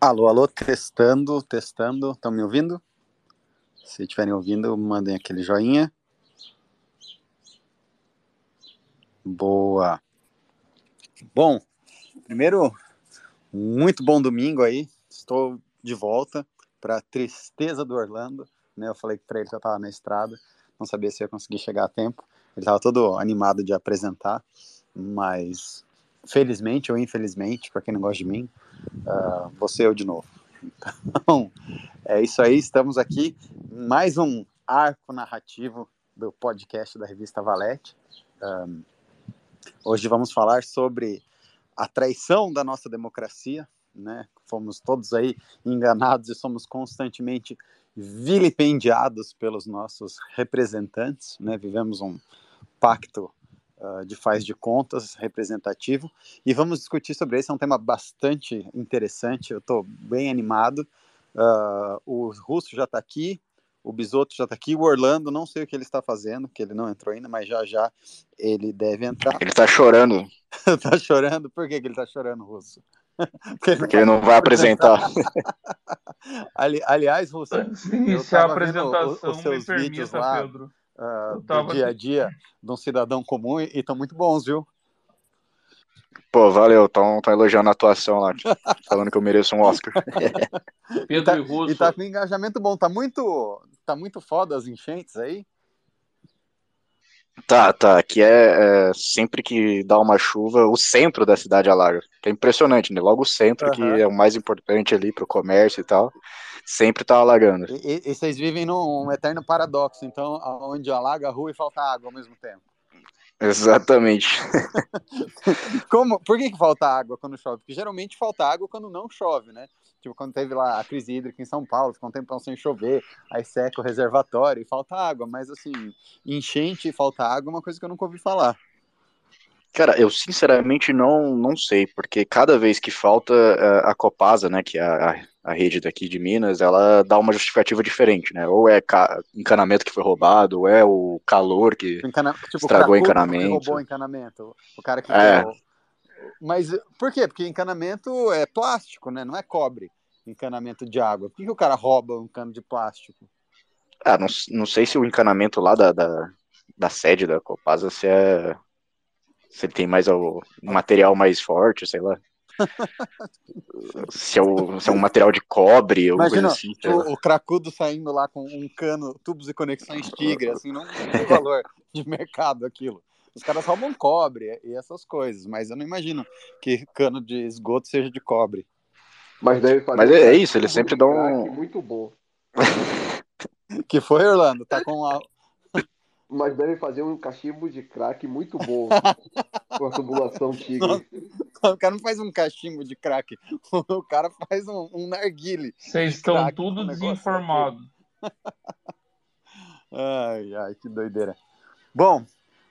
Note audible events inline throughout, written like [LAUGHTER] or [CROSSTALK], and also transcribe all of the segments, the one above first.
Alô, alô, testando, testando. Estão me ouvindo? Se estiverem ouvindo, mandem aquele joinha. Boa. Bom, primeiro, muito bom domingo aí. Estou de volta para tristeza do Orlando. Né? Eu falei para ele que eu estava na estrada, não sabia se ia conseguir chegar a tempo. Ele estava todo animado de apresentar, mas felizmente ou infelizmente, para quem não gosta de mim, uh, você eu de novo. Então, é isso aí, estamos aqui, mais um arco narrativo do podcast da revista Valete. Um, hoje vamos falar sobre a traição da nossa democracia, né? Fomos todos aí enganados e somos constantemente vilipendiados pelos nossos representantes, né? Vivemos um pacto uh, de faz de contas representativo e vamos discutir sobre isso. É um tema bastante interessante. Eu estou bem animado. Uh, o Russo já está aqui, o Bisoto já está aqui, o Orlando, não sei o que ele está fazendo, que ele não entrou ainda, mas já já ele deve entrar. Ele está chorando. Está [LAUGHS] chorando? Por que, que ele está chorando, Russo? Porque ele, Porque ele não vai apresentar. [LAUGHS] Ali, aliás, Russo, iniciar a apresentação, os seus me vídeos permita, lá, Pedro uh, do dia a dia de um cidadão comum e estão muito bons, viu? Pô, valeu, estão elogiando a atuação lá, falando que eu mereço um Oscar. [LAUGHS] Pedro e, tá, e, Russo. e tá com engajamento bom, tá muito, tá muito foda as enchentes aí? Tá, tá, aqui é, é, sempre que dá uma chuva, o centro da cidade alaga, que é impressionante, né? Logo o centro, uhum. que é o mais importante ali pro comércio e tal, sempre tá alagando. E, e, vocês vivem num eterno paradoxo, então, onde alaga a rua e falta água ao mesmo tempo. Exatamente. [LAUGHS] Como, por que, que falta água quando chove? Porque geralmente falta água quando não chove, né? Tipo, quando teve lá a crise hídrica em São Paulo, ficou um tempão sem chover, aí seca o reservatório e falta água. Mas, assim, enchente e falta água é uma coisa que eu nunca ouvi falar. Cara, eu sinceramente não, não sei, porque cada vez que falta eh, a Copasa, né, que é a, a rede daqui de Minas, ela dá uma justificativa diferente, né? Ou é encanamento que foi roubado, ou é o calor que Encana... tipo, estragou o encanamento. Que roubou o encanamento. O cara que é. Mas por quê? Porque encanamento é plástico, né? Não é cobre. Encanamento de água. Por que, que o cara rouba um cano de plástico? Ah, não, não sei se o encanamento lá da, da, da sede da Copasa se é. Se ele tem mais o material mais forte, sei lá se, é o, se é um material de cobre ou Imagina, coisa assim. O, o, cracudo saindo lá com um cano, tubos e conexões tigre, assim, não tem [LAUGHS] valor de mercado aquilo. Os caras roubam cobre e essas coisas, mas eu não imagino que cano de esgoto seja de cobre. Mas, deve fazer mas é, é isso, eles sempre dão um... Muito bom. [LAUGHS] [LAUGHS] que foi, Orlando? Tá com a, mas deve fazer um cachimbo de crack muito bom [LAUGHS] com a tubulação tigre. O cara não faz um cachimbo de crack, [LAUGHS] o cara faz um, um narguile. Vocês estão tudo desinformados. [LAUGHS] ai, ai, que doideira. Bom,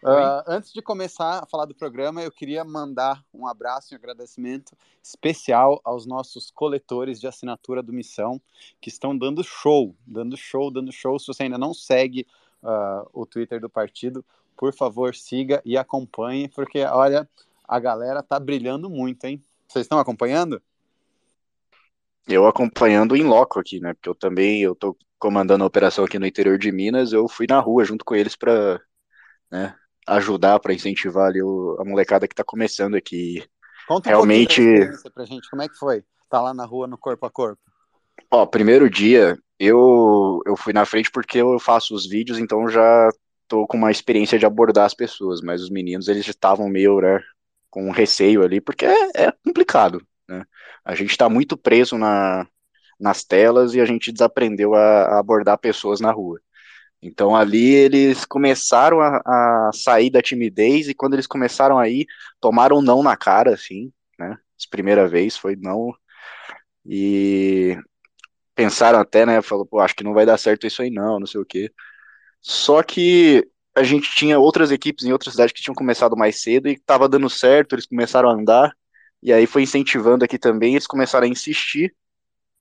uh, antes de começar a falar do programa, eu queria mandar um abraço e um agradecimento especial aos nossos coletores de assinatura do Missão, que estão dando show, dando show, dando show. Se você ainda não segue uh, o Twitter do partido, por favor, siga e acompanhe, porque olha, a galera tá brilhando muito, hein? Vocês estão acompanhando? Eu acompanhando em loco aqui, né? Porque eu também eu tô comandando a operação aqui no interior de Minas, eu fui na rua junto com eles para né, ajudar, para incentivar ali o, a molecada que tá começando aqui. Conta um Realmente pra gente, como é que foi? Tá lá na rua no corpo a corpo. Ó, primeiro dia, eu, eu fui na frente porque eu faço os vídeos, então já tô com uma experiência de abordar as pessoas, mas os meninos, eles estavam meio, né, com receio ali, porque é, é complicado, né? A gente está muito preso na, nas telas e a gente desaprendeu a, a, abordar pessoas na rua. Então ali eles começaram a, a sair da timidez e quando eles começaram a ir, tomaram não na cara, assim, né? Primeira vez foi não. E pensaram até, né? Falou, pô, acho que não vai dar certo isso aí não, não sei o quê. Só que a gente tinha outras equipes em outras cidades que tinham começado mais cedo e estava dando certo, eles começaram a andar, e aí foi incentivando aqui também, eles começaram a insistir,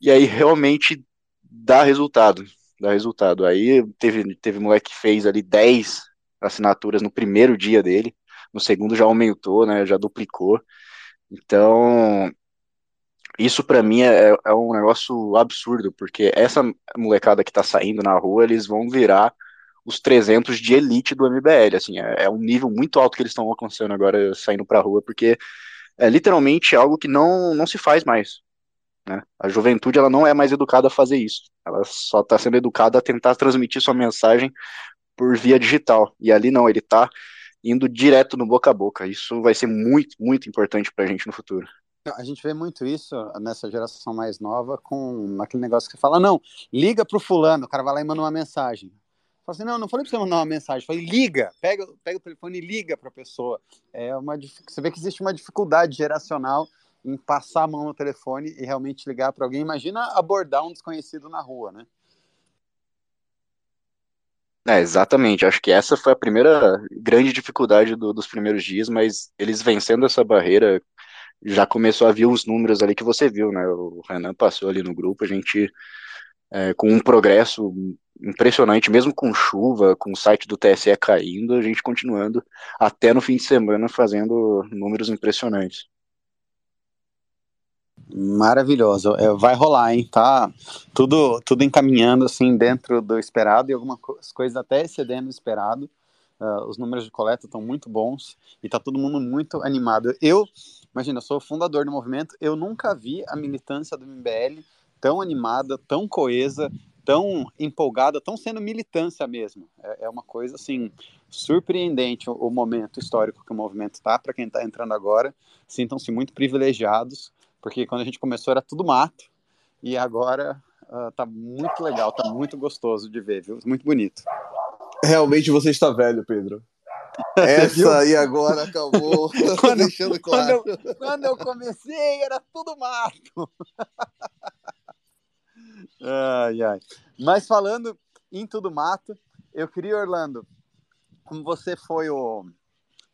e aí realmente dá resultado, dá resultado. Aí teve, teve moleque que fez ali 10 assinaturas no primeiro dia dele, no segundo já aumentou, né, já duplicou. Então, isso para mim é, é, um negócio absurdo, porque essa molecada que tá saindo na rua, eles vão virar os 300 de elite do MBL, assim, é, é um nível muito alto que eles estão alcançando agora saindo pra rua, porque é literalmente algo que não, não se faz mais, né? A juventude, ela não é mais educada a fazer isso, ela só tá sendo educada a tentar transmitir sua mensagem por via digital, e ali não, ele tá indo direto no boca a boca, isso vai ser muito, muito importante pra gente no futuro. A gente vê muito isso nessa geração mais nova com aquele negócio que você fala, não, liga pro fulano, o cara vai lá e manda uma mensagem. Fala assim, não, não falei pra você mandar uma mensagem, falei, liga, pega, pega o telefone e liga pra pessoa. É uma, você vê que existe uma dificuldade geracional em passar a mão no telefone e realmente ligar para alguém. Imagina abordar um desconhecido na rua, né? É, exatamente. Acho que essa foi a primeira grande dificuldade do, dos primeiros dias, mas eles vencendo essa barreira já começou a vir os números ali que você viu, né? O Renan passou ali no grupo, a gente é, com um progresso impressionante, mesmo com chuva, com o site do TSE caindo, a gente continuando até no fim de semana fazendo números impressionantes. Maravilhoso, é, vai rolar, hein? Tá tudo, tudo encaminhando assim dentro do esperado e algumas coisas até excedendo o esperado. Uh, os números de coleta estão muito bons e tá todo mundo muito animado. Eu Imagina, eu sou fundador do movimento, eu nunca vi a militância do MBL tão animada, tão coesa, tão empolgada, tão sendo militância mesmo. É, é uma coisa assim surpreendente o, o, momento histórico que o movimento está. Para quem está entrando agora, sintam-se muito privilegiados, porque quando a gente começou era tudo mato e agora uh, tá muito legal, tá muito gostoso de ver, viu? Muito bonito. Realmente você está velho, Pedro. Essa e agora acabou [LAUGHS] quando, [LAUGHS] deixando claro. Quando eu, quando eu comecei, era tudo mato. [LAUGHS] ai, ai. Mas falando em tudo mato, eu queria, Orlando, como você foi o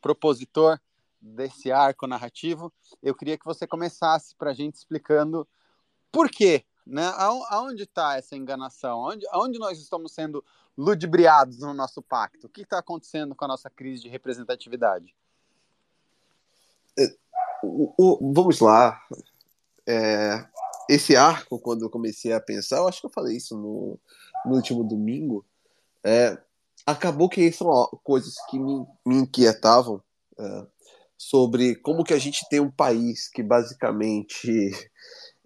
propositor desse arco narrativo, eu queria que você começasse para a gente explicando por quê, né? Aonde está essa enganação? Aonde, aonde nós estamos sendo ludibriados no nosso pacto? O que está acontecendo com a nossa crise de representatividade? É, o, o, vamos lá. É, esse arco, quando eu comecei a pensar, eu acho que eu falei isso no, no último domingo, é, acabou que são coisas que me, me inquietavam é, sobre como que a gente tem um país que basicamente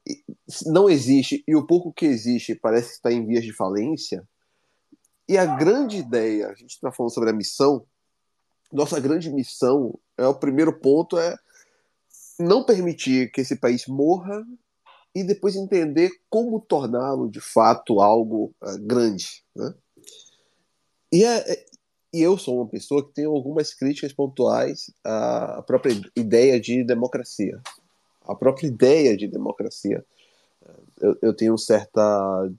[LAUGHS] não existe e o pouco que existe parece estar em vias de falência e a grande ideia, a gente está falando sobre a missão, nossa grande missão, é o primeiro ponto é não permitir que esse país morra e depois entender como torná-lo de fato algo uh, grande. Né? E, é, é, e eu sou uma pessoa que tem algumas críticas pontuais à própria ideia de democracia. A própria ideia de democracia. Eu, eu tenho certa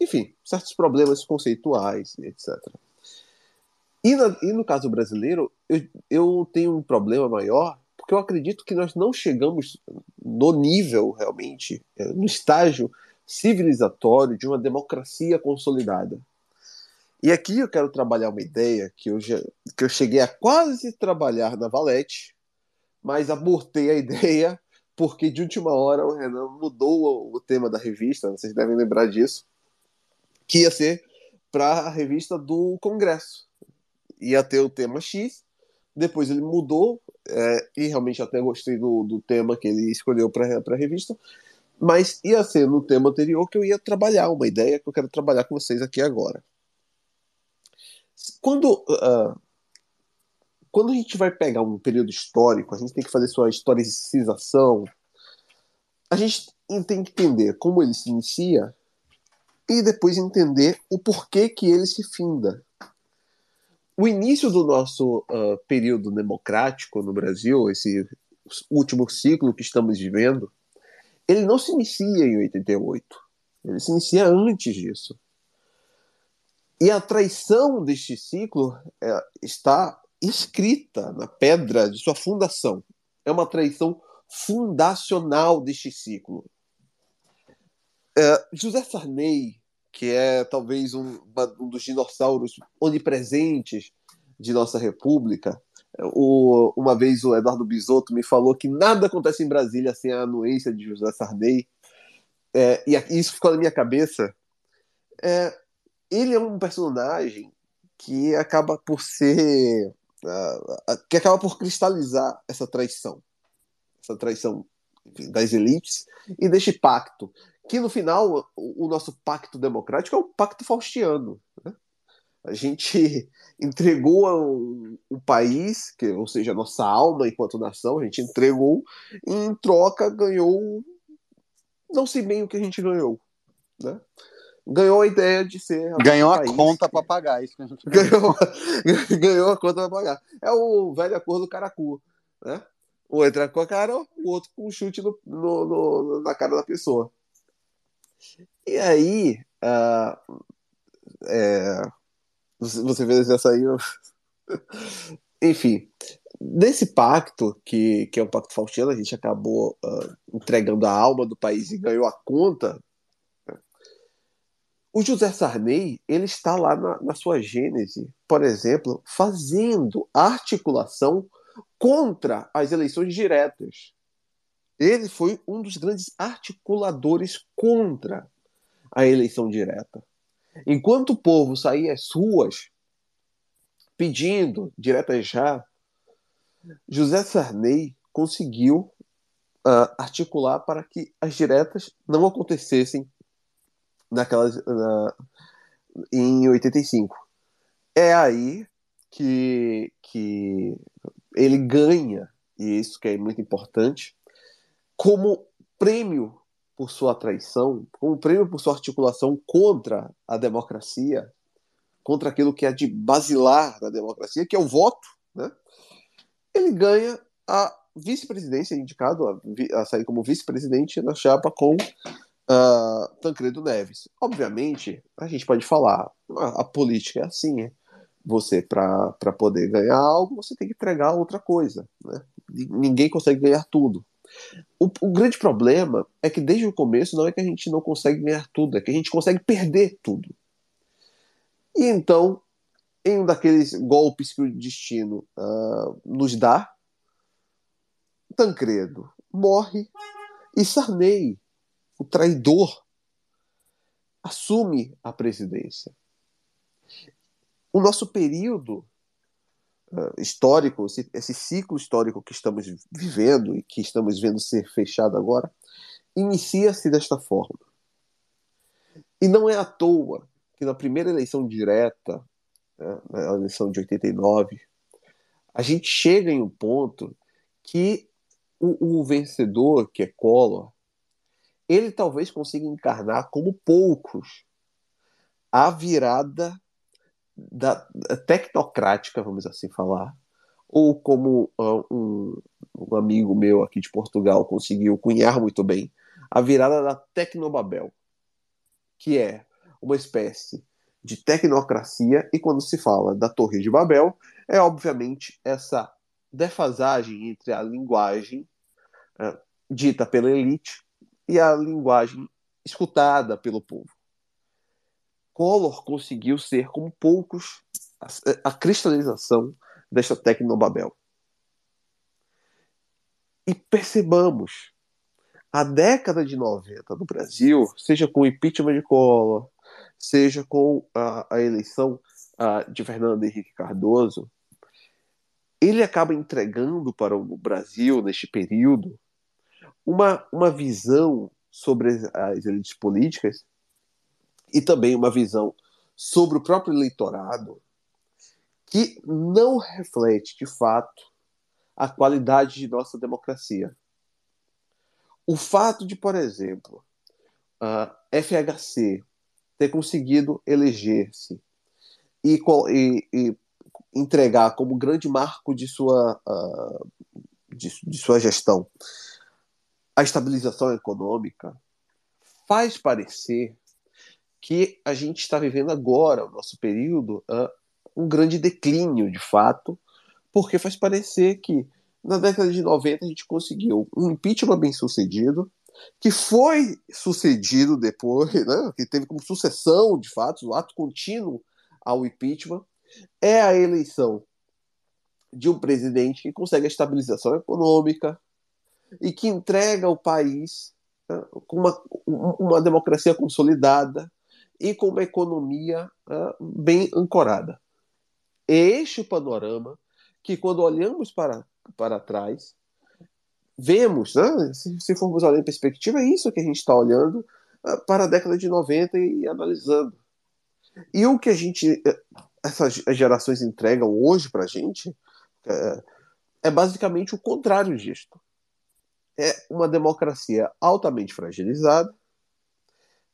enfim, certos problemas conceituais, etc. E, na, e no caso brasileiro, eu, eu tenho um problema maior, porque eu acredito que nós não chegamos no nível, realmente, é, no estágio civilizatório de uma democracia consolidada. E aqui eu quero trabalhar uma ideia que eu, já, que eu cheguei a quase trabalhar na Valete, mas abortei a ideia porque de última hora o Renan mudou o tema da revista, vocês devem lembrar disso que ia ser para a revista do Congresso. Ia ter o tema X, depois ele mudou, é, e realmente até gostei do, do tema que ele escolheu para a revista, mas ia ser no tema anterior que eu ia trabalhar, uma ideia que eu quero trabalhar com vocês aqui agora. Quando, uh, quando a gente vai pegar um período histórico, a gente tem que fazer sua historicização, a gente tem que entender como ele se inicia e depois entender o porquê que ele se finda. O início do nosso uh, período democrático no Brasil, esse último ciclo que estamos vivendo, ele não se inicia em 88. Ele se inicia antes disso. E a traição deste ciclo é, está escrita na pedra de sua fundação. É uma traição fundacional deste ciclo. É, José Sarney, que é talvez um, um, dos dinossauros onipresentes de nossa república, O, uma vez o Eduardo Bisotto me falou que nada acontece em Brasília sem a anuência de José Sarney. É, e isso ficou na minha cabeça. É, ele é um personagem que acaba por ser. Que acaba por cristalizar essa traição. Essa traição das elites e deste pacto. Que no final, o, nosso pacto democrático é o pacto faustiano. Né? A gente [LAUGHS] entregou o, o país, que, ou seja, a nossa alma enquanto nação, a gente entregou e em troca ganhou. Não sei bem o que a gente ganhou. Né? ganhou a ideia de ser. Ganhou a conta para pagar, isso que a gente [LAUGHS] ganhou, [LAUGHS] ganhou a conta para pagar. É o velho acordo do Caracu, né? Um entra com a cara, o outro com um chute no, no, no na cara da pessoa. E aí, uh, é, você vê essa aí. [LAUGHS] Enfim, nesse pacto, que, que é um pacto faustiano, a gente acabou uh, entregando a alma do país e ganhou a conta o José Sarney ele está lá na, na sua gênese, por exemplo, fazendo articulação contra as eleições diretas. Ele foi um dos grandes articuladores contra a eleição direta. Enquanto o povo saía às ruas pedindo direta já, José Sarney conseguiu uh, articular para que as diretas não acontecessem naquelas, na, em 85. É aí que, que ele ganha, e isso que é muito importante, como prêmio por sua traição, como prêmio por sua articulação contra a democracia, contra aquilo que é de basilar da democracia, que é o voto, né? ele ganha a vice-presidência, indicado a, a sair como vice-presidente na chapa com uh, Tancredo Neves. Obviamente, a gente pode falar, a, a política é assim, é. você para poder ganhar algo, você tem que entregar outra coisa. Né? Ninguém consegue ganhar tudo. O, o, grande problema é que desde o começo não é que a gente não consegue ganhar tudo, é que a gente consegue perder tudo. E então, em um daqueles golpes que o destino uh, nos dá, Tancredo morre e Sarney o traidor, assume a presidência. O nosso período uh, histórico, esse, esse, ciclo histórico que estamos vivendo e que estamos vendo ser fechado agora, inicia-se desta forma. E não é à toa que na primeira eleição direta, né, na eleição de 89, a gente chega em um ponto que o, o vencedor, que é Collor, ele talvez consiga encarnar como poucos a virada da, tecnocrática, vamos assim falar, ou como uh, um, um, amigo meu aqui de Portugal conseguiu cunhar muito bem, a virada da Tecnobabel, que é uma espécie de tecnocracia, e quando se fala da Torre de Babel, é obviamente essa defasagem entre a linguagem uh, dita pela elite e a linguagem escutada pelo povo. Collor conseguiu ser, como poucos, a, a cristalização desta Tecnobabel. E percebamos, a década de 90 no Brasil, seja com o impeachment de Collor, seja com a, a eleição a, de Fernando Henrique Cardoso, ele acaba entregando para o Brasil, neste período, uma, uma visão sobre as elites políticas e também uma visão sobre o próprio eleitorado que não reflete, de fato, a qualidade de nossa democracia. O fato de, por exemplo, a FHC ter conseguido eleger-se e, e, e, entregar como grande marco de sua, uh, de, de sua gestão a estabilização econômica, faz parecer que a gente está vivendo agora, o nosso período, um grande declínio, de fato, porque faz parecer que na década de 90 a gente conseguiu um impeachment bem sucedido, que foi sucedido depois, [LAUGHS] né, que teve como sucessão, de fato, o ato contínuo ao impeachment, é a eleição de um presidente que consegue a estabilização econômica e que entrega o país com uma, uma democracia consolidada e com uma economia uh, bem ancorada. É este o panorama que, quando olhamos para, para trás, vemos, né, se, se formos olhar em perspectiva, é isso que a gente está olhando uh, para a década de 90 e, analisando. E o que a gente, eh, essas gerações entregam hoje para a gente é, é basicamente o contrário disto. É uma democracia altamente fragilizada,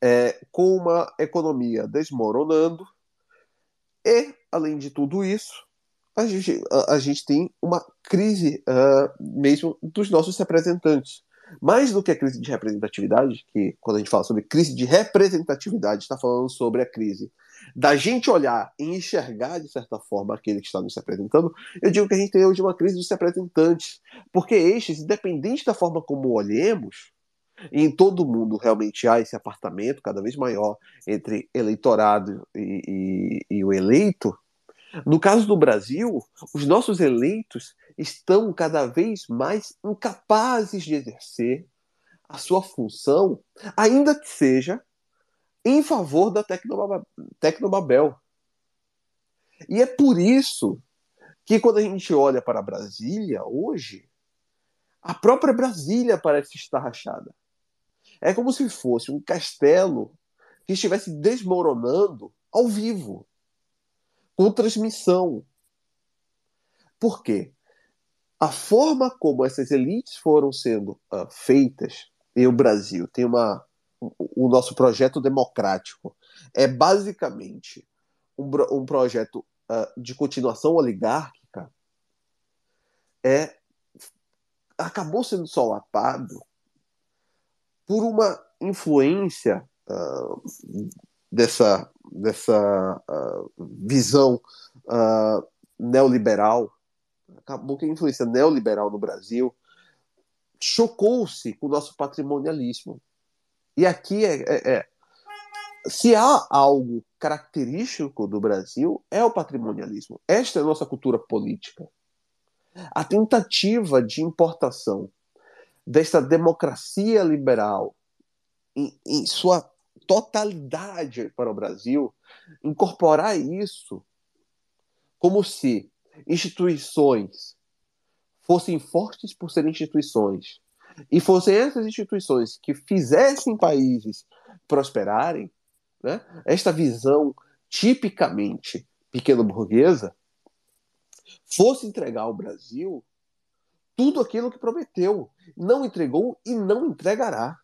é, com uma economia desmoronando, e, além de tudo isso, a gente, a, a gente tem uma crise uh, mesmo dos nossos representantes. Mais do que a crise de representatividade, que quando a gente fala sobre crise de representatividade, está falando sobre a crise da gente olhar e enxergar, de certa forma, aquele que está nos representando, eu digo que a gente tem hoje uma crise dos representantes. Porque estes, independente da forma como olhemos, e em todo mundo realmente há esse apartamento cada vez maior entre eleitorado e, e, e o eleito. No caso do Brasil, os nossos eleitos estão cada vez mais incapazes de exercer a sua função, ainda que seja em favor da Tecnobabel. E é por isso que quando a gente olha para Brasília hoje, a própria Brasília parece estar rachada. É como se fosse um castelo que estivesse desmoronando ao vivo, com transmissão. Por quê? A forma como essas elites foram sendo uh, feitas, e o Brasil tem uma o nosso projeto democrático é basicamente um, um projeto uh, de continuação oligárquica, é acabou sendo solapado por uma influência uh, dessa, dessa uh, visão neoliberal, acabou que a influência neoliberal no Brasil chocou-se com o nosso patrimonialismo. E aqui é, é, é, se há algo característico do Brasil é o patrimonialismo. Esta é a nossa cultura política. A tentativa de importação desta democracia liberal em, em sua totalidade para o Brasil, incorporar isso como se instituições fossem fortes por serem instituições e fossem essas instituições que fizessem países prosperarem, né, esta visão tipicamente pequeno-burguesa fosse entregar ao Brasil tudo aquilo que prometeu. Não entregou e não entregará.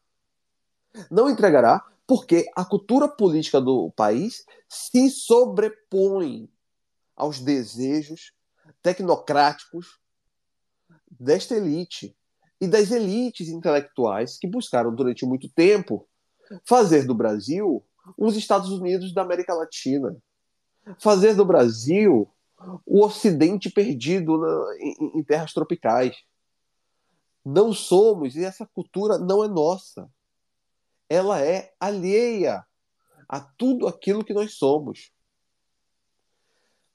Não entregará porque a cultura política do país se sobrepõe aos desejos tecnocráticos desta elite e das elites intelectuais que buscaram durante muito tempo fazer do Brasil os Estados Unidos da América Latina, fazer do Brasil o Ocidente perdido na, em, em terras tropicais. Não somos, e essa cultura não é nossa. Ela é alheia a tudo aquilo que nós somos.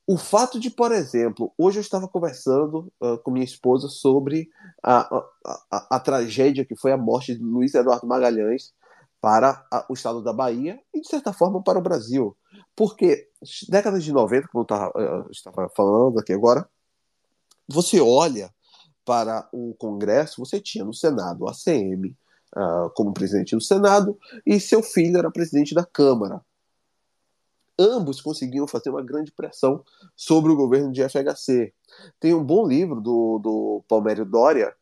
O fato de, por exemplo, hoje eu estava conversando uh, com minha esposa sobre a, a, a, a, tragédia que foi a morte de Luiz Eduardo Magalhães para o estado da Bahia e, de certa forma, para o Brasil. Porque, décadas de 90, como eu estava, eu estava falando aqui agora, você olha para o Congresso, você tinha no Senado a ACM uh, como presidente do Senado e seu filho era presidente da Câmara ambos conseguiam fazer uma grande pressão sobre o governo de FHC. Tem um bom livro do, do Palmério Dória,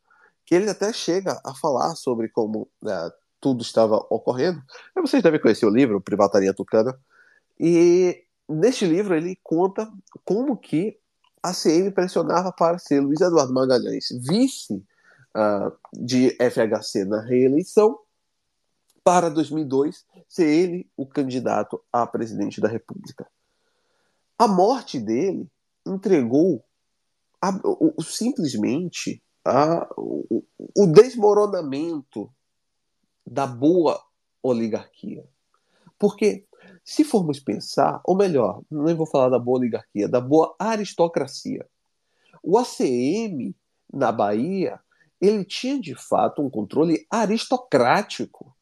que ele até chega a falar sobre como né, tudo estava ocorrendo. Vocês devem conhecer o livro, Privataria Tucana. E neste livro ele conta como que a CM pressionava para ser Luiz Eduardo Magalhães vice uh, de FHC na reeleição para 2002 ser ele o candidato a presidente da República. A morte dele entregou a, o, simplesmente a, o, o desmoronamento da boa oligarquia. Porque se formos pensar, ou melhor, não vou falar da boa oligarquia, da boa aristocracia. o ACM na Bahia ele tinha de fato um controle aristocrático.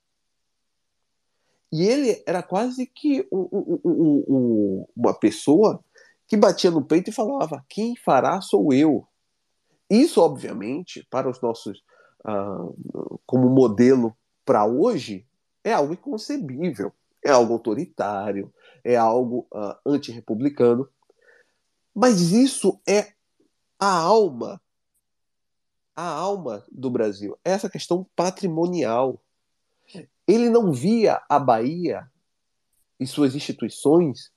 E ele era quase que um, um, um, uma pessoa que batia no peito e falava: quem fará sou eu. Isso, obviamente, para os nossos. Uh, como modelo para hoje, é algo inconcebível, é algo autoritário, é algo uh, antirrepublicano. Mas isso é a alma, a alma do Brasil, é essa questão patrimonial. Ele não via a Bahia e suas instituições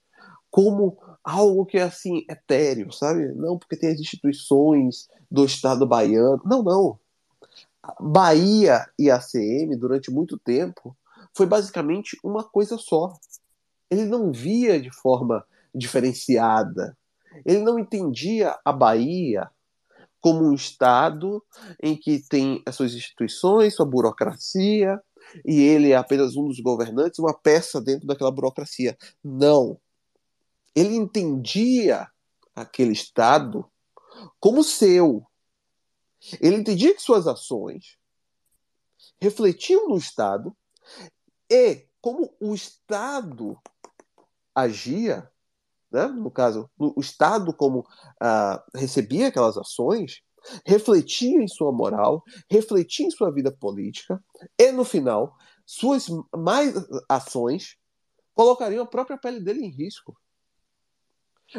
como algo que é assim etéreo, sabe? Não porque tem as instituições do Estado baiano. Não, não. Bahia e ACM durante muito tempo foi basicamente uma coisa só. Ele não via de forma diferenciada. Ele não entendia a Bahia como um Estado em que tem as suas instituições, sua burocracia, e ele é apenas um dos governantes, uma peça dentro daquela burocracia. Não. Ele entendia aquele Estado como seu. Ele entendia que suas ações refletiam no Estado e como o Estado agia, né? no caso, o Estado como ah, recebia aquelas ações, refletia em sua moral, refletia em sua vida política e, no final, suas mais ações colocariam a própria pele dele em risco.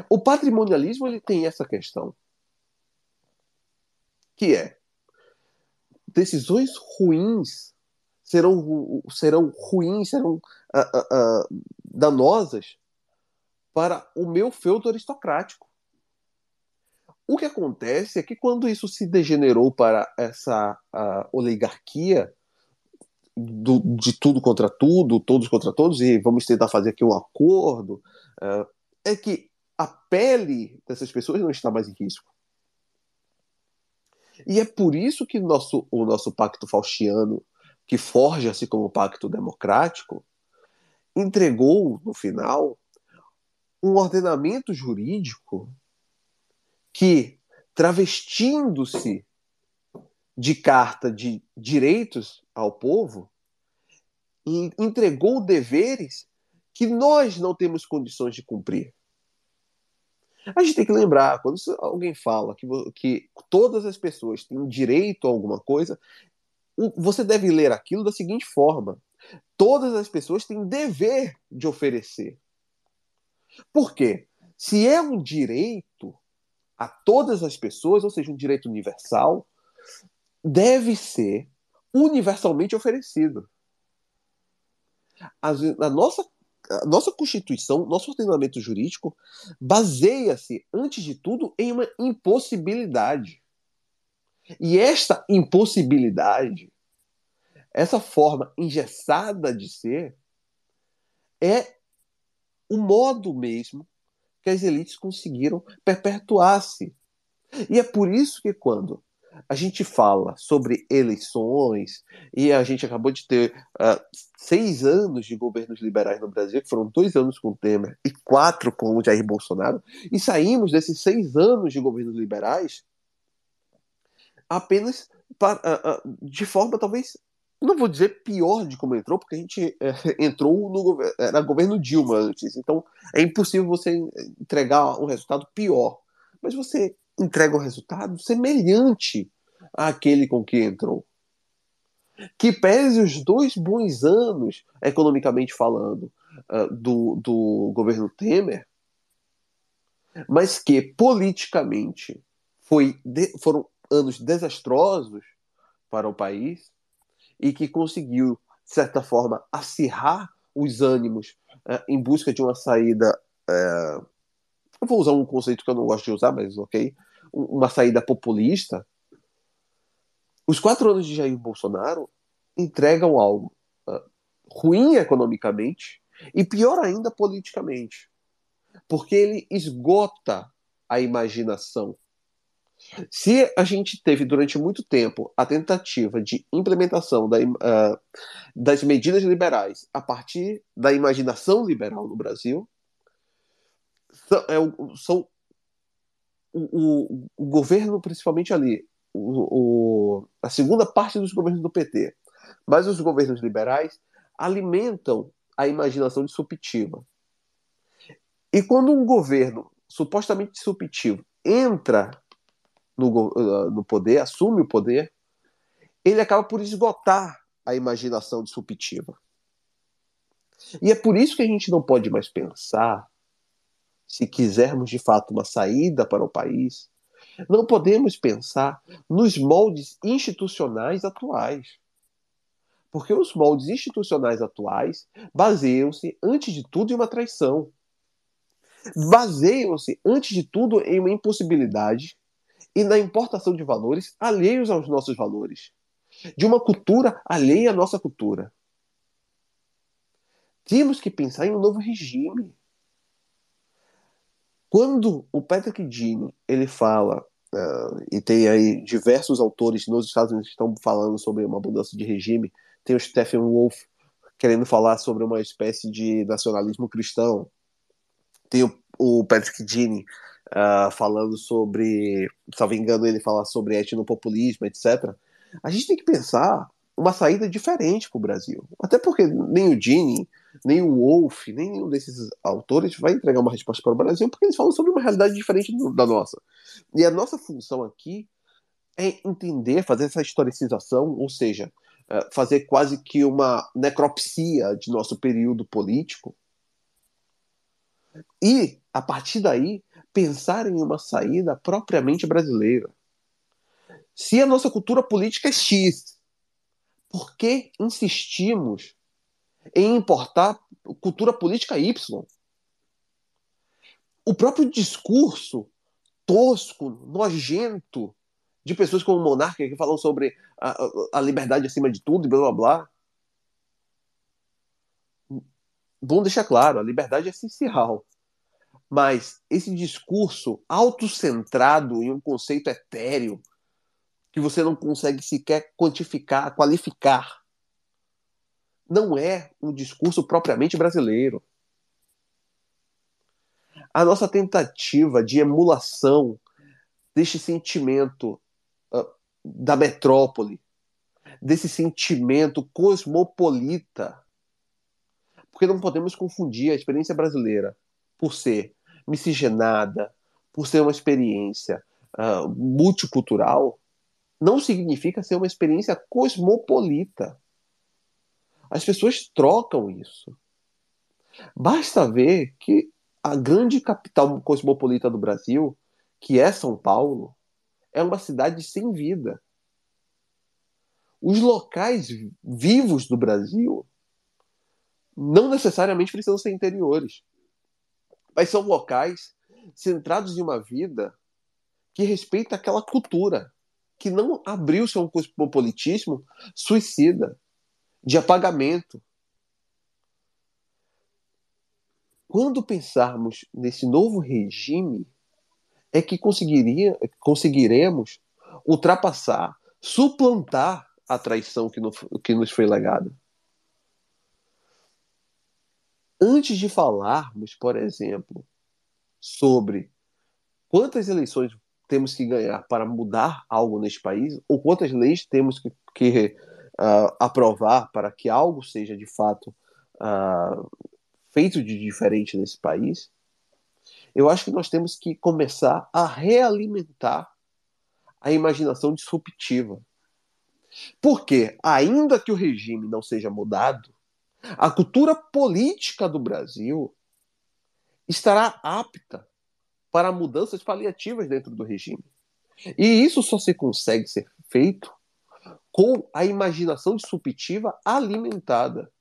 O patrimonialismo ele tem essa questão, que é decisões ruins serão, serão ruins, serão uh, uh, danosas para o meu feudo aristocrático. O que acontece é que quando isso se degenerou para essa oligarquia do, de tudo contra tudo, todos contra todos, e vamos tentar fazer aqui um acordo, é que a pele dessas pessoas não está mais em risco. E é por isso que nosso, o nosso pacto faustiano, que forja-se como pacto democrático, entregou, no final, um ordenamento jurídico que, travestindo-se de carta de direitos ao povo, entregou deveres que nós não temos condições de cumprir. A gente tem que lembrar, quando alguém fala que, que todas as pessoas têm direito a alguma coisa, você deve ler aquilo da seguinte forma: todas as pessoas têm dever de oferecer. Por quê? Se é um direito a todas as pessoas, ou seja, um direito universal, deve ser universalmente oferecido. A, nossa nossa Constituição, nosso ordenamento jurídico, baseia-se, antes de tudo, em uma impossibilidade. E esta impossibilidade, essa forma engessada de ser, é o modo mesmo que as elites conseguiram perpetuar-se. E é por isso que quando a gente fala sobre eleições e a gente acabou de ter uh, seis anos de governos liberais no Brasil, que foram dois anos com o Temer e quatro com o Jair Bolsonaro, e saímos desses seis anos de governos liberais apenas para, uh, uh, de forma talvez não vou dizer pior de como entrou, porque a gente é, [LAUGHS] entrou no governo, era governo Dilma antes, então é impossível você entregar um resultado pior. Mas você entrega um resultado semelhante àquele com que entrou. Que pese os dois bons anos, economicamente falando, uh, do, do governo Temer, mas que politicamente foi de, foram anos desastrosos para o país e que conseguiu, de certa forma, acirrar os ânimos uh, em busca de uma saída uh, eu vou usar um conceito que eu não gosto de usar, mas ok, uma saída populista, os quatro anos de Jair Bolsonaro entregam algo uh, ruim economicamente e pior ainda politicamente, porque ele esgota a imaginação. Se a gente teve durante muito tempo a tentativa de implementação da, uh, das medidas liberais a partir da imaginação liberal no Brasil, são, é, são o, o, governo, principalmente ali, o, o, a segunda parte dos governos do PT, mas os governos liberais alimentam a imaginação disruptiva. E quando um governo supostamente disruptivo entra no, uh, no poder, assume o poder, ele acaba por esgotar a imaginação disruptiva. E é por isso que a gente não pode mais pensar, se quisermos de fato uma saída para o país, não podemos pensar nos moldes institucionais atuais. Porque os moldes institucionais atuais baseiam-se, antes de tudo, em uma traição. Baseiam-se, antes de tudo, em uma impossibilidade e na importação de valores alheios aos nossos valores, de uma cultura alheia à nossa cultura. Temos que pensar em um novo regime. Quando o Patrick Dini ele fala uh, e tem aí diversos autores nos Estados Unidos que estão falando sobre uma mudança de regime, tem o Stephen Wolf querendo falar sobre uma espécie de nacionalismo cristão, tem o, o Patrick Dini uh, falando sobre, salvo engano, ele fala sobre etnopopulismo, etc. A gente tem que pensar uma saída diferente para o Brasil. Até porque nem o Gini, nem o Wolf, nem nenhum desses autores vai entregar uma resposta para o Brasil, porque eles falam sobre uma realidade diferente da nossa. E a nossa função aqui é entender, fazer essa historicização, ou seja, eh, fazer quase que uma necropsia de nosso período político. E, a partir daí, pensar em uma saída propriamente brasileira. Se a nossa cultura política é X, por que insistimos em importar cultura política Y? O próprio discurso tosco, nojento de pessoas como o Monarca que falam sobre a, a liberdade acima de tudo e blá blá blá. Bom deixar claro, a liberdade é essencial. Mas esse discurso autocentrado em um conceito etéreo, que você não consegue sequer quantificar, qualificar, não é um discurso propriamente brasileiro. A nossa tentativa de emulação deste sentimento uh, da metrópole, desse sentimento cosmopolita, porque não podemos confundir a experiência brasileira por ser miscigenada, por ser uma experiência uh, multicultural, não significa ser uma experiência cosmopolita. As pessoas trocam isso. Basta ver que a grande capital cosmopolita do Brasil, que é São Paulo, é uma cidade sem vida. Os locais vivos do Brasil não necessariamente precisam ser interiores mas são locais centrados em uma vida que respeita aquela cultura, que não abriu seu cosmopolitismo suicida, de apagamento. Quando pensarmos nesse novo regime, é que conseguiria, conseguiremos ultrapassar, suplantar a traição que, no, que nos foi legada. Antes de falarmos, por exemplo, sobre quantas eleições temos que ganhar para mudar algo neste país, ou quantas leis temos que, que uh, aprovar para que algo seja de fato uh, feito de diferente nesse país, eu acho que nós temos que começar a realimentar a imaginação disruptiva. Porque, ainda que o regime não seja mudado, a cultura política do Brasil estará apta para mudanças paliativas dentro do regime. E isso só se consegue ser feito com a imaginação disruptiva alimentada.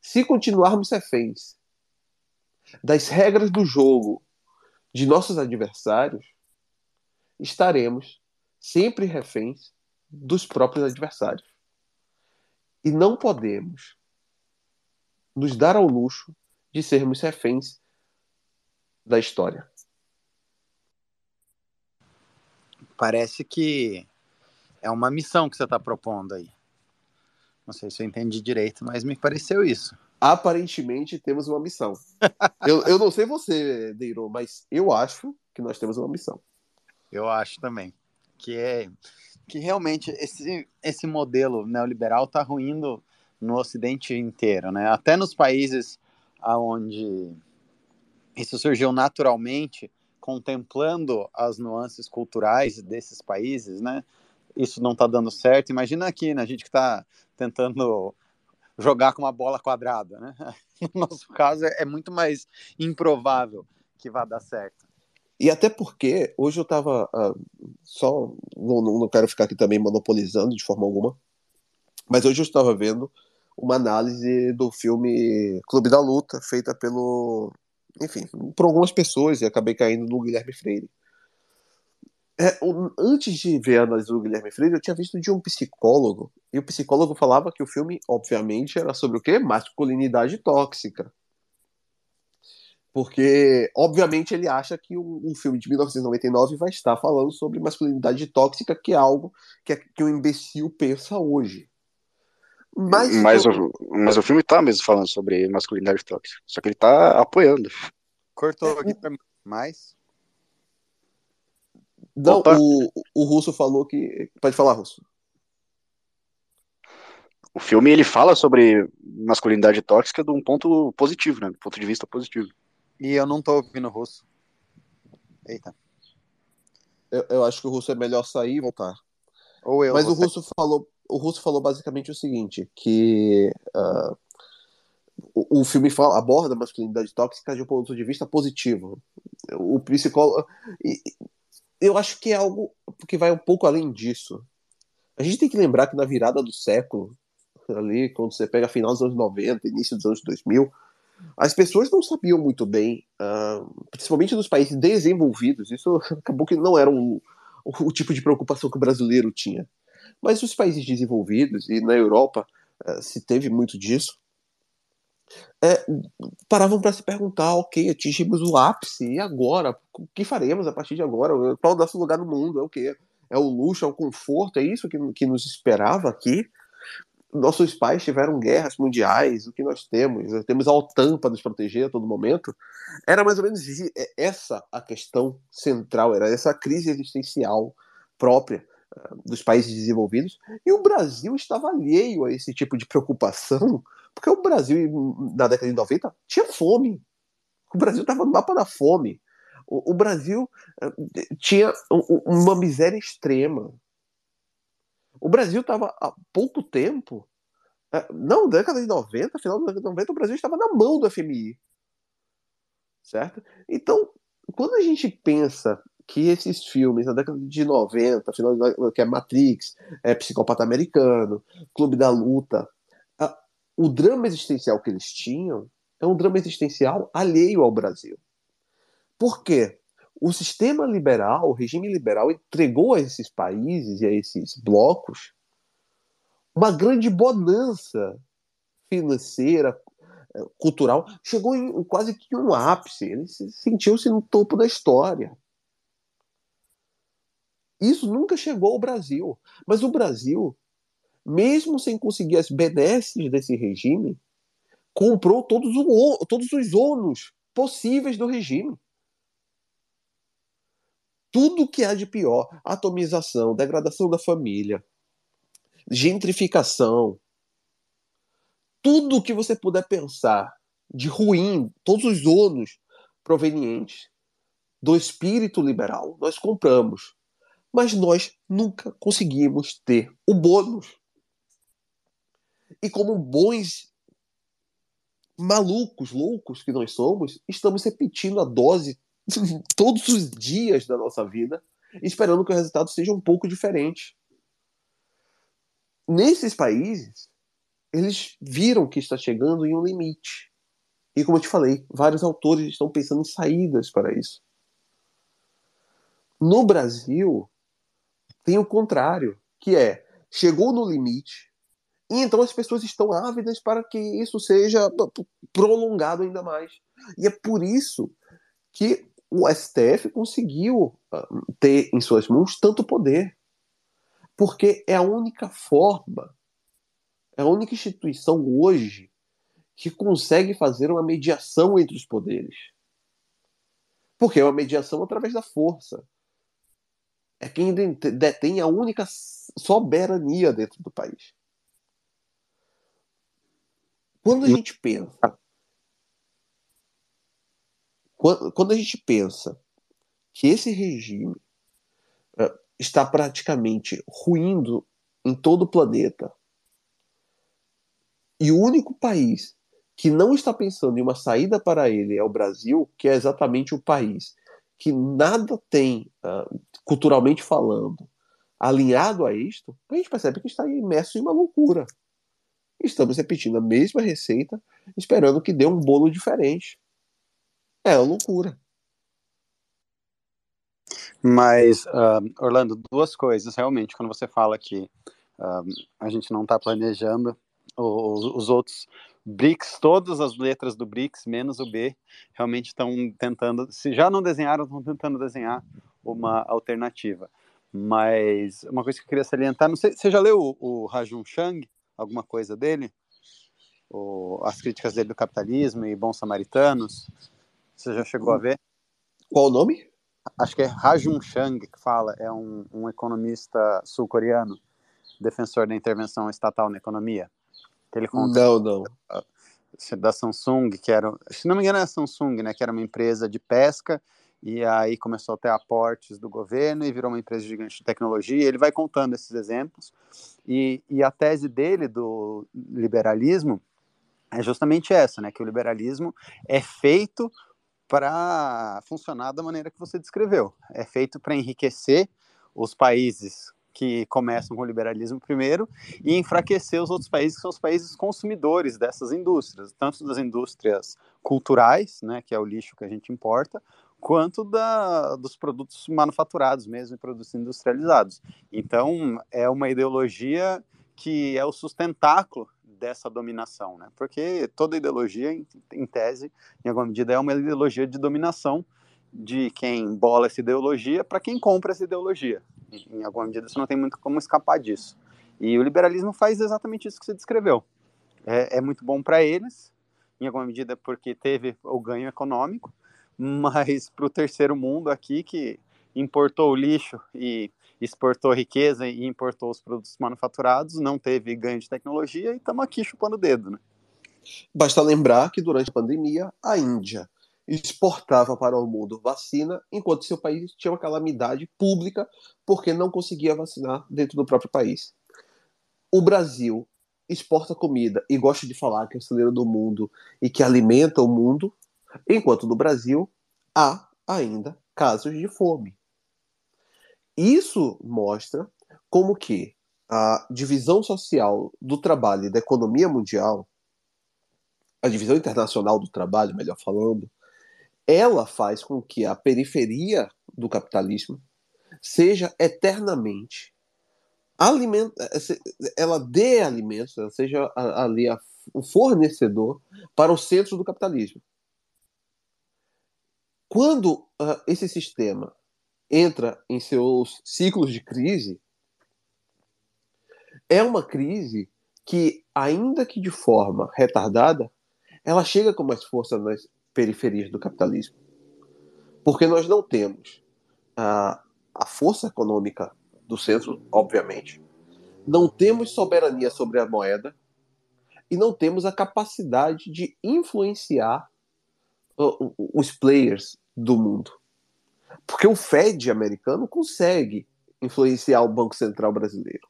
Se continuarmos reféns das regras do jogo de nossos adversários, estaremos sempre reféns dos próprios adversários. E não podemos nos dar ao luxo de sermos reféns da história. Parece que é uma missão que você está propondo aí. Não sei se eu entendi direito, mas me pareceu isso. Aparentemente temos uma missão. [LAUGHS] eu, eu não sei você, Deiro, mas eu acho que nós temos uma missão. Eu acho também que é que realmente esse, esse modelo neoliberal está ruindo no Ocidente inteiro, né? Até nos países aonde isso surgiu naturalmente, contemplando as nuances culturais desses países, né? Isso não está dando certo. Imagina aqui, né? A gente que está tentando jogar com uma bola quadrada, né? [LAUGHS] No nosso caso, é muito mais improvável que vá dar certo. E até porque, hoje eu estava uh, ah, só, não, não quero ficar aqui também monopolizando de forma alguma, mas hoje eu estava vendo uma análise do filme Clube da Luta, feita pelo, enfim, por algumas pessoas, e acabei caindo no Guilherme Freire. É, antes de ver a análise do Guilherme Freire, eu tinha visto de um psicólogo, e o psicólogo falava que o filme, obviamente, era sobre o quê? Masculinidade tóxica. Porque, obviamente, ele acha que um, um, filme de 1999 vai estar falando sobre masculinidade tóxica, que é algo que, é, que um imbecil pensa hoje. Mas, mas, o, mas o filme tá mesmo falando sobre masculinidade tóxica. Só que ele tá apoiando. Cortou aqui pra mim. Mais? Não, o, o Russo falou que. Pode falar, Russo. O filme ele fala sobre masculinidade tóxica de um ponto positivo, né? Do ponto de vista positivo. E eu não tô ouvindo o Russo. Eita. Eu, eu acho que o Russo é melhor sair e voltar. Ou eu. Mas o Russo falou o Russo falou basicamente o seguinte, que uh, o, o, filme fala, aborda a masculinidade tóxica de um ponto de vista positivo. O psicólogo... Eu acho que é algo que vai um pouco além disso. A gente tem que lembrar que na virada do século, ali, quando você pega final dos anos 90, início dos anos 2000, as pessoas não sabiam muito bem, uh, principalmente nos países desenvolvidos, isso [LAUGHS] acabou que não era um, o tipo de preocupação que o brasileiro tinha. Mas os países desenvolvidos, e na Europa uh, se teve muito disso, é, paravam para se perguntar: ok, atingimos o ápice, e agora? O que faremos a partir de agora? Qual o nosso lugar no mundo? É o quê? É o luxo, é o conforto? É isso que, que nos esperava aqui? Nossos pais tiveram guerras mundiais, o que nós temos? Nós temos a OTAN para nos proteger a todo momento. Era mais ou menos essa a questão central, era essa crise existencial própria dos países desenvolvidos, e o Brasil estava alheio a esse tipo de preocupação, porque o Brasil, na década de 90, tinha fome. O Brasil estava no mapa da fome. O, o Brasil eh, tinha uma miséria extrema. O Brasil estava há pouco tempo, eh, não, década de 90, final da década de 90, o Brasil estava na mão do FMI. Certo? Então, quando a gente pensa que esses filmes, na década de 90, final que é Matrix, é Psicopata Americano, Clube da Luta, o drama existencial que eles tinham é um drama existencial alheio ao Brasil. Por quê? O sistema liberal, o regime liberal, entregou a esses países e a esses blocos uma grande bonança financeira, eh, cultural. Chegou em quase que um ápice. Ele sentiu-se no topo da história. Isso nunca chegou ao Brasil. Mas o Brasil, mesmo sem conseguir as benesses desse regime, comprou todos, o, todos os ônus possíveis do regime. Tudo que há de pior, atomização, degradação da família, gentrificação, tudo que você puder pensar de ruim, todos os ônus provenientes do espírito liberal, nós compramos mas nós nunca conseguimos ter o bônus. E como bons malucos, loucos que nós somos, estamos repetindo a dose [LAUGHS] todos os dias da nossa vida, esperando que o resultado seja um pouco diferente. Nesses países, eles viram que está chegando em um limite. E como eu te falei, vários autores estão pensando em saídas para isso. No Brasil, tem o contrário, que é chegou no limite e então as pessoas estão ávidas para que isso seja prolongado ainda mais. E é por isso que o STF conseguiu ah, ter em suas mãos tanto poder. Porque é a única forma, é a única instituição hoje que consegue fazer uma mediação entre os poderes. Porque é uma mediação através da força. É quem detém a única soberania dentro do país. Quando a gente pensa. Quando a gente pensa que esse regime uh, está praticamente ruindo em todo o planeta, e o único país que não está pensando em uma saída para ele é o Brasil, que é exatamente o país que nada tem, uh, culturalmente falando, alinhado a isto, a gente percebe que está imerso em uma loucura. Estamos repetindo a mesma receita, esperando que dê um bolo diferente. É uma loucura. Mas, uh, Orlando, duas coisas, realmente, quando você fala que uh, a gente não está planejando os, os outros BRICS, todas as letras do BRICS, menos o B, realmente estão tentando, se já não desenharam, estão tentando desenhar uma alternativa. Mas uma coisa que eu queria salientar, não sei, você já leu o, o Rajun Chang, alguma coisa dele? O, as críticas dele do capitalismo e bons samaritanos? Você já chegou a ver? Qual o nome? Acho que é Rajun Chang que fala, é um, um economista sul-coreano, defensor da intervenção estatal na economia. Ele conta não, não. Da Samsung, que era, se não me engano, é a Samsung, né? Que era uma empresa de pesca e aí começou a ter aportes do governo e virou uma empresa gigante de tecnologia. Ele vai contando esses exemplos e, e a tese dele do liberalismo é justamente essa, né? Que o liberalismo é feito para funcionar da maneira que você descreveu. É feito para enriquecer os países que começam com o liberalismo primeiro e enfraquecer os outros países que são os países consumidores dessas indústrias, tanto das indústrias culturais, né, que é o lixo que a gente importa, quanto da, dos produtos manufaturados mesmo, produtos industrializados. Então, é uma ideologia que é o sustentáculo dessa dominação, né? Porque toda ideologia, em, em tese, em alguma medida, é uma ideologia de dominação de quem bola essa ideologia para quem compra essa ideologia em alguma medida você não tem muito como escapar disso. E o liberalismo faz exatamente isso que você descreveu. É, é muito bom para eles, em alguma medida porque teve o ganho econômico, [LAUGHS] mas para o terceiro mundo aqui, que importou lixo e exportou riqueza e importou os produtos manufaturados, não teve ganho de tecnologia e estamos aqui chupando o dedo. Né? Basta lembrar que durante a pandemia, a Índia exportava para o mundo vacina, enquanto seu país tinha uma calamidade pública porque não conseguia vacinar dentro do próprio país. O Brasil exporta comida e gosta de falar que é o celeiro do mundo e que alimenta o mundo, enquanto no Brasil há ainda casos de fome. Isso mostra como que a divisão social do trabalho e da economia mundial, a divisão internacional do trabalho, melhor falando, ela faz com que a periferia do capitalismo seja eternamente alimenta, ela dê alimentos, ela seja ali o fornecedor para o centro do capitalismo. Quando uh, esse sistema entra em seus ciclos de crise, é uma crise que, ainda que de forma retardada, ela chega com mais força nas periferias do capitalismo. Porque nós não temos a, a força econômica do centro, obviamente, não temos soberania sobre a moeda e não temos a capacidade de influenciar os players do mundo. Porque o Fed americano consegue influenciar o Banco Central brasileiro.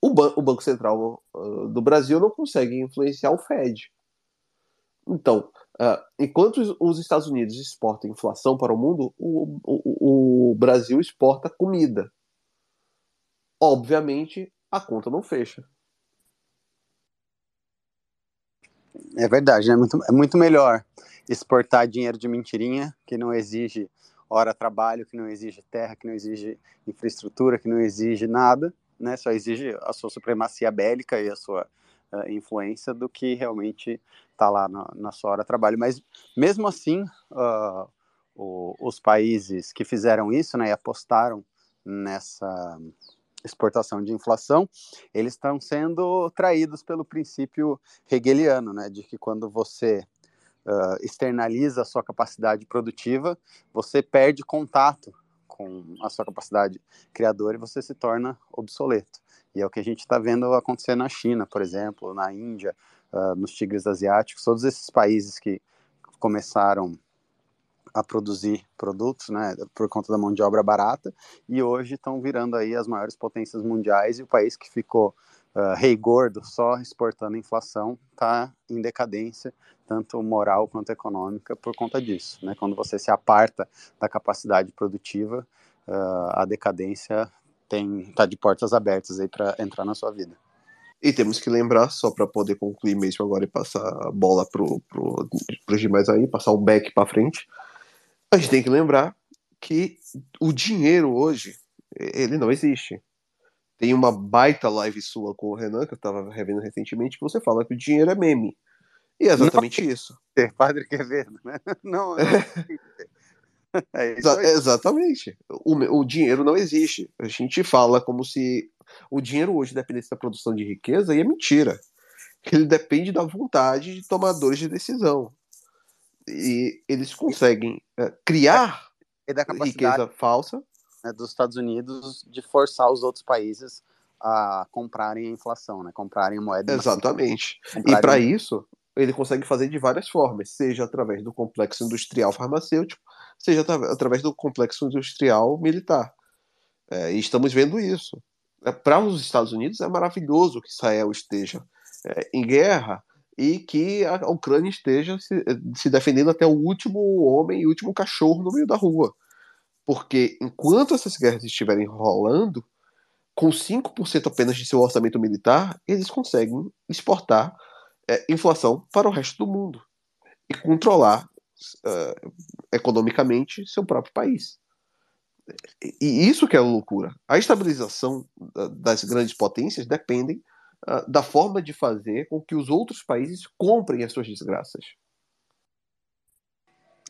O, ban o Banco Central uh, do Brasil não consegue influenciar o Fed. Então, Uh, enquanto os Estados Unidos exportam inflação para o mundo, o, o, o Brasil exporta comida. Obviamente, a conta não fecha. É verdade, né? é, muito, é muito melhor exportar dinheiro de mentirinha, que não exige hora trabalho, que não exige terra, que não exige infraestrutura, que não exige nada, né? só exige a sua supremacia bélica e a sua uh, influência do que realmente está lá na, na, sua hora trabalho. Mas mesmo assim, uh, o, os países que fizeram isso né, e apostaram nessa exportação de inflação, eles estão sendo traídos pelo princípio hegeliano, né, de que quando você uh, externaliza a sua capacidade produtiva, você perde contato com a sua capacidade criadora e você se torna obsoleto. E é o que a gente está vendo acontecer na China, por exemplo, na Índia, uh, nos tigres asiáticos, todos esses países que começaram a produzir produtos, né, por conta da mão de obra barata, e hoje estão virando aí as maiores potências mundiais e o país que ficou uh, rei gordo só exportando inflação está em decadência, tanto moral quanto econômica, por conta disso, né? Quando você se aparta da capacidade produtiva, uh, a decadência está de portas abertas para entrar na sua vida. E temos que lembrar, só para poder concluir mesmo agora e passar a bola pro, pro, pros demais aí, passar o back para frente, a gente tem que lembrar que o dinheiro hoje, ele não existe. Tem uma baita live sua com o Renan, que eu estava revendo recentemente, que você fala que o dinheiro é meme. E é exatamente [LAUGHS] não, [LAUGHS] isso. É padre Quevedo, né? Não, não. é exatamente. O, o dinheiro não existe. A gente fala como se o dinheiro hoje dependesse da produção de riqueza, e é mentira. Ele depende da vontade de tomadores de decisão e eles conseguem uh, criar e da riqueza falsa né, dos Estados Unidos de forçar os outros países a comprarem a inflação, né, comprarem moeda. Exatamente. Comprarem... E para isso ele consegue fazer de várias formas, seja através do complexo industrial farmacêutico, seja através do complexo industrial militar. É, e estamos vendo isso. É, para os Estados Unidos é maravilhoso que Israel esteja é, em guerra e que a Ucrânia esteja se, se defendendo até o último homem e último cachorro no meio da rua. Porque enquanto essas guerras estiverem rolando, com 5% apenas de seu orçamento militar, eles conseguem exportar é, inflação para o resto do mundo e controlar uh, economicamente seu próprio país. E isso que é loucura. A estabilização das grandes potências dependem uh, da forma de fazer com que os outros países comprem as suas desgraças.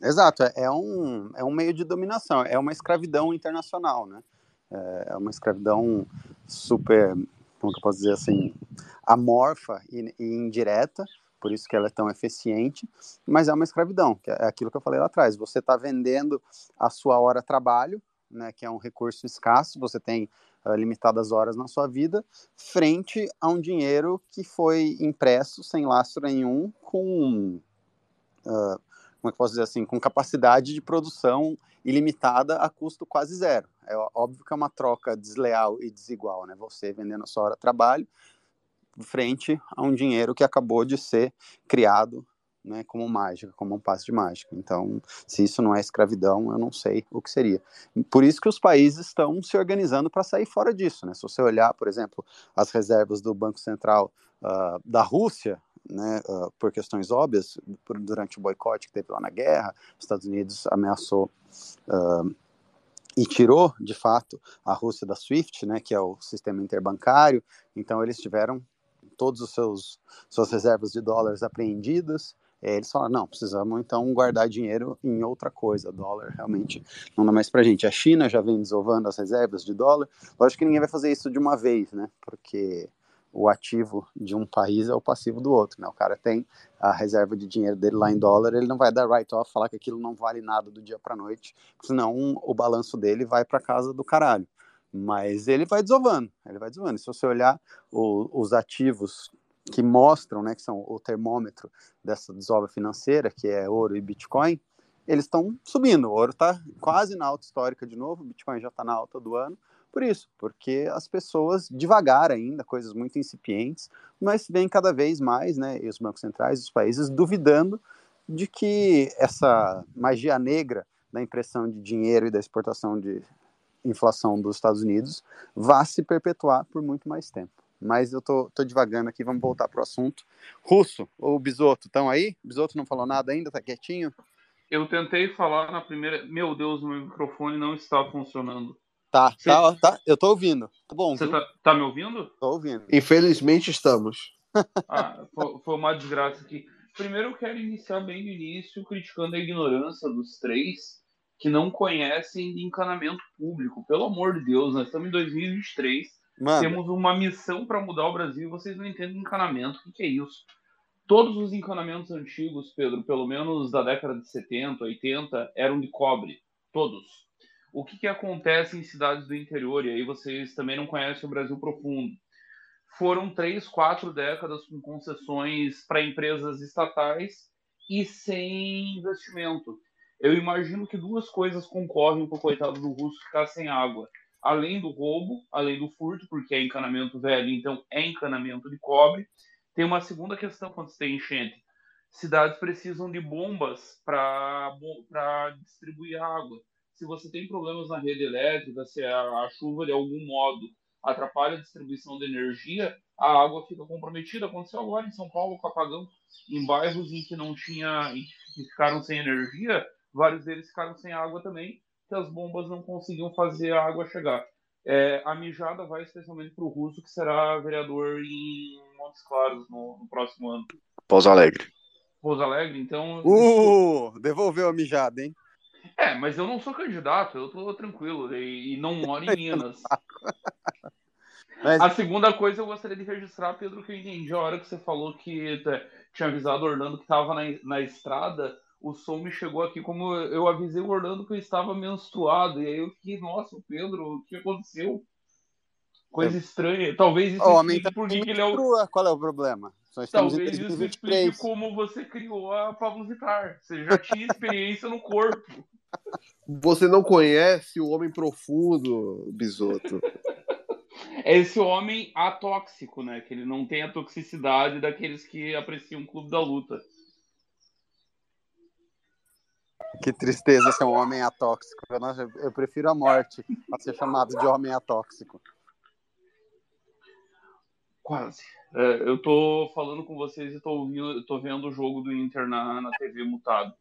Exato, é, é um, é um meio de dominação, é uma escravidão internacional, né? É, é uma escravidão super, como que eu posso dizer assim, amorfa e, e indireta, por isso que ela é tão eficiente, mas é uma escravidão, que é aquilo que eu falei lá atrás. Você está vendendo a sua hora trabalho, né, que é um recurso escasso, você tem uh, limitadas horas na sua vida, frente a um dinheiro que foi impresso sem lastro nenhum, com, uh, como é que posso dizer assim, com capacidade de produção ilimitada a custo quase zero. É óbvio que é uma troca desleal e desigual, né? Você vendendo a sua hora de trabalho frente a um dinheiro que acabou de ser criado né, como mágica, como um passe de mágica. Então, se isso não é escravidão, eu não sei o que seria. Por isso que os países estão se organizando para sair fora disso. Né? Se você olhar, por exemplo, as reservas do Banco Central uh, da Rússia, né, uh, por questões óbvias, durante o boicote que teve lá na guerra, os Estados Unidos ameaçou uh, e tirou, de fato, a Rússia da SWIFT, né, que é o sistema interbancário. Então, eles tiveram todos os seus suas reservas de dólares apreendidas é, eles falaram, não, precisamos então guardar dinheiro em outra coisa, dólar realmente não dá mais pra gente. A China já vem desovando as reservas de dólar, lógico que ninguém vai fazer isso de uma vez, né, porque o ativo de um país é o passivo do outro, né, o cara tem a reserva de dinheiro dele lá em dólar, ele não vai dar write-off, falar que aquilo não vale nada do dia para noite, senão o balanço dele vai para casa do caralho. Mas ele vai desovando, ele vai desovando. Se você olhar o, os ativos que mostram, né, que são o termômetro dessa desova financeira, que é ouro e Bitcoin, eles estão subindo. O ouro está quase na alta histórica de novo, o Bitcoin já está na alta do ano. Por isso, porque as pessoas devagar ainda, coisas muito incipientes, mas vem cada vez mais, né, e os bancos centrais, os países duvidando de que essa magia negra da impressão de dinheiro e da exportação de inflação dos Estados Unidos vá se perpetuar por muito mais tempo mas eu tô, tô devagando aqui, vamos voltar pro assunto. Russo ou Bisoto, estão aí? Bisoto não falou nada ainda, tá quietinho? Eu tentei falar na primeira. Meu Deus, meu microfone não está funcionando. Tá, Você... tá, tá, eu tô ouvindo. Tá bom. Você tá, tá, me ouvindo? Tô ouvindo. Infelizmente estamos. Ah, foi, foi uma desgraça aqui. Primeiro eu quero iniciar bem no início criticando a ignorância dos três que não conhecem de encanamento público. Pelo amor de Deus, nós estamos em 2023 Mano. Temos uma missão para mudar o Brasil e vocês não entendem encanamento. O que, que é isso? Todos os encanamentos antigos, Pedro, pelo menos da década de 70, 80, eram de cobre. Todos. O que, que acontece em cidades do interior? E aí vocês também não conhecem o Brasil profundo. Foram três, quatro décadas com concessões para empresas estatais e sem investimento. Eu imagino que duas coisas concorrem para o coitado do russo ficar sem água. Além do roubo, além do furto, porque é encanamento velho, então é encanamento de cobre. Tem uma segunda questão quando você tem enchente. Cidades precisam de bombas para distribuir água. Se você tem problemas na rede elétrica, se a, a chuva de algum modo atrapalha a distribuição de energia, a água fica comprometida. Aconteceu agora em São Paulo com apagão, em bairros em que não tinha, em que ficaram sem energia, vários deles ficaram sem água também, que as bombas não conseguiam fazer a água chegar. É, a mijada vai especialmente para o Russo, que será vereador em Montes Claros no, no, próximo ano. Pouso Alegre. Pouso Alegre, então. Uh! Devolveu a mijada, hein? É, mas eu não sou candidato, eu tô tranquilo e, e não moro em Minas. [LAUGHS] mas... A segunda coisa eu gostaria de registrar, Pedro, que eu entendi a hora que você falou que tinha avisado o Orlando que estava na, na estrada o som me chegou aqui como eu avisei o Orlando que eu estava menstruado. E aí eu fiquei, nossa, Pedro, o que aconteceu? Coisa estranha. Talvez isso oh, explique tá por que ele é o. Qual é o problema? Talvez isso explique como você criou a Pablo Vittar. Você já tinha experiência no corpo. Você não conhece o homem profundo, Bisoto. É esse homem atóxico, né? Que ele não tem a toxicidade daqueles que apreciam o clube da luta. Que tristeza ser um homem atóxico. Eu, eu prefiro a morte a ser chamado de homem atóxico. Quase. É, eu tô falando com vocês e tô, ouvindo, tô vendo o jogo do Inter na, na TV mutado.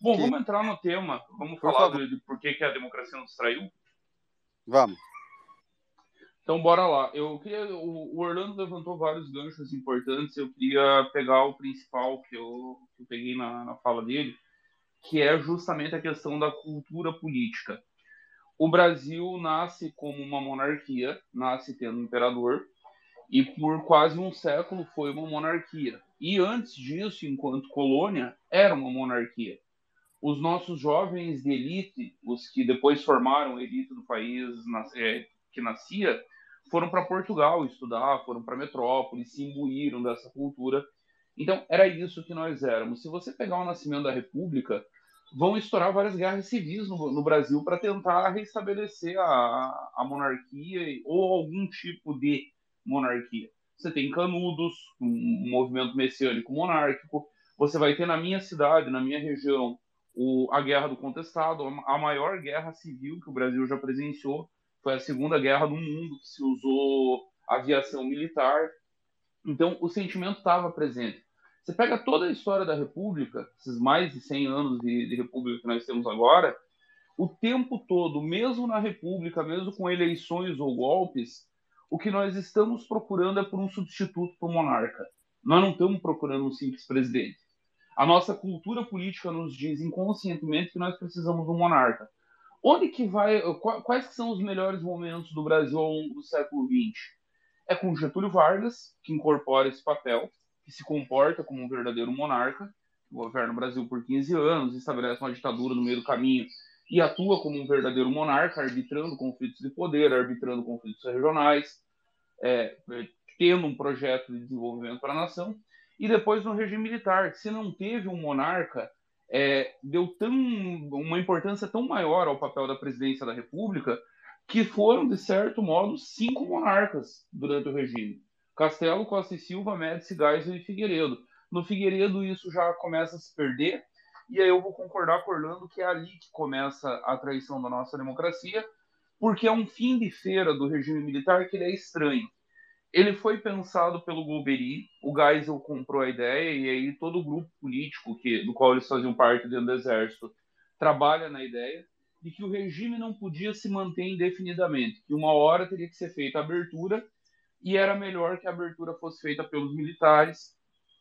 Bom, que... vamos entrar no tema. Vamos por falar de, de, por que, que a democracia nos traiu? Vamos. Então, bora lá. Eu queria, o Orlando levantou vários ganchos importantes. Eu queria pegar o principal que eu, que eu peguei na, na fala dele, que é justamente a questão da cultura política. O Brasil nasce como uma monarquia, nasce tendo um imperador, e por quase um século foi uma monarquia. E antes disso, enquanto colônia, era uma monarquia. Os nossos jovens de elite, os que depois formaram a elite do país é, que nascia, foram para Portugal estudar, foram para metrópole, se imbuíram dessa cultura. Então, era isso que nós éramos. Se você pegar o nascimento da República, vão estourar várias guerras civis no, no Brasil para tentar restabelecer a, a monarquia ou algum tipo de monarquia. Você tem Canudos, um movimento messiânico monárquico. Você vai ter na minha cidade, na minha região, o, a Guerra do Contestado, a maior guerra civil que o Brasil já presenciou. Foi a Segunda Guerra do Mundo, que se usou aviação militar. Então, o sentimento estava presente. Você pega toda a história da República, esses mais de 100 anos de, de República que nós temos agora, o tempo todo, mesmo na República, mesmo com eleições ou golpes, o que nós estamos procurando é por um substituto para o monarca. Nós não estamos procurando um simples presidente. A nossa cultura política nos diz inconscientemente que nós precisamos de um monarca. Onde que vai? Quais que são os melhores momentos do Brasil ao longo do século XX? É com Getúlio Vargas, que incorpora esse papel, que se comporta como um verdadeiro monarca, governa o Brasil por 15 anos, estabelece uma ditadura no meio do caminho e atua como um verdadeiro monarca, arbitrando conflitos de poder, arbitrando conflitos regionais, é, tendo um projeto de desenvolvimento para a nação. E depois no regime militar, se não teve um monarca, é, deu tão, uma importância tão maior ao papel da presidência da República que foram, de certo modo, cinco monarcas durante o regime. Castelo, Costa e Silva, Médici, Geisel e Figueiredo. No Figueiredo isso já começa a se perder, e aí eu vou concordar com Orlando que é ali que começa a traição da nossa democracia, porque é um fim de feira do regime militar que ele é estranho. Ele foi pensado pelo Golbery, o Geisel comprou a ideia, e aí todo o grupo político que, do qual eles faziam parte dentro do exército trabalha na ideia de que o regime não podia se manter indefinidamente, que uma hora teria que ser feita a abertura e era melhor que a abertura fosse feita pelos militares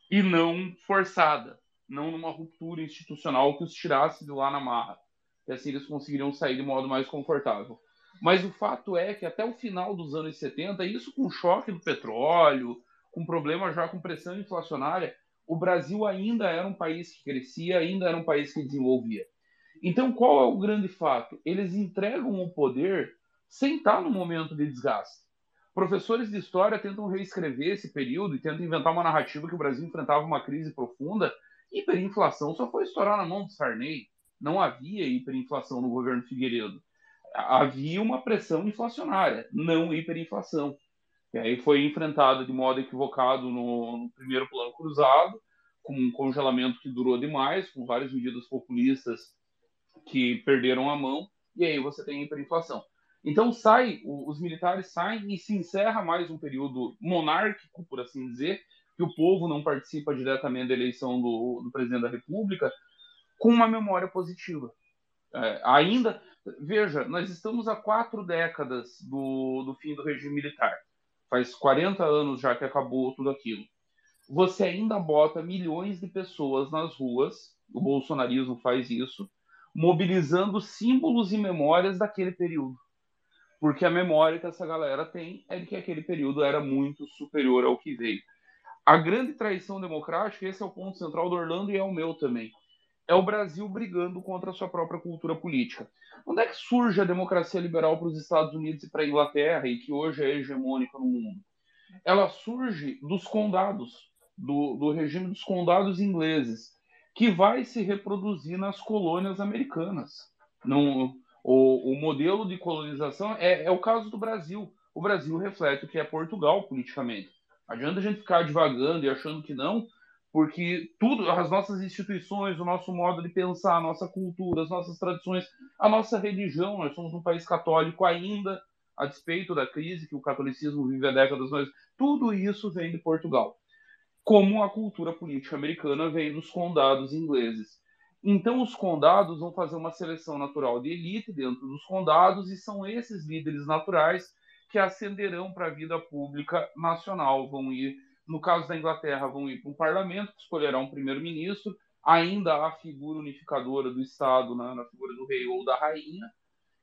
e não forçada, não numa ruptura institucional que os tirasse de lá na marra. E assim eles conseguiriam sair de modo mais confortável. Mas o fato é que até o final dos anos 70, isso com o choque do petróleo, com problema já com pressão inflacionária, o Brasil ainda era um país que crescia, ainda era um país que desenvolvia. Então, qual é o grande fato? Eles entregam o poder sem estar no momento de desgaste. Professores de história tentam reescrever esse período e tentam inventar uma narrativa que o Brasil enfrentava uma crise profunda. Hiperinflação só foi estourar na mão do Sarney. Não havia hiperinflação no governo Figueiredo. Havia uma pressão inflacionária, não hiperinflação. E aí foi enfrentada de modo equivocado no, no primeiro plano cruzado, com um congelamento que durou demais, com várias medidas populistas que perderam a mão, e aí você tem hiperinflação. Então sai, os militares saem e se encerra mais um período monárquico, por assim dizer, que o povo não participa diretamente da eleição do, do presidente da República, com uma memória positiva. É, ainda, veja, nós estamos há quatro décadas do, do fim do regime militar. Faz 40 anos já que acabou tudo aquilo. Você ainda bota milhões de pessoas nas ruas, o bolsonarismo faz isso, mobilizando símbolos e memórias daquele período porque a memória que essa galera tem é de que aquele período era muito superior ao que veio. A grande traição democrática, esse é o ponto central do Orlando e é o meu também, é o Brasil brigando contra a sua própria cultura política. Onde é que surge a democracia liberal para os Estados Unidos e para a Inglaterra, e que hoje é hegemônica no mundo? Ela surge dos condados, do, do regime dos condados ingleses, que vai se reproduzir nas colônias americanas. O, o modelo de colonização é, é o caso do Brasil. O Brasil reflete o que é Portugal politicamente. Adianta a gente ficar divagando e achando que não, porque tudo, as nossas instituições, o nosso modo de pensar, a nossa cultura, as nossas tradições, a nossa religião, nós somos um país católico ainda, a despeito da crise que o catolicismo vive há décadas, mas tudo isso vem de Portugal. Como a cultura política americana vem dos condados ingleses. Então, os condados vão fazer uma seleção natural de elite dentro dos condados, e são esses líderes naturais que ascenderão para a vida pública nacional. Vão ir, no caso da Inglaterra, vão ir para um parlamento, que escolherá um primeiro-ministro, ainda a figura unificadora do Estado na, na figura do rei ou da rainha.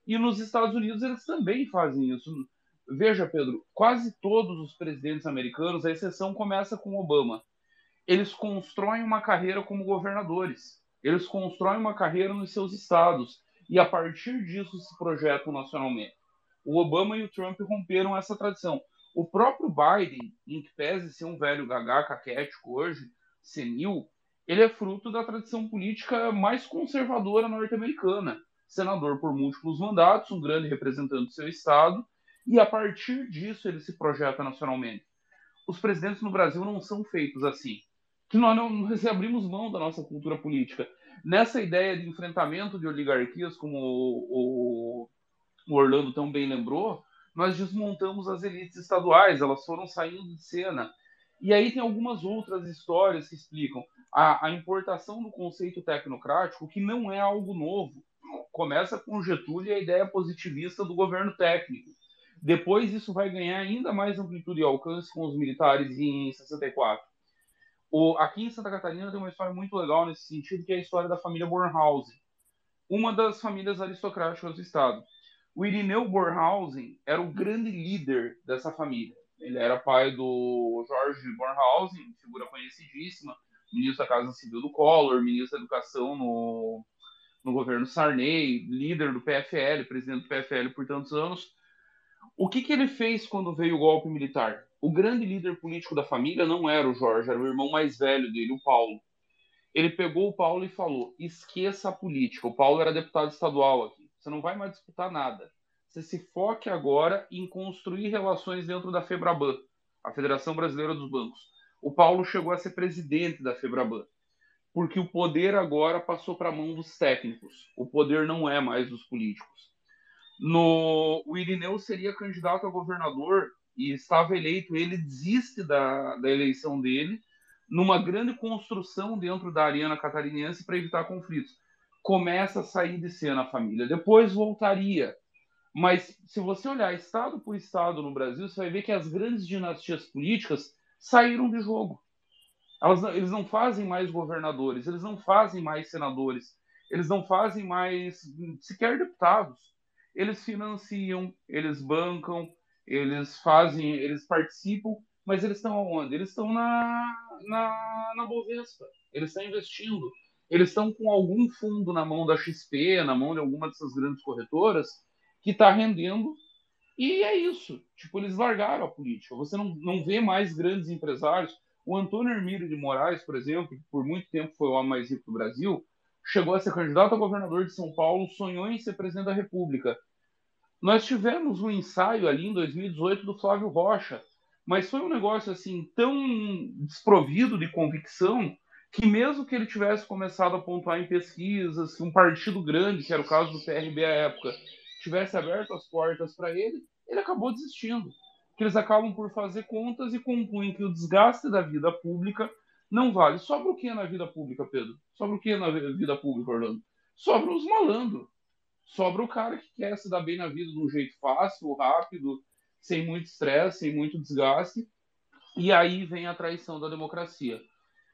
E nos Estados Unidos eles também fazem isso. Veja, Pedro, quase todos os presidentes americanos, a exceção começa com Obama, eles constroem uma carreira como governadores eles constroem uma carreira nos seus estados e a partir disso se projetam nacionalmente. O Obama e o Trump romperam essa tradição. O próprio Biden, em que pese ser um velho gagá caquético hoje, senil, ele é fruto da tradição política mais conservadora norte-americana. Senador por múltiplos mandatos, um grande representante do seu estado, e a partir disso ele se projeta nacionalmente. Os presidentes no Brasil não são feitos assim que nós não nós abrimos mão da nossa cultura política. Nessa ideia de enfrentamento de oligarquias, como o, o Orlando tão bem lembrou, nós desmontamos as elites estaduais, elas foram saindo de cena. E aí tem algumas outras histórias que explicam a, a importação do conceito tecnocrático, que não é algo novo. Começa com Getúlio e a ideia positivista do governo técnico. Depois isso vai ganhar ainda mais amplitude e alcance com os militares em 64. O, aqui em Santa Catarina tem uma história muito legal nesse sentido, que é a história da família Bornhausen, uma das famílias aristocráticas do estado. O Irineu Bornhausen era o grande líder dessa família. Ele era pai do Jorge Bornhausen, figura conhecidíssima, ministro da Casa Civil do Collor, ministro da Educação no, no governo Sarney, líder do PFL, presidente do PFL por tantos anos. O que, que ele fez quando veio o golpe militar? O grande líder político da família não era o Jorge, era o irmão mais velho dele, o Paulo. Ele pegou o Paulo e falou: esqueça a política. O Paulo era deputado estadual aqui. Você não vai mais disputar nada. Você se foque agora em construir relações dentro da Febraban, a Federação Brasileira dos Bancos. O Paulo chegou a ser presidente da Febraban, porque o poder agora passou para a mão dos técnicos. O poder não é mais dos políticos. No, o Irineu seria candidato a governador e estava eleito, ele desiste da, da eleição dele numa grande construção dentro da Ariana catarinense para evitar conflitos. Começa a sair de cena a família. Depois voltaria. Mas se você olhar estado por estado no Brasil, você vai ver que as grandes dinastias políticas saíram de jogo. Elas, eles não fazem mais governadores, eles não fazem mais senadores, eles não fazem mais sequer deputados. Eles financiam, eles bancam, eles fazem, eles participam Mas eles estão onde? Eles estão na, na, na Bovespa. Eles estão investindo. Eles estão com algum fundo na mão da XP, na mão de alguma dessas grandes corretoras, que está rendendo. E é isso. Tipo, eles largaram a política. Você não, não vê mais grandes empresários. O Antônio Hermílio de Moraes, por exemplo, que por muito tempo foi o homem mais rico do Brasil, chegou a ser candidato a governador de São Paulo, sonhou em ser presidente da República. Nós tivemos um ensaio ali em 2018 do Flávio Rocha, mas foi um negócio assim tão desprovido de convicção que mesmo que ele tivesse começado a pontuar em pesquisas, que um partido grande, que era o caso do PRB à época, tivesse aberto as portas para ele, ele acabou desistindo. Que eles acabam por fazer contas e concluem que o desgaste da vida pública não vale. Sobra o que na vida pública, Pedro? Sobra o que na vida pública, Orlando? Sobra os malandros. Sobra o cara que quer se dar bem na vida de um jeito fácil, rápido, sem muito estresse, sem muito desgaste. E aí vem a traição da democracia.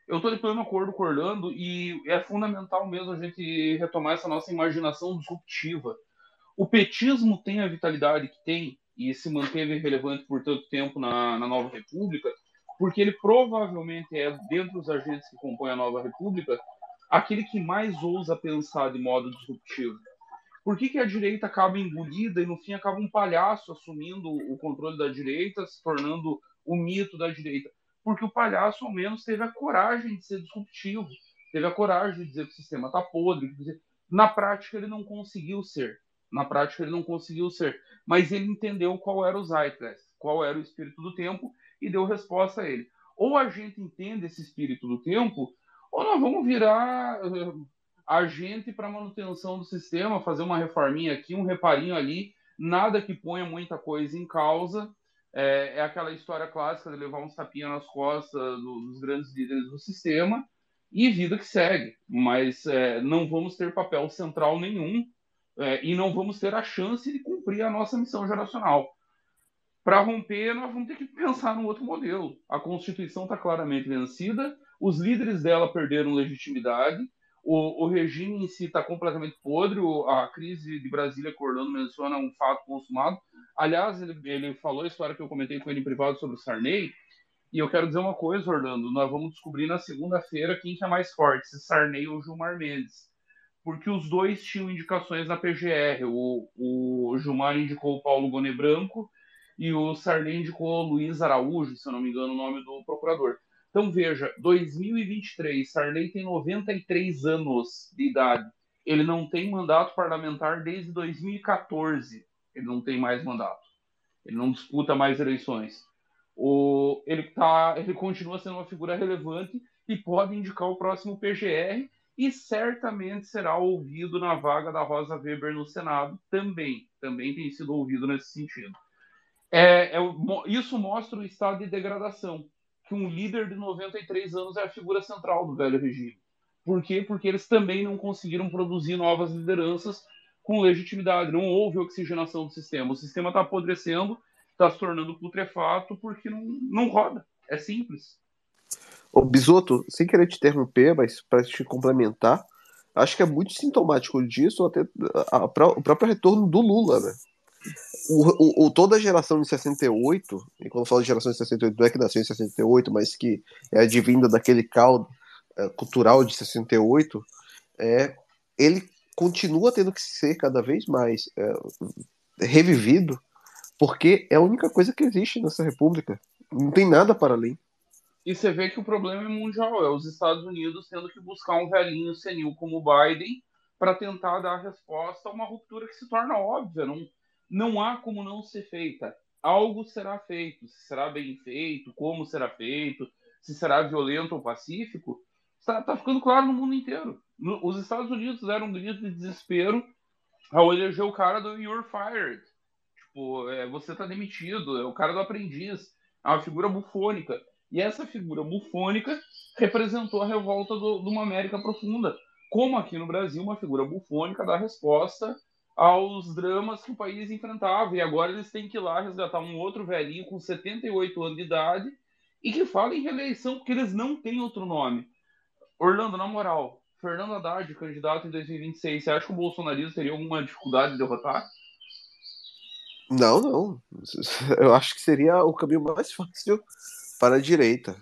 Eu estou de pleno acordo com o Orlando e é fundamental mesmo a gente retomar essa nossa imaginação disruptiva. O petismo tem a vitalidade que tem e se manteve relevante por tanto tempo na, na Nova República, porque ele provavelmente é, dentre os agentes que compõem a nova república, aquele que mais ousa pensar de modo disruptivo. Por que, que a direita acaba engolida e no fim acaba um palhaço assumindo o controle da direita, se tornando o mito da direita? Porque o palhaço, ao menos, teve a coragem de ser disruptivo, teve a coragem de dizer que o sistema está podre. Na prática, ele não conseguiu ser. Na prática, ele não conseguiu ser. Mas ele entendeu qual era o Zeitgeist, qual era o espírito do tempo, e deu resposta a ele. Ou a gente entende esse espírito do tempo, ou nós vamos virar uh, agente para manutenção do sistema, fazer uma reforminha aqui, um reparinho ali, nada que ponha muita coisa em causa. É, é aquela história clássica de levar uns tapinhas nas costas do, dos grandes líderes do sistema e vida que segue. Mas é, não vamos ter papel central nenhum é, e não vamos ter a chance de cumprir a nossa missão geracional. Para romper, nós vamos ter que pensar num outro modelo. A Constituição está claramente vencida, os líderes dela perderam legitimidade, o, o regime em si está completamente podre, a crise de Brasília que o Orlando menciona é um fato consumado. Aliás, ele, ele falou a história que eu comentei com ele em privado sobre o Sarney, e eu quero dizer uma coisa, Orlando, nós vamos descobrir na segunda-feira quem que é mais forte, se Sarney ou Gilmar Mendes. Porque os dois tinham indicações na PGR. O, o Gilmar indicou o Paulo Gone Branco e o Sarney indicou Luiz Araújo, se eu não me engano o nome do procurador. Então veja, 2023, Sarney tem 93 anos de idade. Ele não tem mandato parlamentar desde 2014. Ele não tem mais mandato. Ele não disputa mais eleições. O, ele, tá, ele continua sendo uma figura relevante e pode indicar o próximo PGR e certamente será ouvido na vaga da Rosa Weber no Senado também. Também tem sido ouvido nesse sentido. É, é, isso mostra o estado de degradação, que um líder de 93 anos é a figura central do velho regime. Por quê? Porque eles também não conseguiram produzir novas lideranças com legitimidade. Não houve oxigenação do sistema. O sistema está apodrecendo, está se tornando putrefato porque não, não roda. É simples. Ô, Bisoto, sem querer te interromper, mas para te complementar, acho que é muito sintomático disso até o próprio retorno do Lula, né? O, o, toda a geração de 68, e quando falo de geração de 68, não é que nasceu em 68, mas que é advinda daquele caldo é, cultural de 68, é, ele continua tendo que ser cada vez mais é, revivido, porque é a única coisa que existe nessa república. Não tem nada para além. E você vê que o problema é mundial, é os Estados Unidos tendo que buscar um velhinho senil como Biden para tentar dar resposta a uma ruptura que se torna óbvia. Não, não há como não ser feita. Algo será feito. Se será bem feito, como será feito, se será violento ou pacífico, está, tá ficando claro no mundo inteiro. No, os Estados Unidos deram um grito de desespero ao eleger o cara do You're Fired. Tipo, é, você está demitido, é o cara do aprendiz. É uma figura bufônica. E essa figura bufônica representou a revolta de uma América profunda. Como aqui no Brasil, uma figura bufônica dá resposta aos dramas que o país enfrentava. E agora eles têm que ir lá resgatar um outro velhinho com 78 anos de idade e que fala em reeleição porque eles não têm outro nome. Orlando, na moral, Fernando Haddad, candidato em 2026, você acha que o bolsonarismo teria alguma dificuldade de derrotar? Não, não. [LAUGHS] Eu acho que seria o caminho mais fácil para a direita.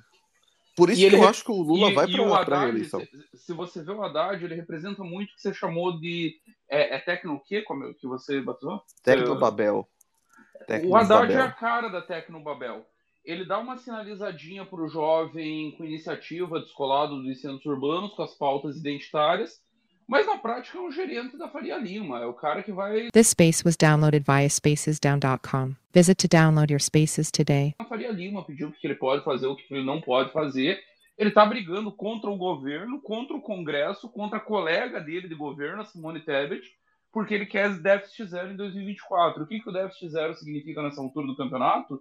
Por isso E que ele eu acho que o Lula E- vai para a Haddad, reeleição. se, você vê o Haddad, ele representa muito o que você chamou de. É, é tecno o quê? Como é que você batizou? Tecnobabel. O Haddad é Tecnobabel. a cara da Tecnobabel. Ele dá uma sinalizadinha para o jovem com iniciativa descolado dos centros urbanos, com as pautas identitárias, mas na prática é um gerente da Faria Lima. É o cara que vai This space was downloaded via spacesdown.com. Visit to download your spaces today. na Faria Lima pedir o que ele pode fazer, o que ele não pode fazer. Ele está brigando contra o governo, contra o Congresso, contra a colega dele de governo, a Simone Tebet, porque ele quer déficit zero em 2024. O que, que o déficit zero significa nessa altura do campeonato?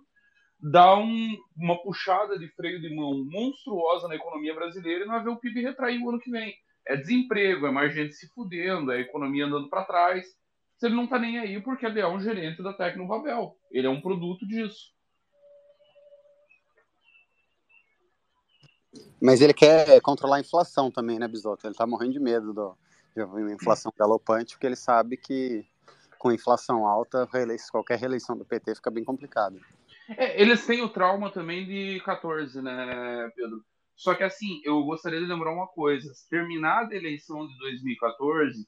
Dá um- uma puxada de freio de mão monstruosa na economia brasileira e nós ver o PIB retrair o ano que vem. É desemprego, é mais gente se fudendo, é a economia andando para trás. Ele não tá nem aí porque ele é um gerente da Tecnobabel. Ele é um produto disso. Mas ele quer controlar a inflação também, né, Bisoto? Ele tá morrendo de medo do, de uma inflação galopante, porque ele sabe que com inflação alta, reeleição- qualquer reeleição do PT fica bem complicado. É, eles têm o trauma também de 14, né, Pedro? Só que assim, eu gostaria de lembrar uma coisa. Terminada a eleição de 2014,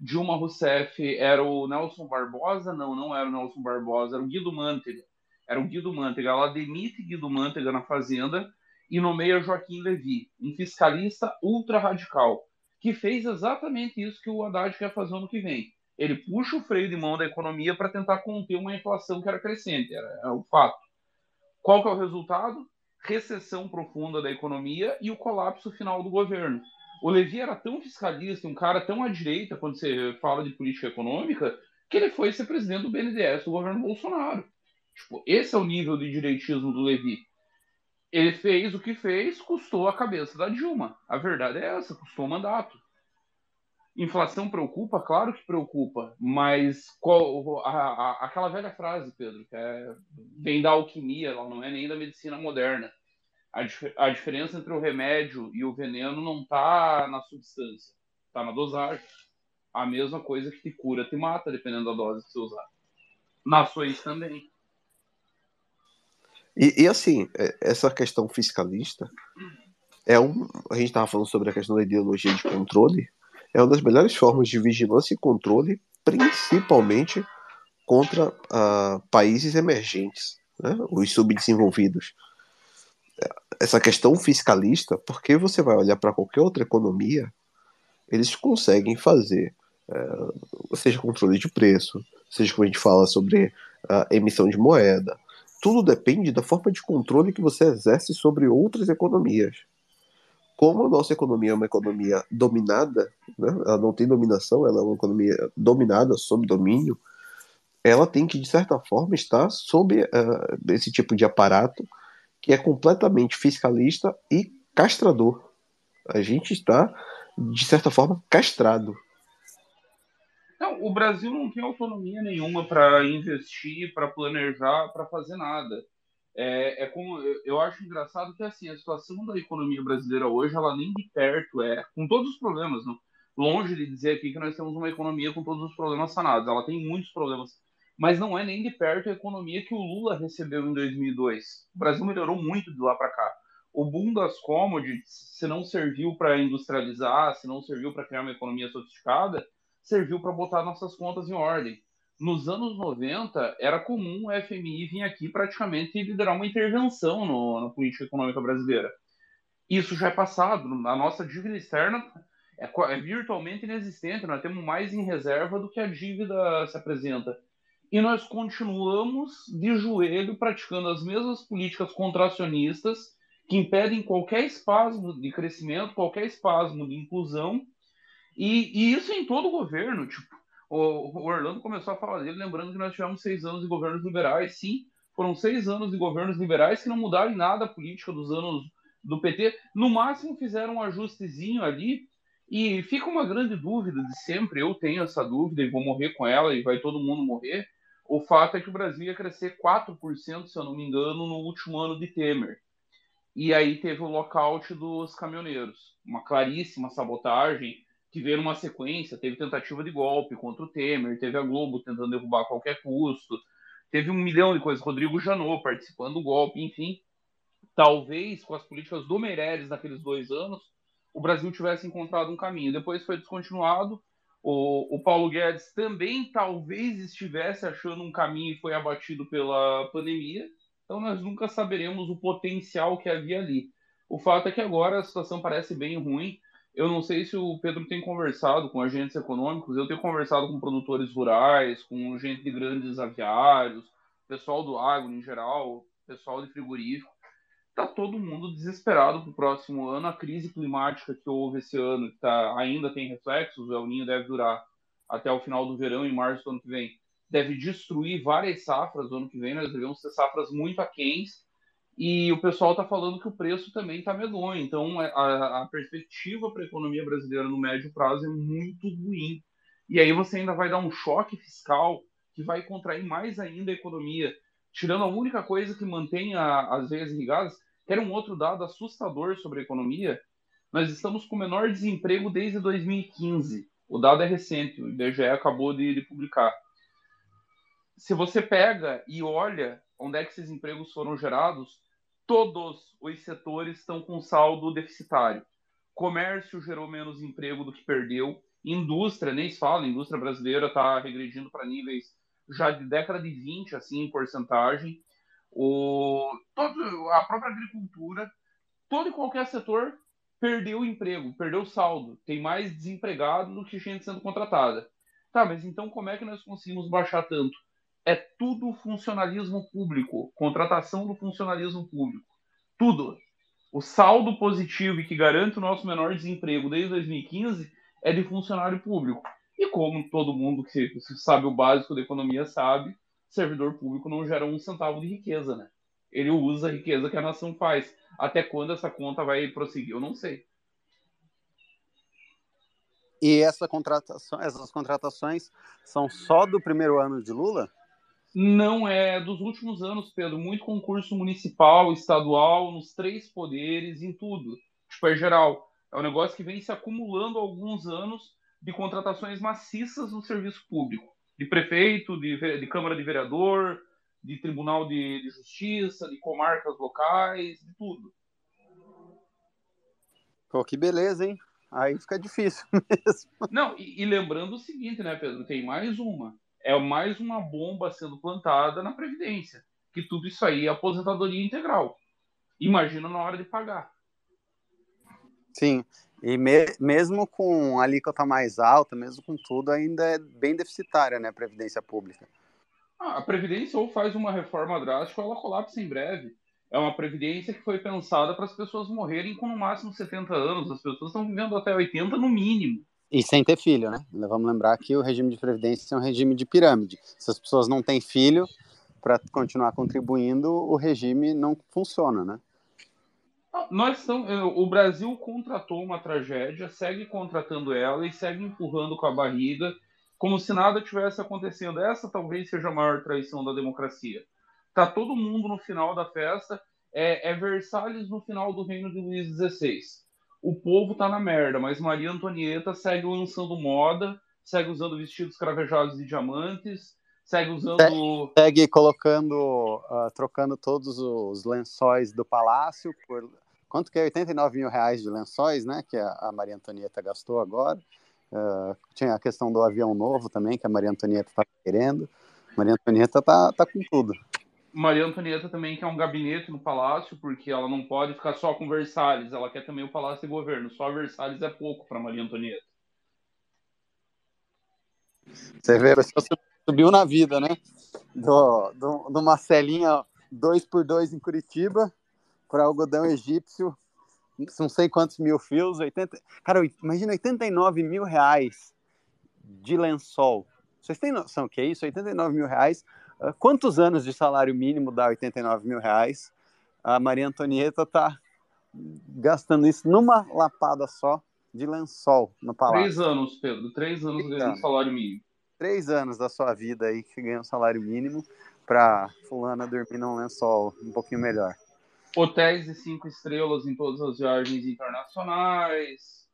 Dilma Rousseff era o Nelson Barbosa? Não, não era o Nelson Barbosa, era o Guido Mantega. Era o Guido Mantega. Ela demite Guido Mantega na Fazenda e nomeia Joaquim Levy, um fiscalista ultra radical, que fez exatamente isso que o Haddad quer fazer ano que vem. Ele puxa o freio de mão da economia para tentar conter uma inflação que era crescente, era, era o fato. Qual que é o resultado? Recessão profunda da economia e o colapso final do governo. O Levi era tão fiscalista, um cara tão à direita quando você fala de política econômica, que ele foi ser presidente do BNDES do governo Bolsonaro. Tipo, esse é o nível de direitismo do Levi. Ele fez o que fez, custou a cabeça da Dilma. A verdade é essa, custou o mandato. Inflação preocupa? Claro que preocupa, mas qual, a, a, aquela velha frase, Pedro, que é, vem da alquimia, ela não é nem da medicina moderna. A, a diferença entre o remédio e o veneno não está na substância, está na dosagem. A mesma coisa que te cura, te mata, dependendo da dose que você usar. Na Suíça também. E, e, assim, é- essa questão fiscalista é um. A gente estava falando sobre a questão da ideologia de controle. É uma das melhores formas de vigilância e controle, principalmente contra ah, países emergentes, né, os subdesenvolvidos. Essa questão fiscalista, porque você vai olhar para qualquer outra economia, eles conseguem fazer, eh, seja controle de preço, seja como a gente fala sobre a emissão de moeda, tudo depende da forma de controle que você exerce sobre outras economias. Como a nossa economia é uma economia dominada, né, ela não tem dominação, ela é uma economia dominada, sob domínio, ela tem que, de certa forma, estar sob uh, esse tipo de aparato que é completamente fiscalista e castrador. A gente está, de certa forma, castrado. Não, o Brasil não tem autonomia nenhuma para investir, para planejar, para fazer nada. É, é eu acho engraçado que assim a situação da economia brasileira hoje, ela nem de perto é, com todos os problemas, não, longe de dizer aqui que nós temos uma economia com todos os problemas sanados. Ela tem muitos problemas, mas não é nem de perto a economia que o Lula recebeu em 2002. O Brasil melhorou muito de lá para cá. O boom das commodities, se não serviu para industrializar, se não serviu para criar uma economia sofisticada, serviu para botar nossas contas em ordem. Nos anos 90, era comum o FMI vir aqui praticamente liderar uma intervenção no, na política econômica brasileira. Isso já é passado. A nossa dívida externa é, é, virtualmente inexistente. Nós temos mais em reserva do que a dívida se apresenta. E nós continuamos de joelho praticando as mesmas políticas contracionistas que impedem qualquer espasmo de crescimento, qualquer espasmo de inclusão e, e, isso em todo o governo. Tipo, o, o, Orlando começou a falar dele, lembrando que nós tivemos seis anos de governos liberais. Sim, foram seis anos de governos liberais que não mudaram em nada a política dos anos do PT. No máximo fizeram um ajustezinho ali. E fica uma grande dúvida de sempre. Eu tenho essa dúvida e vou morrer com ela e vai todo mundo morrer. O fato é que o Brasil ia crescer 4%, se eu não me engano, no último ano de Temer. E aí teve o lockout dos caminhoneiros. Uma claríssima sabotagem veio numa sequência, teve tentativa de golpe contra o Temer, teve a Globo tentando derrubar a qualquer custo, teve um milhão de coisas, Rodrigo Janot participando do golpe, enfim. talvez com as políticas do Meirelles naqueles dois anos, o Brasil tivesse encontrado um caminho. Depois foi descontinuado. O, o Paulo Guedes também talvez estivesse achando um caminho e foi abatido pela pandemia. Então nós nunca saberemos o potencial que havia ali. O fato é que agora a situação parece bem ruim. Eu não sei se o Pedro tem conversado com agentes econômicos, eu tenho conversado com produtores rurais, com gente de grandes aviários, pessoal do agro em geral, pessoal de frigorífico. Está todo mundo desesperado para o próximo ano. A crise climática que houve esse ano que tá, ainda tem reflexos, o El Ninho deve durar até o final do verão, em março do ano que vem, deve destruir várias safras do ano que vem. Nós devemos ter safras muito aquentes e o pessoal está falando que o preço também está medonho. Então, é, a, a perspectiva para a economia brasileira no médio prazo é muito ruim. E aí você ainda vai dar um choque fiscal que vai contrair mais ainda a economia, tirando a única coisa que mantém a, as veias irrigadas, que era um outro dado assustador sobre a economia. Nós estamos com o menor desemprego desde 2015. O dado é recente, o IBGE acabou de, de publicar. Se você pega e olha onde é que esses empregos foram gerados, todos os setores estão com saldo deficitário. Comércio gerou menos emprego do que perdeu. Indústria, nem se fala, a indústria brasileira está regredindo para níveis já de década de 20, assim, em porcentagem. O, todo, a própria agricultura, todo e qualquer setor perdeu emprego, perdeu saldo. Tem mais desempregado do que gente sendo contratada. Tá, mas então como é que nós conseguimos baixar tanto? É tudo funcionalismo público, contratação do funcionalismo público. Tudo. O saldo positivo e que garante o nosso menor desemprego desde 2015 é de funcionário público. E como todo mundo que sabe o básico da economia sabe, servidor público não gera um centavo de riqueza, né? Ele usa a riqueza que a nação faz. Até quando essa conta vai prosseguir, eu não sei. E essa contratação, essas contratações são só do primeiro ano de Lula? Não é dos últimos anos, Pedro, muito concurso municipal, estadual, nos três poderes, em tudo. Tipo, é geral. É um negócio que vem se acumulando há alguns anos de contratações maciças no serviço público. De prefeito, de, de Câmara de Vereador, de Tribunal de, de Justiça, de comarcas locais, de tudo. Pô, que beleza, hein? Aí fica difícil [LAUGHS] mesmo. Não, e, e lembrando o seguinte, né, Pedro? Tem mais uma é mais uma bomba sendo plantada na Previdência. Que tudo isso aí é aposentadoria integral. Imagina na hora de pagar. Sim, e me, mesmo com a alíquota mais alta, mesmo com tudo, ainda é bem deficitária né, a Previdência Pública. Ah, a Previdência ou faz uma reforma drástica ou ela colapsa em breve. É uma Previdência que foi pensada para as pessoas morrerem com no máximo 70 anos. As pessoas estão vivendo até 80 no mínimo. E sem ter filho, né? Vamos lembrar que o regime de previdência é um regime de pirâmide. Se as pessoas não têm filho, para continuar contribuindo, o regime não funciona, né? Nós o Brasil contratou uma tragédia, segue contratando ela e segue empurrando com a barriga, como se nada tivesse acontecendo. Essa talvez seja a maior traição da democracia. Tá todo mundo no final da festa, é, é Versalhes no final do reino de Luís XVI o povo tá na merda, mas Maria Antonieta segue lançando moda, segue usando vestidos cravejados de diamantes, segue usando. Segue colocando, uh, trocando todos os lençóis do palácio por. Quanto que é? 89 mil reais de lençóis, né? Que a, Maria Antonieta gastou agora. Uh, tinha a questão do avião novo também, que a Maria Antonieta está querendo. Maria Antonieta tá, tá com tudo. Maria Antonieta também quer um gabinete no palácio, porque ela não pode ficar só com Versalhes, ela quer também o palácio de governo. Só Versalhes é pouco para Maria Antonieta. Você vê, pessoa subiu na vida, né? Do, do, do Marcelinha 2x2 em Curitiba para algodão egípcio, não sei quantos mil fios, 80... Cara, imagina 89 mil reais de lençol. Vocês têm noção o que é isso? 89 mil reais quantos anos de salário mínimo dá 89 mil reais? A Maria Antonieta está gastando isso numa lapada só de lençol no palácio. Três anos, Pedro. Três anos ganhando salário mínimo. Três anos da sua vida aí que ganha um salário mínimo para fulana dormir num lençol um pouquinho melhor. Hotéis de cinco estrelas em todas as viagens internacionais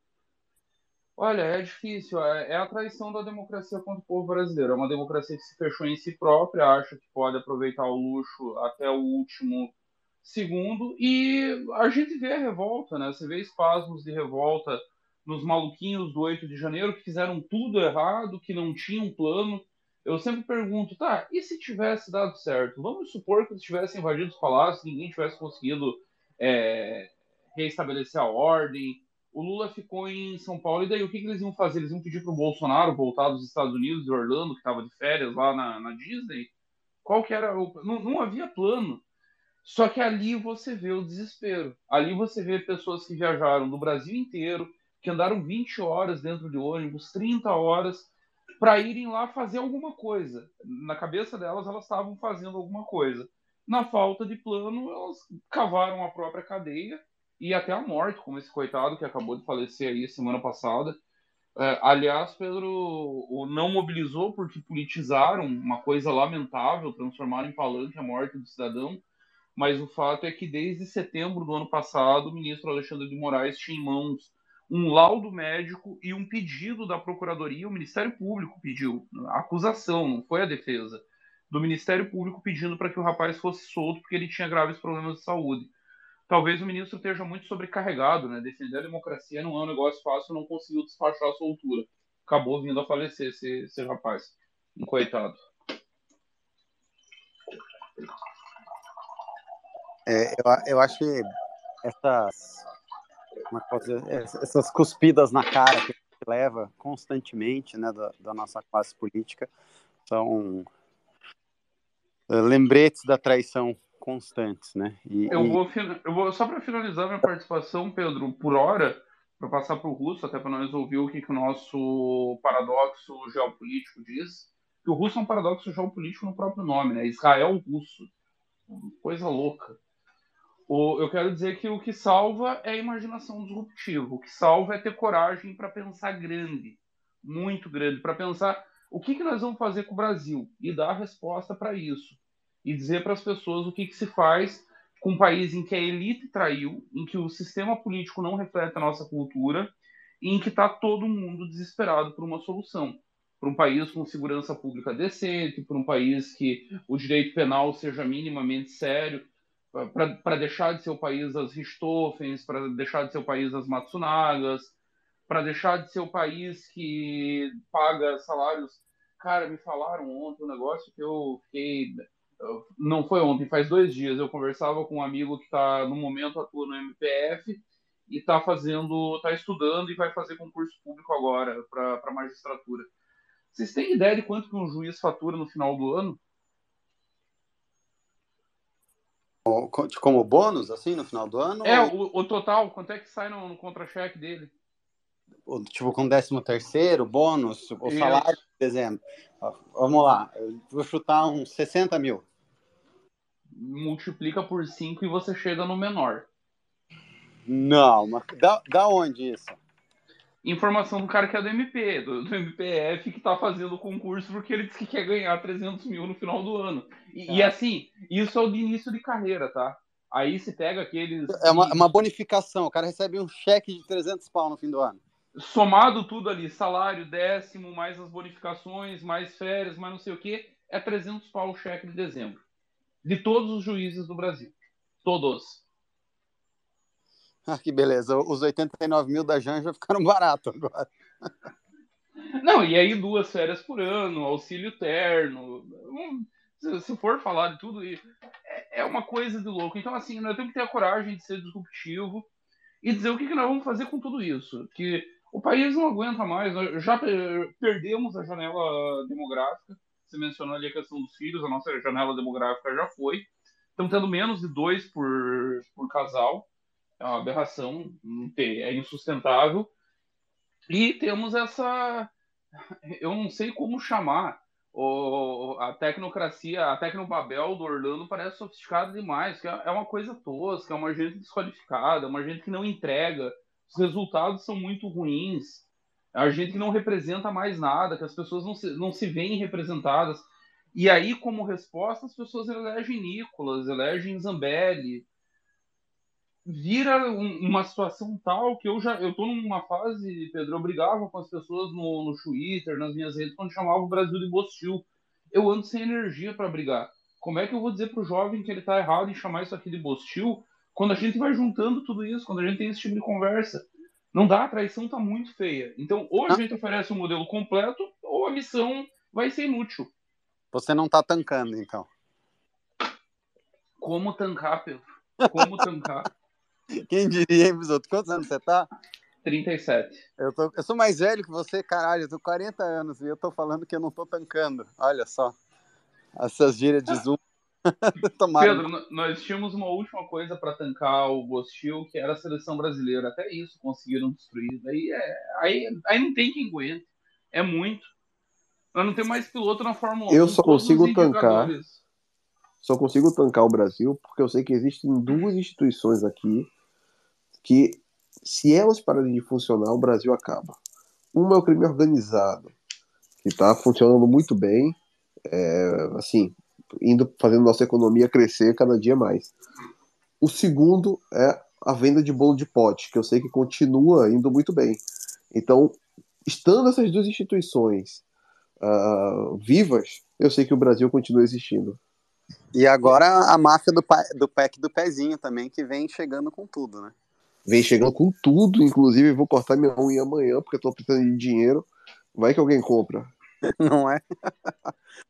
Olha, é difícil. É, é a traição da democracia contra o povo brasileiro. É uma democracia que se fechou em si própria, acha que pode aproveitar o luxo até o último Segundo, e a gente vê a revolta, né? Você vê espasmos de revolta nos maluquinhos do 8 de janeiro que fizeram tudo errado, que não tinham plano. Eu sempre pergunto, tá, e se tivesse dado certo? Vamos supor que eles tivessem invadido os palácios, ninguém tivesse conseguido é, reestabelecer a ordem. O Lula ficou em São Paulo, e daí o que, que eles iam fazer? Eles iam pedir para o Bolsonaro voltar dos Estados Unidos, de Orlando, que estava de férias lá na, na Disney? Qual que era o. Não, não havia plano. Só que ali você vê o desespero. Ali você vê pessoas que viajaram do Brasil inteiro, que andaram 20 horas dentro de ônibus, 30 horas, para irem lá fazer alguma coisa. Na cabeça delas, elas estavam fazendo alguma coisa. Na falta de plano, elas cavaram a própria cadeia e até a morte, como esse coitado que acabou de falecer aí semana passada. É, aliás, Pedro o não mobilizou porque politizaram uma coisa lamentável, transformaram em palanque a morte do cidadão. Mas o fato é que desde setembro do ano passado, o ministro Alexandre de Moraes tinha em mãos um laudo médico e um pedido da Procuradoria, o Ministério Público pediu, a acusação, não foi a defesa, do Ministério Público pedindo para que o rapaz fosse solto porque ele tinha graves problemas de saúde. Talvez o ministro esteja muito sobrecarregado, né? Defender a democracia não é um negócio fácil, não conseguiu despachar a soltura. Acabou vindo a falecer esse, esse rapaz. Um coitado. É, eu, eu acho que essas, é essas cuspidas na cara que leva constantemente né, da, da nossa classe política são eh, lembretes da traição constantes, né? E, eu, vou, eu vou só para finalizar minha participação, Pedro, por hora, para passar para o Russo, até para nós ouvir o que, que o nosso paradoxo geopolítico diz. Que o Russo é um paradoxo geopolítico no próprio nome, né? Israel russo, coisa louca. O, eu quero dizer que o que salva é a imaginação disruptiva. O que salva é ter coragem para pensar grande, muito grande, para pensar o que, que nós vamos fazer com o Brasil e dar a resposta para isso e dizer para as pessoas o que, que se faz com um país em que a elite traiu, em que o sistema político não reflete a nossa cultura e em que está todo mundo desesperado por uma solução. Para um país com segurança pública decente, para um país que o direito penal seja minimamente sério, para deixar de ser o país das Richtofens, para deixar de ser o país das Matsunagas, para deixar de ser o país que paga salários. Cara, me falaram ontem um negócio que eu fiquei não foi ontem, faz dois dias, eu conversava com um amigo que está no momento atuando no MPF e está fazendo, está estudando e vai fazer concurso público agora para magistratura. Vocês têm ideia de quanto que um juiz fatura no final do ano? Como bônus, assim, no final do ano? É, ou... o, o, total, quanto é que sai no, no contra-cheque dele? Tipo, com 13 terceiro, bônus, o salário, por exemplo. Vamos lá, vou chutar uns 60 mil multiplica por 5 e você chega no menor. Não, mas da, da onde isso? Informação do cara que é do MP, do, do MPF, que tá fazendo o concurso porque ele disse que quer ganhar 300 mil no final do ano. E, é. e assim, isso é o de início de carreira, tá? Aí se pega aqueles. É uma, uma, bonificação, o cara recebe um cheque de 300 pau no fim do ano. Somado tudo ali, salário, décimo, mais as bonificações, mais férias, mais não sei o que, é 300 pau o cheque de dezembro de todos os juízes do Brasil. Todos. Ah, que beleza. Os 89 mil da Janja ficaram [LAUGHS] barato agora. Não, e aí duas férias por ano, auxílio terno. Se for falar de tudo, é, é uma coisa de louco. Então, assim, nós temos que ter a coragem de ser disruptivo e dizer o que, que nós vamos fazer com tudo isso. Que o país não aguenta mais. Nós já perdemos a janela demográfica. Você mencionou ali a questão dos filhos, a nossa janela demográfica já foi. Estamos tendo menos de dois por, por casal. É uma aberração, é insustentável. E temos essa. Eu não sei como chamar. O, a tecnocracia, a tecnobabel do Orlando parece sofisticada demais, que é, é uma coisa tosca, é uma gente desqualificada, é uma gente que não entrega, os resultados são muito ruins. A gente que não representa mais nada, que as pessoas não se, não se veem representadas. E aí, como resposta, as pessoas elegem Nicolas, elegem Zambelli. Vira um, uma situação tal que eu já eu tô numa fase, Pedro, eu brigava com as pessoas no, no Twitter, nas minhas redes, quando chamava o Brasil de Bostil. Eu ando sem energia para brigar. Como é que eu vou dizer pro jovem que ele tá errado em chamar isso aqui de bostil quando a gente vai juntando tudo isso, quando a gente tem esse tipo de conversa? Não dá, a traição tá muito feia. Então, ou a Ah. gente oferece um modelo completo, ou a missão vai ser inútil. Você não tá tancando, então. Como tancar, Pedro? [LAUGHS] Como tancar? Quem diria, hein, Bisoto? Quantos anos você tá? 37. Eu, tô, eu sou mais velho que você, caralho. Eu tô 40 anos e eu tô falando que eu não tô tancando. Olha só. Essas gírias de [LAUGHS] zoom. [LAUGHS] Pedro, nós tínhamos uma última coisa para tancar o Bostil, que era a seleção brasileira. Até isso conseguiram destruir. Daí, é, aí, aí não tem quem aguente. É muito. Nós não tem mais piloto na Fórmula 1. Eu só consigo tancar. Só consigo tancar o Brasil porque eu sei que existem duas instituições aqui que, se elas pararem de funcionar, o Brasil acaba. Uma é o crime organizado, que está funcionando muito bem, é, assim, indo fazendo nossa economia crescer cada dia mais. O segundo é a venda de bolo de pote, que eu sei que continua indo muito bem. Então, estando essas duas instituições ah, vivas, eu sei que o Brasil continua existindo. E agora a máfia do, do pack do pezinho também, que vem chegando com tudo, né? Vem chegando com tudo, inclusive vou cortar minha unha amanhã porque eu tô precisando de dinheiro. Vai que alguém compra. [LAUGHS] Não é?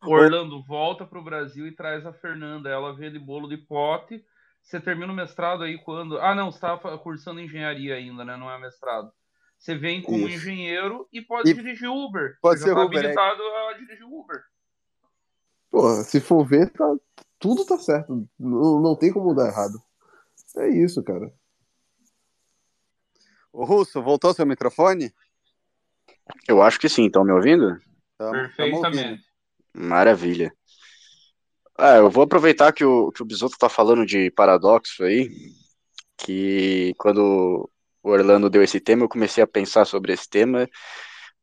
Orlando, volta pro Brasil e traz a Fernanda. Ela vende bolo de pote. Você termina o mestrado aí quando. Ah, não, você estava cursando engenharia ainda, né? Não é mestrado. Você vem como Isso. engenheiro e pode E dirigir Uber. pode Você já ser tá Uber, é. habilitado a dirigir Uber. Pô, se for ver, tá, tudo tá certo. Não, não tem como dar errado. É isso, cara. O Russo, voltou seu microfone? Eu acho que sim, estão me ouvindo? Tamo- tamo. Perfeitamente. Maravilha. Ah, eu vou aproveitar que o, que o Bisoto tá falando de paradoxo aí, que quando o Orlando deu esse tema, eu comecei a pensar sobre esse tema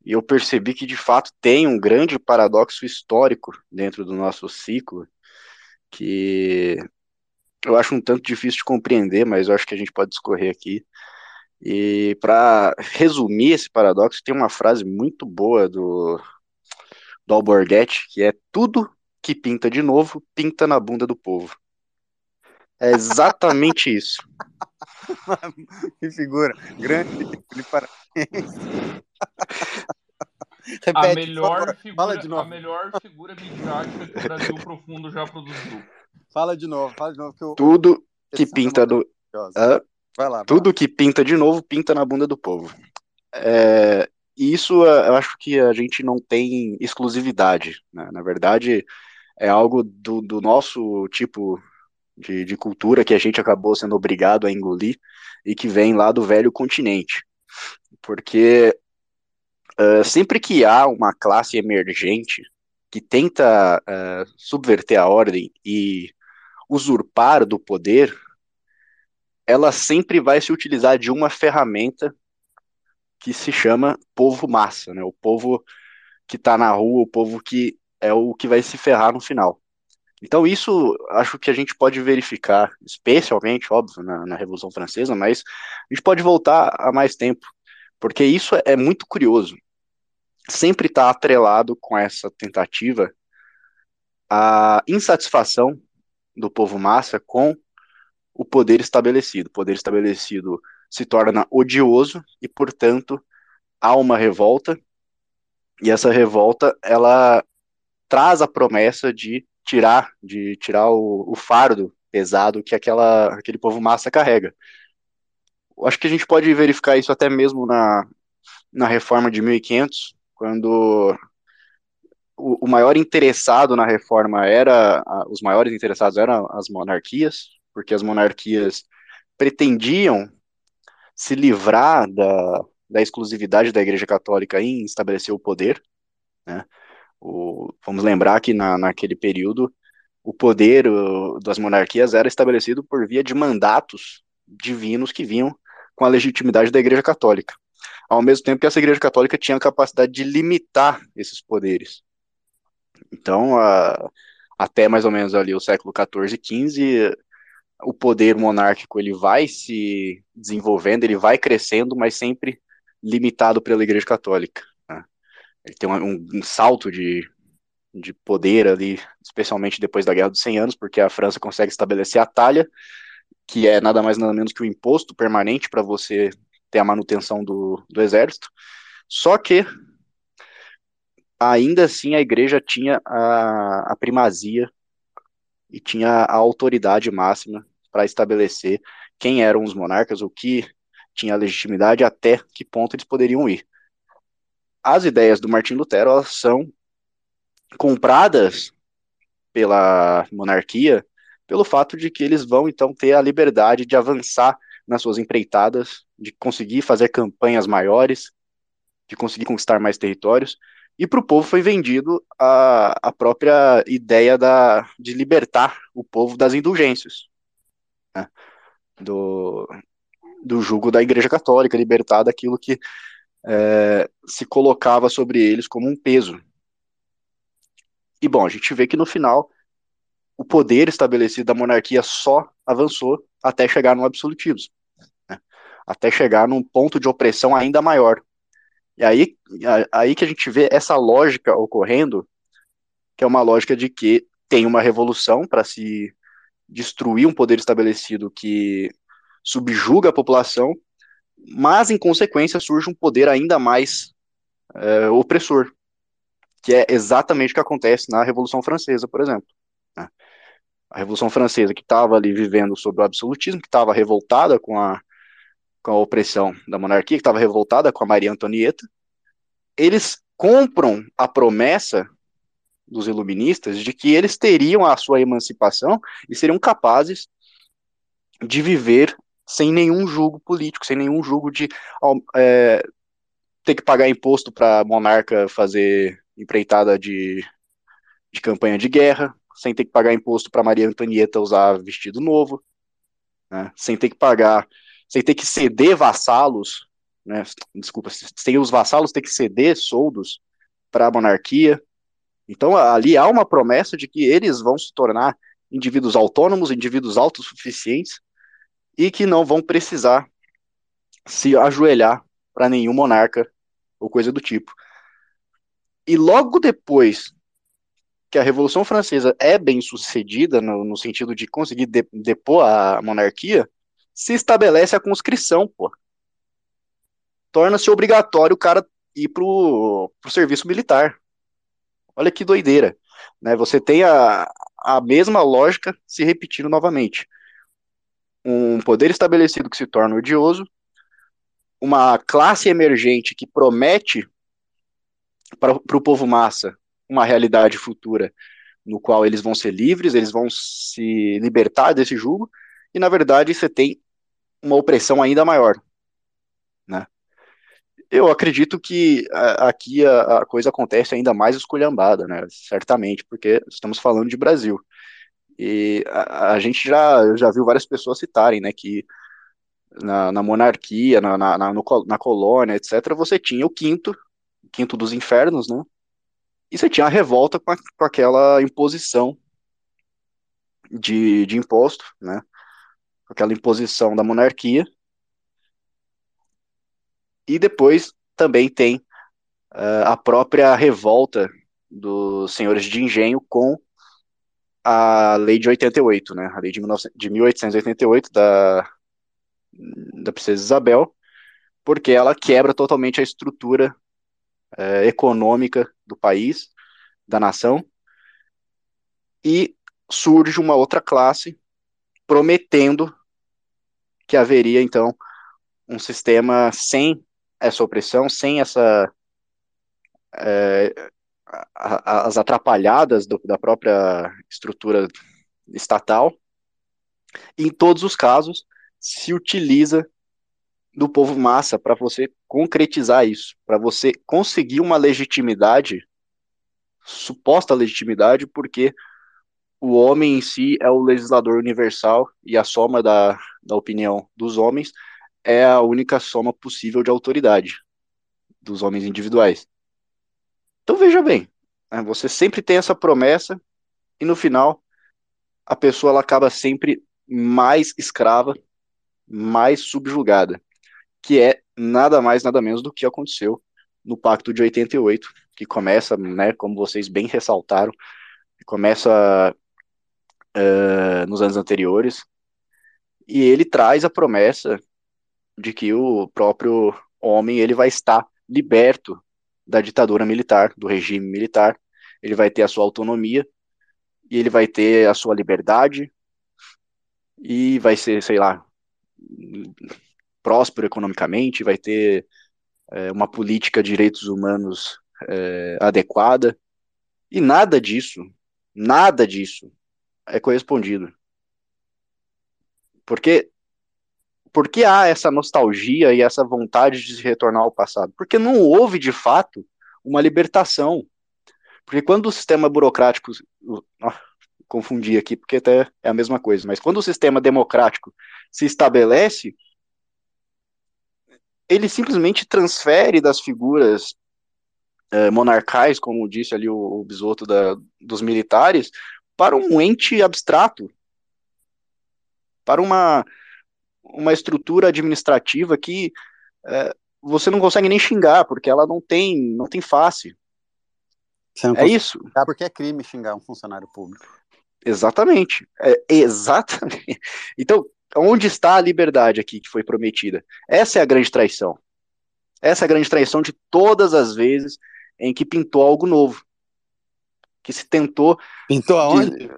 e eu percebi que de fato tem um grande paradoxo histórico dentro do nosso ciclo, que eu acho um tanto difícil de compreender, mas eu acho que a gente pode discorrer aqui. E para resumir esse paradoxo, tem uma frase muito boa do, do Alborguete, que é tudo que pinta de novo, pinta na bunda do povo. É exatamente [LAUGHS] isso. Que figura. Grande. parabéns. [LAUGHS] Repete, A melhor, figura, Fala de a novo. melhor figura midiática que o Brasil Profundo já produziu. Fala de novo. Fala de novo. Que eu... Tudo que Essa pinta do. Vai lá. vai Tudo que pinta de novo, pinta na bunda do povo. É, e isso é, eu acho que a gente não tem exclusividade. né? Na verdade, é algo do, do nosso tipo de, de cultura que a gente acabou sendo obrigado a engolir e que vem lá do velho continente. Porque é, sempre que há uma classe emergente que tenta é, subverter a ordem e usurpar do poder, ela sempre vai se utilizar de uma ferramenta que se chama povo massa, né? O povo que tá na rua, o povo que é o que vai se ferrar no final. Então isso acho que a gente pode verificar, especialmente, óbvio, na, na Revolução Francesa, mas a gente pode voltar a mais tempo, porque isso é muito curioso. Sempre está atrelado com essa tentativa a insatisfação do povo massa com o poder estabelecido. Poder estabelecido se torna odioso e, portanto, há uma revolta. E essa revolta, ela traz a promessa de tirar, de tirar o, o fardo pesado que aquela, aquele povo massa carrega. Acho que a gente pode verificar isso até mesmo na, na reforma de 1500, quando o, o maior interessado na reforma era, os maiores interessados eram as monarquias, porque as monarquias pretendiam se livrar da, da exclusividade da Igreja Católica em estabelecer o poder. Né? O, vamos lembrar que na, naquele período o poder o, das monarquias era estabelecido por via de mandatos divinos que vinham com a legitimidade da Igreja Católica. Ao mesmo tempo que essa Igreja Católica tinha a capacidade de limitar esses poderes. Então, a, até mais ou menos ali o século XIV e XV, o poder monárquico ele vai se desenvolvendo, ele vai crescendo, mas sempre limitado pela Igreja Católica. Né? Ele tem um, um, salto de, de poder ali, especialmente depois da Guerra dos 100 Anos, porque a França consegue estabelecer a talha, que é nada mais nada menos que o um imposto permanente para você ter a manutenção do, do exército. Só que ainda assim a igreja tinha a, a primazia e tinha a autoridade máxima para estabelecer quem eram os monarcas, o que tinha legitimidade, até que ponto eles poderiam ir. As ideias do Martin Lutero elas são compradas pela monarquia pelo fato de que eles vão então ter a liberdade de avançar nas suas empreitadas, de conseguir fazer campanhas maiores, de conseguir conquistar mais territórios, e para o povo foi vendido a, a própria ideia da, de libertar o povo das indulgências, né? do, do jugo da Igreja Católica, libertar daquilo que é, se colocava sobre eles como um peso. E bom, a gente vê que no final o poder estabelecido da monarquia só avançou até chegar no absolutismo, né? até chegar num ponto de opressão ainda maior. E aí, aí que a gente vê essa lógica ocorrendo, que é uma lógica de que tem uma revolução para se destruir um poder estabelecido que subjuga a população, mas em consequência surge um poder ainda mais é, opressor, que é exatamente o que acontece na Revolução Francesa, por exemplo. Né? A Revolução Francesa, que estava ali vivendo sob o absolutismo, que estava revoltada com a, com a opressão da monarquia, que estava revoltada com a Maria Antonieta, eles compram a promessa dos iluministas de que eles teriam a sua emancipação e seriam capazes de viver sem nenhum julgo político, sem nenhum julgo de é, ter que pagar imposto para monarca fazer empreitada de, de campanha de guerra, sem ter que pagar imposto para Maria Antonieta usar vestido novo, né, sem ter que pagar, sem ter que ceder vassalos, né, desculpa, sem os vassalos ter que ceder soldos para a monarquia. Então ali há uma promessa de que eles vão se tornar indivíduos autônomos, indivíduos autossuficientes e que não vão precisar se ajoelhar para nenhum monarca ou coisa do tipo. E logo depois que a Revolução Francesa é bem sucedida, no, no sentido de conseguir de, depor a monarquia, se estabelece a conscrição, pô. Torna-se obrigatório o cara ir pro, pro serviço militar. Olha que doideira. Né? Você tem a, a mesma lógica se repetindo novamente. Um poder estabelecido que se torna odioso, uma classe emergente que promete para o povo massa uma realidade futura no qual eles vão ser livres, eles vão se libertar desse jugo, e na verdade você tem uma opressão ainda maior. Eu acredito que aqui a, a, coisa acontece ainda mais esculhambada, né? certamente, porque estamos falando de Brasil. E a, a gente já, já viu várias pessoas citarem né, que na, na monarquia, na, na, na, no, na colônia, etc., você tinha o quinto, quinto dos infernos, né? E você tinha a revolta com, a, com aquela imposição de, de imposto, né? Com aquela imposição da monarquia. E depois também tem uh, a própria revolta dos senhores de engenho com a lei de 88, né? A lei de, 19, de 1888 da, da princesa Isabel, porque ela quebra totalmente a estrutura é, econômica do país, da nação, e surge uma outra classe prometendo que haveria então um sistema sem essa opressão, sem essa é, as atrapalhadas do, da própria estrutura estatal. Em todos os casos, se utiliza do povo massa para você concretizar isso, para você conseguir uma legitimidade, suposta legitimidade, porque o homem em si é o legislador universal e a soma da, da opinião dos homens é a única soma possível de autoridade dos homens individuais. Então veja bem, né, você sempre tem essa promessa e no final a pessoa ela acaba sempre mais escrava, mais subjugada que é nada mais, nada menos do que aconteceu no Pacto de 88, que começa, né, como vocês bem ressaltaram, começa uh, nos anos anteriores, e ele traz a promessa de que o próprio homem ele vai estar liberto da ditadura militar, do regime militar, ele vai ter a sua autonomia e ele vai ter a sua liberdade e vai ser, sei lá, próspero economicamente, vai ter é, uma política de direitos humanos é, adequada e nada disso, nada disso é correspondido. Porque por que há essa nostalgia e essa vontade de retornar ao passado? Porque não houve, de fato, uma libertação. Porque quando o sistema burocrático. Confundi aqui, porque até é a mesma coisa, mas quando o sistema democrático se estabelece, ele simplesmente transfere das figuras eh, monarcais, como disse ali o, o bisoto da, dos militares, para um ente abstrato, para uma, uma estrutura administrativa que é, você não consegue nem xingar, porque ela não tem, não tem face. é isso. Xingar porque é crime xingar um funcionário público. Exatamente. É, exatamente. [LAUGHS] Então, onde está a liberdade aqui que foi prometida? Essa é a grande traição. Essa é a grande traição de todas as vezes em que pintou algo novo. Que se tentou. Pintou aonde? De,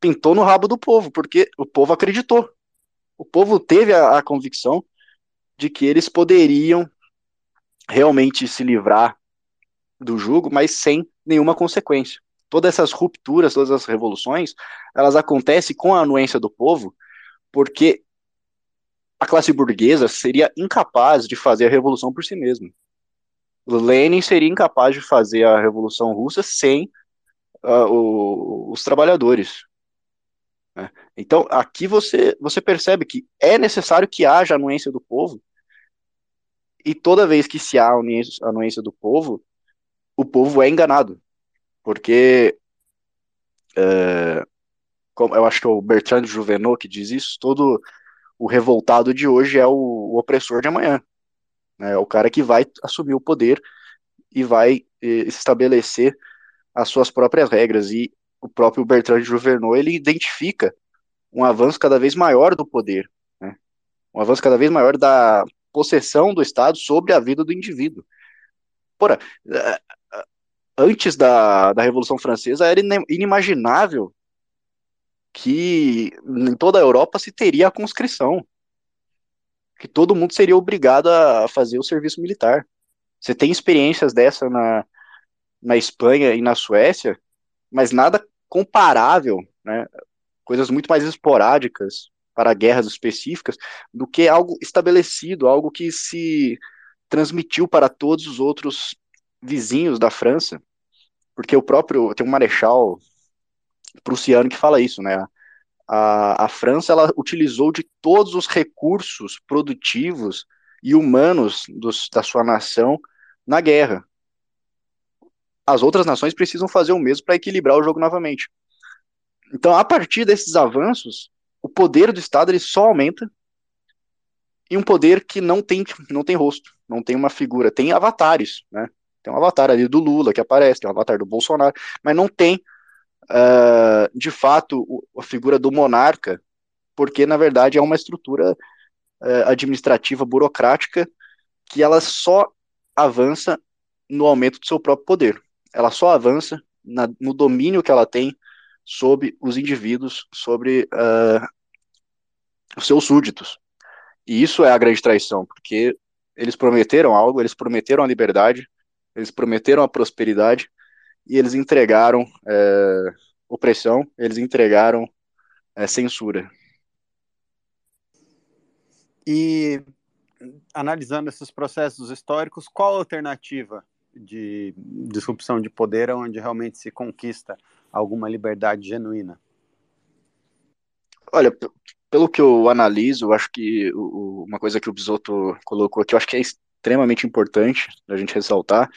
pintou no rabo do povo, porque o povo acreditou o povo teve a, a convicção de que eles poderiam realmente se livrar do jugo, mas sem nenhuma consequência. Todas essas rupturas, todas as revoluções, elas acontecem com a anuência do povo, porque a classe burguesa seria incapaz de fazer a revolução por si mesma. Lenin seria incapaz de fazer a revolução russa sem uh, o, os trabalhadores. Né? Então, aqui você, você percebe que é necessário que haja anuência do povo, e toda vez que se há anuência, do povo, o povo é enganado, porque é, como, eu acho que é o Bertrand Juvenot que diz isso, todo o revoltado de hoje é o, o opressor de amanhã, né? é o cara que vai assumir o poder e vai eh, estabelecer as suas próprias regras, e o próprio Bertrand de Juvenot, ele identifica um avanço cada vez maior do poder, né? um avanço cada vez maior da possessão do Estado sobre a vida do indivíduo. Porra, eh, antes da, da Revolução Francesa era inimaginável que em toda a Europa se teria a conscrição, que todo mundo seria obrigado a fazer o serviço militar. Você tem experiências dessa na, na Espanha e na Suécia, mas nada comparável, né, coisas muito mais esporádicas para guerras específicas, do que algo estabelecido, algo que se transmitiu para todos os outros vizinhos da França, porque o próprio tem um marechal prussiano que fala isso, né? A, a França ela utilizou de todos os recursos produtivos e humanos dos, da sua nação na guerra as outras nações precisam fazer o mesmo para equilibrar o jogo novamente. Então, a partir desses avanços, o poder do Estado ele só aumenta e um poder que não tem, não tem rosto, não tem uma figura, tem avatares, né? Tem um avatar ali do Lula que aparece, tem um avatar do Bolsonaro, mas não tem, uh, de fato, a figura do monarca, porque, na verdade, é uma estrutura uh, administrativa, burocrática, que ela só avança no aumento do seu próprio poder ela só avança na, no domínio que ela tem sobre os indivíduos, sobre uh, os seus súditos. E isso é a grande traição, porque eles prometeram algo, eles prometeram a liberdade, eles prometeram a prosperidade, e eles entregaram é, opressão, eles entregaram é, censura. E analisando esses processos históricos, qual a alternativa de disrupção de poder onde realmente se conquista alguma liberdade genuína? Olha, pelo que eu analiso, eu acho que o, uma coisa que o Bisotto colocou aqui, eu acho que é extremamente importante a gente ressaltar,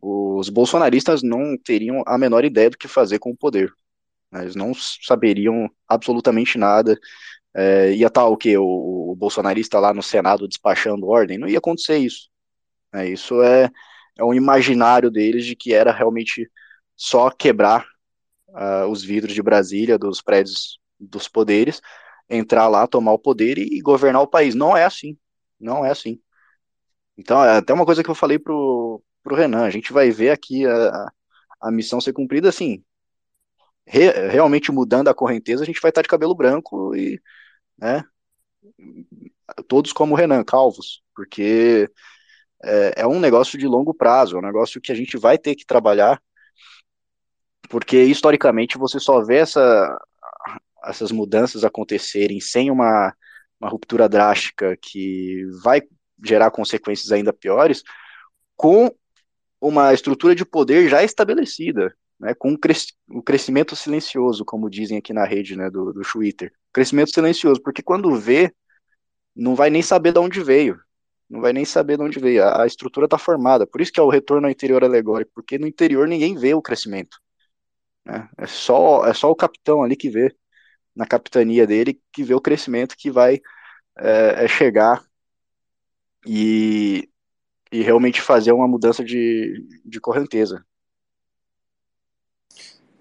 os bolsonaristas não teriam a menor ideia do que fazer com o poder. Né? Eles não saberiam absolutamente nada. É, ia estar o que? O, o, bolsonarista lá no Senado despachando ordem? Não ia acontecer isso. É, isso é, é um imaginário deles de que era realmente só quebrar uh, os vidros de Brasília, dos prédios dos poderes, entrar lá, tomar o poder e, e governar o país. Não é assim. Não é assim. Então, é até uma coisa que eu falei pro, pro Renan, a gente vai ver aqui a, a missão ser cumprida assim, re, realmente mudando a correnteza, a gente vai estar de cabelo branco e, né, todos como o Renan, calvos, porque é, é um negócio de longo prazo, é um negócio que a gente vai ter que trabalhar, porque historicamente você só vê essa, essas mudanças acontecerem sem uma, uma ruptura drástica que vai gerar consequências ainda piores, com uma estrutura de poder já estabelecida, né, com o crescimento silencioso, como dizem aqui na rede né, do, do Twitter. Crescimento silencioso, porque quando vê, não vai nem saber de onde veio. Não vai nem saber de onde veio. A, a estrutura está formada. Por isso que é o retorno ao interior alegórico, porque no interior ninguém vê o crescimento. Né? É, só, é só o capitão ali que vê, na capitania dele, que vê o crescimento que vai é, é chegar e, e realmente fazer uma mudança de, de correnteza.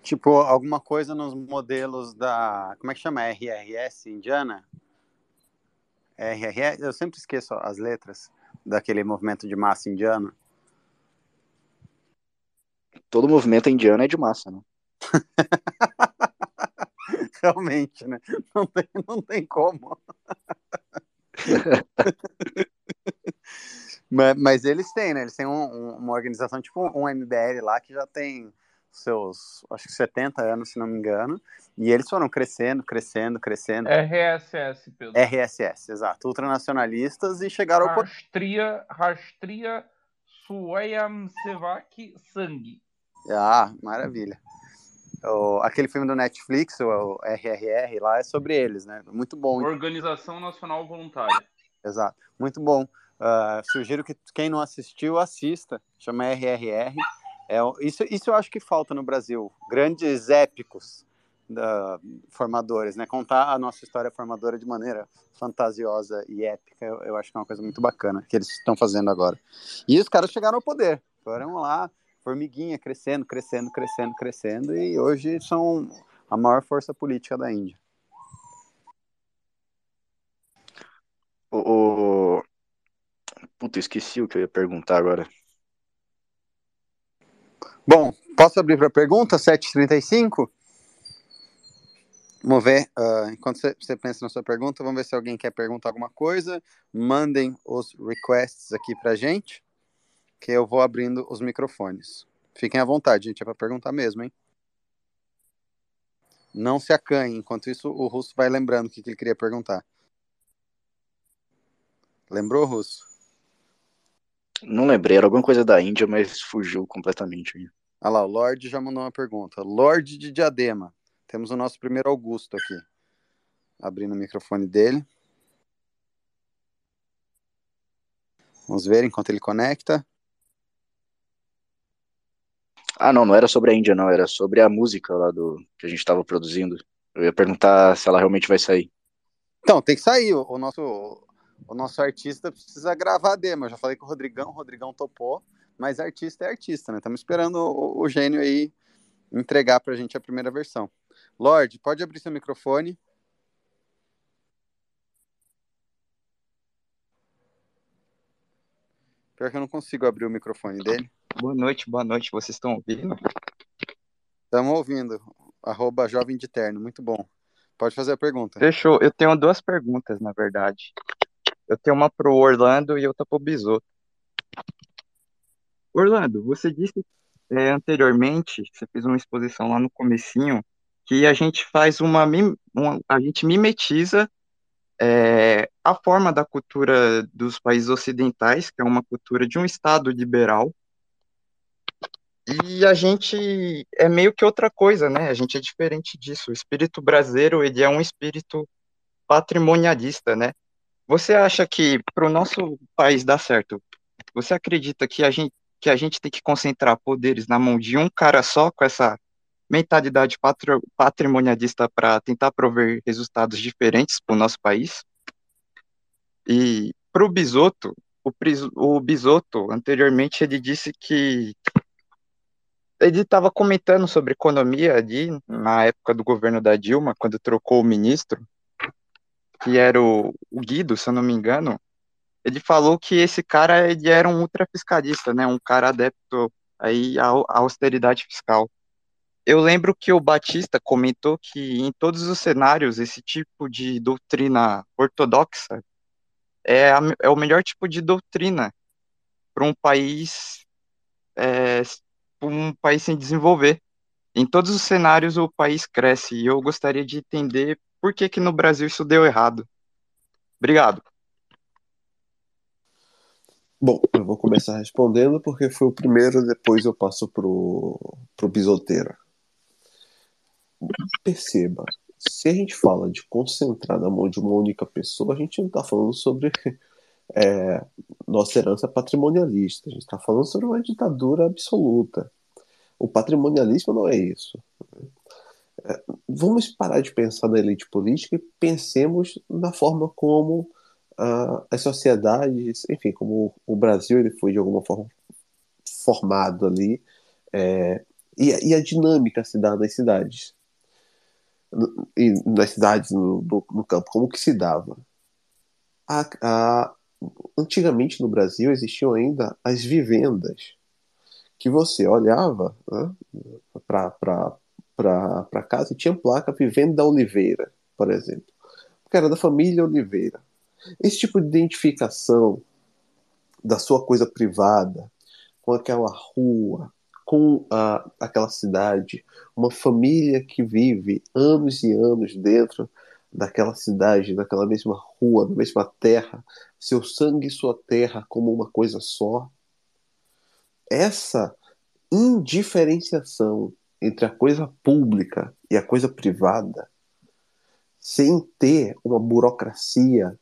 Tipo, alguma coisa nos modelos da. Como é que chama? RRS indiana? RRS, eu sempre esqueço as letras daquele movimento de massa indiano. Todo movimento indiano é de massa, né? [LAUGHS] Realmente, né? Não tem, não tem como. [LAUGHS] mas, mas, eles têm, né? Eles têm um, um, uma organização, tipo um MBL lá, que já tem seus, acho que 70 anos, se não me engano, e eles foram crescendo, crescendo, crescendo. RSS, Pedro. RSS, exato. Ultranacionalistas e chegaram ao Rastria, Rastria Swayam Sevak Sangue. Ah, maravilha. O, aquele filme do Netflix, o, o RRR, lá é sobre eles, né? Muito bom. Organização Nacional Voluntária. Exato, muito bom. Uh, sugiro que quem não assistiu, assista. Chama RRR. É, isso, isso eu acho que falta no Brasil. Grandes épicos formadores, né? Contar a nossa história formadora de maneira fantasiosa e épica, eu, eu acho que é uma coisa muito bacana que eles estão fazendo agora. E os caras chegaram ao poder. Foram lá, formiguinha, crescendo, crescendo, crescendo, crescendo, e hoje são a maior força política da Índia. O, o... Puta, esqueci o que eu ia perguntar agora. Bom, posso abrir para pergunta? 7h35? Vamos ver, uh, enquanto você pensa na sua pergunta, vamos ver se alguém quer perguntar alguma coisa. Mandem os requests aqui para gente, que eu vou abrindo os microfones. Fiquem à vontade, gente, é para perguntar mesmo, hein? Não se acanhe, enquanto isso o Russo vai lembrando o que, que ele queria perguntar. Lembrou, Russo? Não lembrei, era alguma coisa da Índia, mas fugiu completamente. Olha lá, o Lorde já mandou uma pergunta. Lorde de Diadema. Temos o nosso primeiro Augusto aqui. Abrindo o microfone dele. Vamos ver enquanto ele conecta. Ah, não, não era sobre a Índia, não. Era sobre a música lá do que a gente estava produzindo. Eu ia perguntar se ela realmente vai sair. Então, tem que sair. O, o nosso o nosso artista precisa gravar a demo. Eu já falei com o Rodrigão, o Rodrigão topou, mas artista é artista, né? Estamos esperando o, o, gênio aí entregar pra gente a primeira versão. Lorde, pode abrir seu microfone. Pior que eu não consigo abrir o microfone dele. Boa noite, boa noite. Vocês estão ouvindo? Estamos ouvindo. Arroba Jovem de Terno, muito bom. Pode fazer a pergunta. Fechou. Eu tenho duas perguntas, na verdade. Eu tenho uma pro Orlando e outra pro Bisoto. Orlando, você disse é, anteriormente, você fez uma exposição lá no comecinho, que a gente faz uma, uma a gente mimetiza é, a forma da cultura dos países ocidentais, que é uma cultura de um Estado liberal, e a gente é meio que outra coisa, né? A gente é diferente disso. O espírito brasileiro, ele é um espírito patrimonialista, né? Você acha que para o nosso país dar certo, você acredita que a gente que a gente tem que concentrar poderes na mão de um cara só com essa mentalidade patrimonialista para tentar prover resultados diferentes para o nosso país? E para o Bisoto, o, Bisotto, anteriormente, ele disse que ele estava comentando sobre economia ali na época do governo da Dilma, quando trocou o ministro, que era o Guido, se eu não me engano. Ele falou que esse cara ele era um ultrafiscalista, né, um cara adepto aí à, à austeridade fiscal. Eu lembro que o Batista comentou que em todos os cenários esse tipo de doutrina ortodoxa é, a, é o melhor tipo de doutrina para um país é, um país sem desenvolver. Em todos os cenários o país cresce e eu gostaria de entender por que que no Brasil isso deu errado. Obrigado. Bom, eu vou começar respondendo porque foi o primeiro, depois eu passo pro, pro bisoteiro. Perceba, se a gente fala de concentrar na mão de uma única pessoa, a gente não está falando sobre é, nossa herança patrimonialista, a gente está falando sobre uma ditadura absoluta. O patrimonialismo não é isso. É, vamos parar de pensar na elite política e pensemos na forma como uh, as sociedades, enfim, como o Brasil ele foi de alguma forma formado ali, é, e, e, a dinâmica se dá nas cidades e nas cidades no, no, no, campo, como que se dava? A, a, antigamente no Brasil existiam ainda as vivendas, que você olhava né, para casa e tinha placa Vivenda da Oliveira, por exemplo, porque era da família Oliveira. Esse tipo de identificação da sua coisa privada com aquela rua, com a, aquela cidade, uma família que vive anos e anos dentro daquela cidade, daquela mesma rua, da mesma terra, seu sangue e sua terra como uma coisa só. Essa indiferenciação entre a coisa pública e a coisa privada, sem ter uma burocracia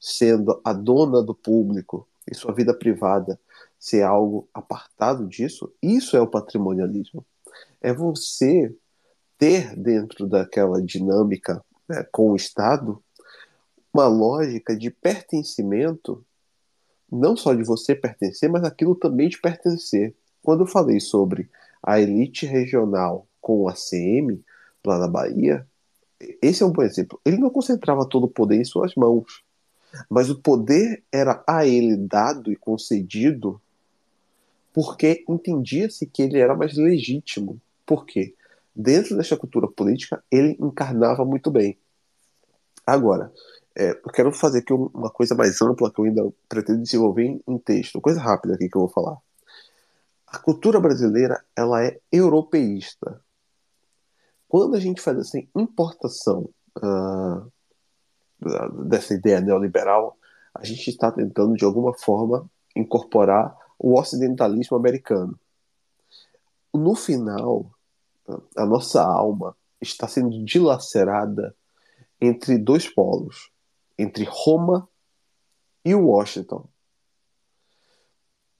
sendo a dona do público e sua vida privada ser algo apartado disso, isso é o patrimonialismo. É você ter dentro daquela dinâmica né, com o Estado uma lógica de pertencimento, não só de você pertencer, mas aquilo também de pertencer. Quando eu falei sobre a elite regional com o ACM lá na Bahia, esse é um bom exemplo. Ele não concentrava todo o poder em suas mãos, mas o poder era a ele dado e concedido porque entendia-se que ele era mais legítimo. Por quê? Dentro desta cultura política, ele encarnava muito bem. Agora, é, eu quero fazer aqui uma coisa mais ampla que eu ainda pretendo desenvolver em, em texto. Coisa rápida aqui que eu vou falar. A cultura brasileira ela é europeísta. Quando a gente faz essa importação uh, dessa ideia neoliberal, a gente está tentando de alguma forma incorporar o ocidentalismo americano. No final, a nossa alma está sendo dilacerada entre dois polos, entre Roma e Washington.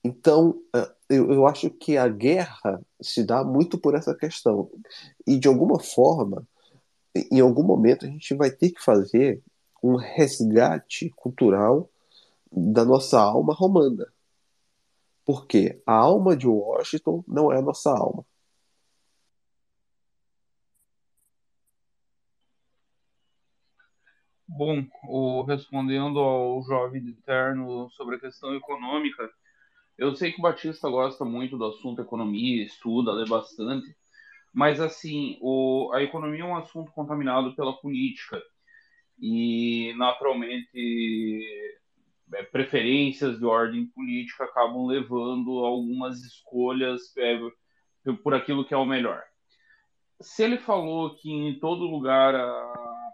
Então, eu, eu acho que a guerra se dá muito por essa questão. E, de alguma forma, em algum momento, a gente vai ter que fazer um resgate cultural da nossa alma romana. Porque a alma de Washington não é a nossa alma. Bom, o, respondendo ao jovem de terno sobre a questão econômica, eu sei que o Batista gosta muito do assunto economia, estuda, lê bastante, mas assim, o, a economia é um assunto contaminado pela política e naturalmente é, preferências de ordem política acabam levando algumas escolhas é, por aquilo que é o melhor. Se ele falou que em todo lugar a,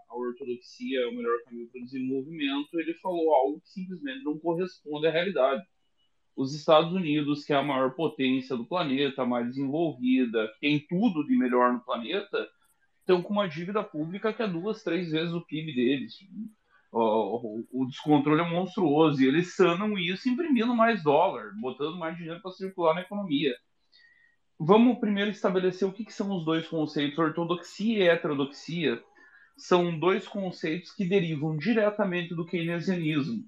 a ortodoxia é o melhor caminho para o desenvolvimento, ele falou algo que simplesmente não corresponde à realidade. Os Estados Unidos, que é a maior potência do planeta, mais desenvolvida, tem tudo de melhor no planeta, estão com uma dívida pública que é duas, três vezes o PIB deles o, o, descontrole é monstruoso e eles sanam isso imprimindo mais dólar, botando mais dinheiro para circular na economia. Vamos primeiro estabelecer o que, que, são os dois conceitos, ortodoxia e heterodoxia. São dois conceitos que derivam diretamente do keynesianismo.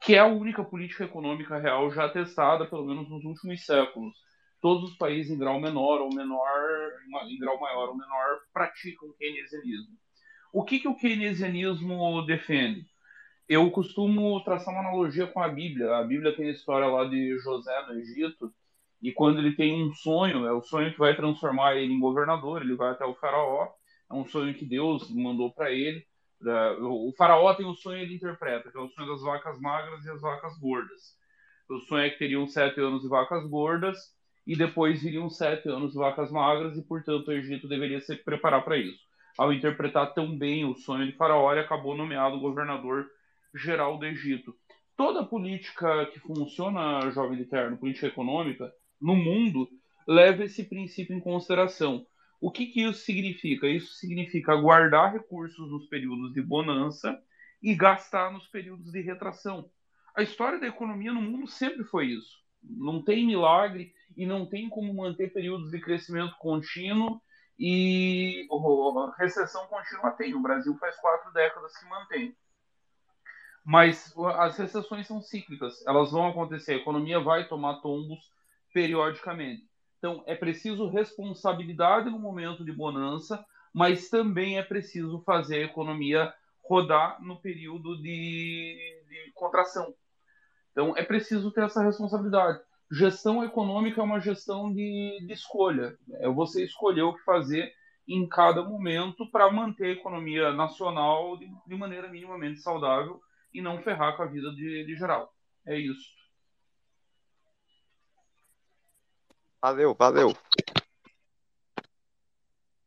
que é a única política econômica real já testada, pelo menos nos últimos séculos. Todos os países em grau menor ou menor, em grau maior ou menor, praticam keynesianismo. O que, que o keynesianismo defende? Eu costumo traçar uma analogia com a Bíblia. A Bíblia tem a história lá de José no Egito, e quando ele tem um sonho, é o sonho que vai transformar ele em governador, ele vai até o faraó, é um sonho que Deus mandou para ele. O faraó tem o sonho ele interpreta, que é o sonho das vacas magras e as vacas gordas. O sonho é que teriam sete anos de vacas gordas e depois viriam sete anos vacas magras e, portanto, o Egito deveria se preparar para isso. Ao interpretar tão bem o sonho de faraó, ele acabou nomeado governador geral do Egito. Toda política que funciona, jovem eterno, política econômica, no mundo, leva esse princípio em consideração. O que, que isso significa? Isso significa guardar recursos nos períodos de bonança e gastar nos períodos de retração. A história da economia no mundo sempre foi isso. Não tem milagre e não tem como manter períodos de crescimento contínuo e recessão contínua tem. O Brasil faz quatro décadas que mantém. Mas as recessões são cíclicas, elas vão acontecer, a economia vai tomar tombos periodicamente. Então, é preciso responsabilidade no momento de bonança, mas também é preciso fazer a economia rodar no período de, de contração. Então, é preciso ter essa responsabilidade. Gestão econômica é uma gestão de, de escolha. É você escolher o que fazer em cada momento para manter a economia nacional de, de, maneira minimamente saudável e não ferrar com a vida de, de geral. É isso. Valeu, valeu.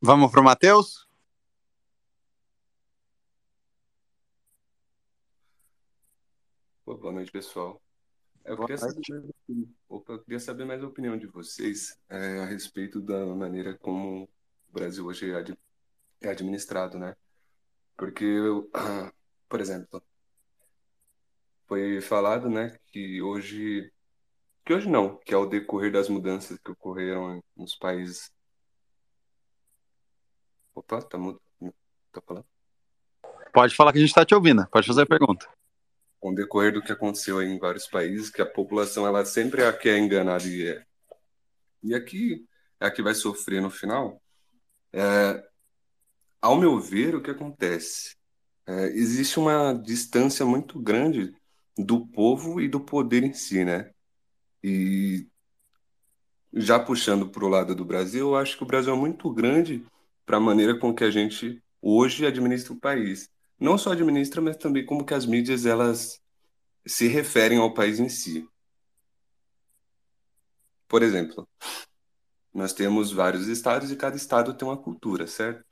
Vamos pro Matheus? boa noite, pessoal. Eu queria, saber, opa, eu queria, saber, mais a opinião de vocês é, a respeito da maneira como o Brasil hoje é, é administrado, né? Porque, eu, [CLEARS THROAT] por exemplo, foi falado, né, que hoje que hoje não, que é o decorrer das mudanças que ocorreram nos países. Opa, tá. Tá falando? Pode falar que a gente está te ouvindo, pode fazer a pergunta. Com o decorrer do que aconteceu em vários países, que a população ela sempre é a que é enganada e é. E aqui é a que vai sofrer no final. É, ao meu ver, o que acontece? É, existe uma distância muito grande do povo e do poder em si, né? E já puxando para o lado do Brasil, eu acho que o Brasil é muito grande para a maneira com que a gente hoje administra o país. Não só administra, mas também como que as mídias elas se referem ao país em si. Por exemplo, nós temos vários estados e cada estado tem uma cultura, certo?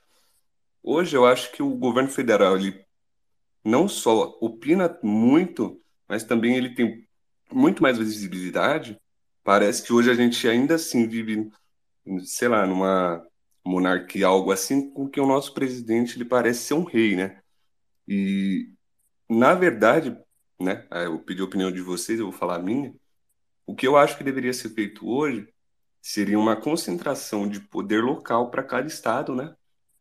Hoje eu acho que o governo federal ele não só opina muito, mas também ele tem muito mais visibilidade, parece que hoje a gente ainda assim vive, sei lá, numa monarquia, algo assim, com que o nosso presidente ele parece ser um rei, né? E, na verdade, né, eu pedi a opinião de vocês, eu vou falar a minha. O que eu acho que deveria ser feito hoje seria uma concentração de poder local para cada estado, né?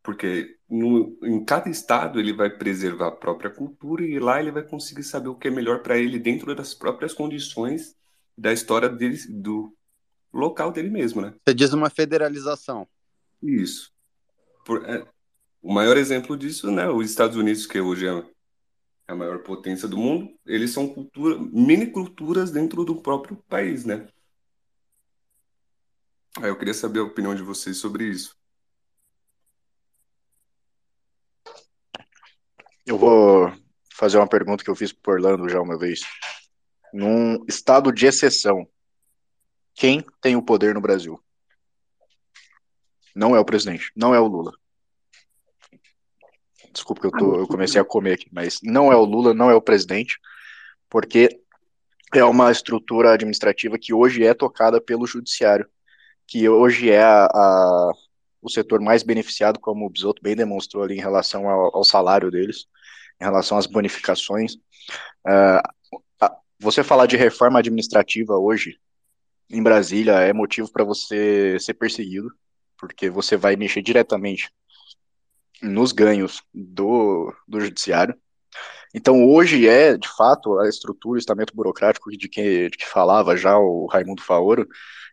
Porque no, em cada estado ele vai preservar a própria cultura e lá ele vai conseguir saber o que é melhor para ele dentro das próprias condições da história dele, do local dele mesmo, né? Você diz uma federalização. Isso. Por, é, o maior exemplo disso, né? Os Estados Unidos, que hoje é a maior potência do mundo, eles são cultura, mini culturas dentro do próprio país, né? Aí eu queria saber a opinião de vocês sobre isso. Eu vou fazer uma pergunta que eu fiz para Orlando já uma vez. Num estado de exceção, quem tem o poder no Brasil? Não é o presidente, não é o Lula. Desculpa que eu, tô, eu comecei a comer aqui, mas não é o Lula, não é o presidente, porque é uma estrutura administrativa que hoje é tocada pelo judiciário, que hoje é a, a o setor mais beneficiado, como o Bisotto bem demonstrou ali em relação ao, ao salário deles em relação às bonificações. Uh, você falar de reforma administrativa hoje em Brasília é motivo para você ser perseguido, porque você vai mexer diretamente nos ganhos do, do judiciário. Então, hoje é, de fato, a estrutura, o estamento burocrático de que, de que falava já o Raimundo Faoro,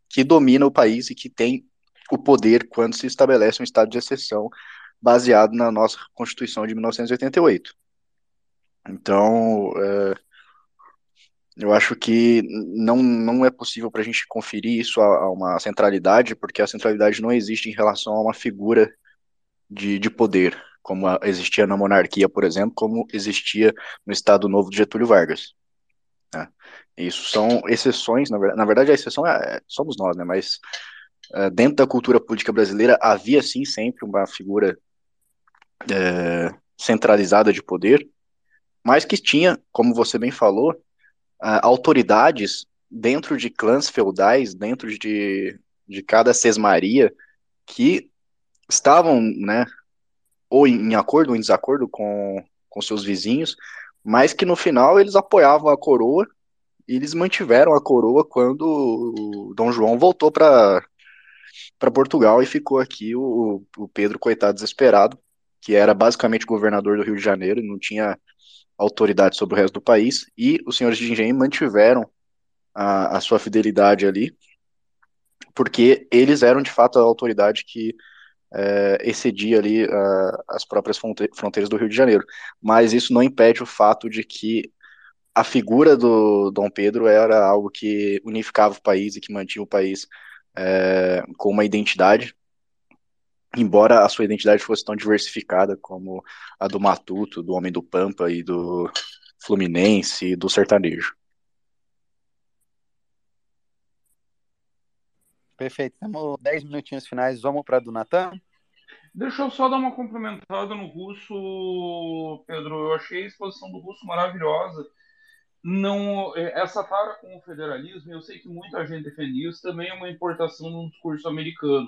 que domina o país e que tem o poder quando se estabelece um estado de exceção baseado na nossa Constituição de 1988. Então, é, eu acho que não, não é possível para a gente conferir isso a, a, uma centralidade, porque a centralidade não existe em relação a uma figura de, de poder, como a, existia na monarquia, por exemplo, como existia no Estado Novo de Getúlio Vargas. Né? Isso são exceções, na, na verdade a exceção é, é, somos nós, né? mas é, dentro da cultura política brasileira havia sim sempre uma figura é, centralizada de poder, mas que tinha, como você bem falou, autoridades dentro de clãs feudais, dentro de, de cada sesmaria, que estavam, né, ou em, acordo ou em desacordo com, com seus vizinhos, mas que no final eles apoiavam a coroa e eles mantiveram a coroa quando Dom João voltou para para Portugal e ficou aqui o, o Pedro, coitado, desesperado, que era basicamente governador do Rio de Janeiro e não tinha autoridade sobre o resto do país, e os senhores de engenho mantiveram a, a sua fidelidade ali, porque eles eram de fato a autoridade que é, excedia ali uh, as próprias fronteiras do Rio de Janeiro. Mas isso não impede o fato de que a figura do Dom Pedro era algo que unificava o país e que mantinha o país é, com uma identidade, embora a sua identidade fosse tão diversificada como a do Matuto, do Homem do Pampa e do Fluminense e do sertanejo. Perfeito. Temos 10 minutinhos finais. Vamos para do Natan? Deixa eu só dar uma complementada no russo, Pedro. Eu achei a exposição do russo maravilhosa. Não, é, essa tara com o federalismo, eu sei que muita gente defende isso, também é uma importação um discurso americano.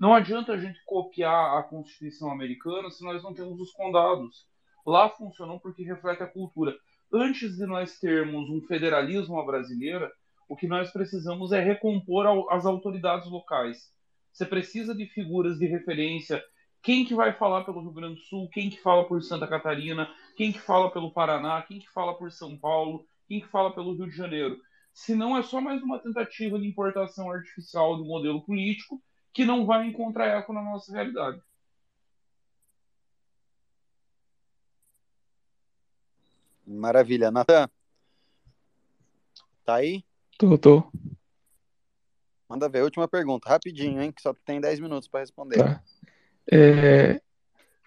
Não adianta a gente copiar a Constituição americana se nós não temos os condados. Lá funcionam porque reflete a cultura. Antes de nós termos um federalismo à brasileira, o que nós precisamos é recompor as autoridades locais. Você precisa de figuras de referência. Quem que vai falar pelo Rio Grande do Sul? Quem que fala por Santa Catarina? Quem que fala pelo Paraná? Quem que fala por São Paulo? Quem que fala pelo Rio de Janeiro? Se não é só mais uma tentativa de importação artificial do modelo político que não vai encontrar eco na nossa realidade. Maravilha. Natan? Tá aí? Tô, tô. Manda ver. Última pergunta, rapidinho, hein? Que só tem 10 minutos para responder. Tá. É,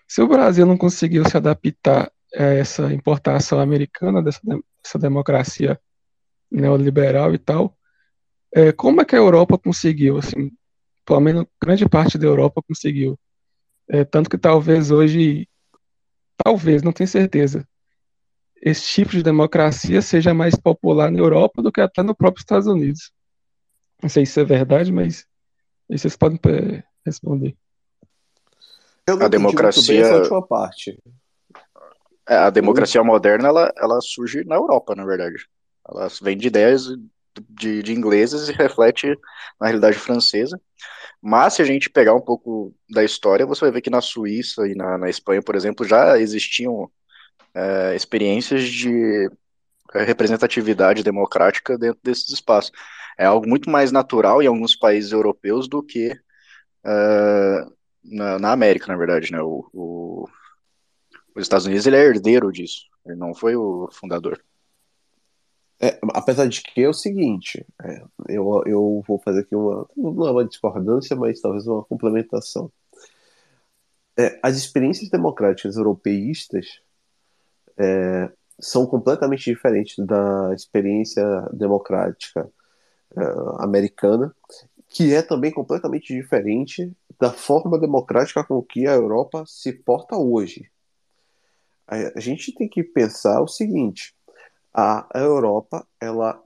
se o Brasil não conseguiu se adaptar a essa importação americana, dessa, dessa democracia neoliberal e tal, é, como é que a Europa conseguiu? Assim, pelo menos grande parte da Europa conseguiu. É, tanto que talvez hoje, talvez, não tenho certeza, esse tipo de democracia seja mais popular na Europa do que até no próprio Estados Unidos. Não sei se é verdade, mas vocês podem é, responder. a democracia essa última parte. É, a democracia moderna ela, ela surge na Europa, na verdade. Ela vem de ideias de, de ingleses e reflete na realidade francesa. Mas se a gente pegar um pouco da história, você vai ver que na Suíça e na, na Espanha, por exemplo, já existiam é, experiências de é, representatividade democrática dentro desses espaços. É algo muito mais natural em alguns países europeus do que é, na, na, América, na verdade, né? O, o, os Estados Unidos ele é herdeiro disso, ele não foi o fundador. É, apesar de que é o seguinte, é, eu, eu vou fazer aqui uma, não é uma discordância, mas talvez uma complementação. É, as experiências democráticas europeístas é, são completamente diferentes da experiência democrática é, americana, que é também completamente diferente da forma democrática com que a Europa se porta hoje. A, a gente tem que pensar o seguinte: a Europa ela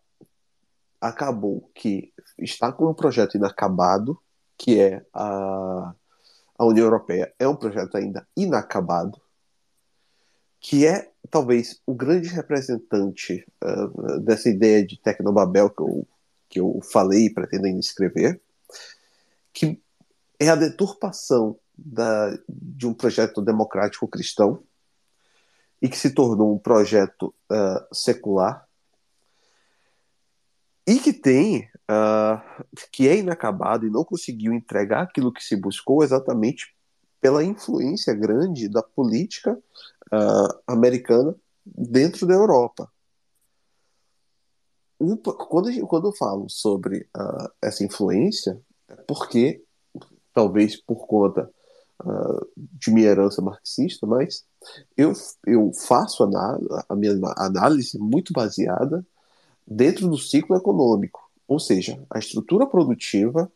acabou que está com um projeto inacabado, que é a, a União Europeia, é um projeto ainda inacabado, que é talvez o grande representante uh, dessa ideia de Tecnobabel que eu, que eu falei e pretendo ainda escrever, que é a deturpação da, de um projeto democrático cristão e que se tornou um projeto uh, secular e que tem uh, que é inacabado e não conseguiu entregar aquilo que se buscou exatamente pela influência grande da política uh, americana dentro da Europa. Quando, quando eu falo sobre uh, essa influência, é porque, talvez por conta uh, de minha herança marxista, mas eu, eu faço a, a minha análise muito baseada dentro do ciclo econômico. Ou seja, a estrutura produtiva,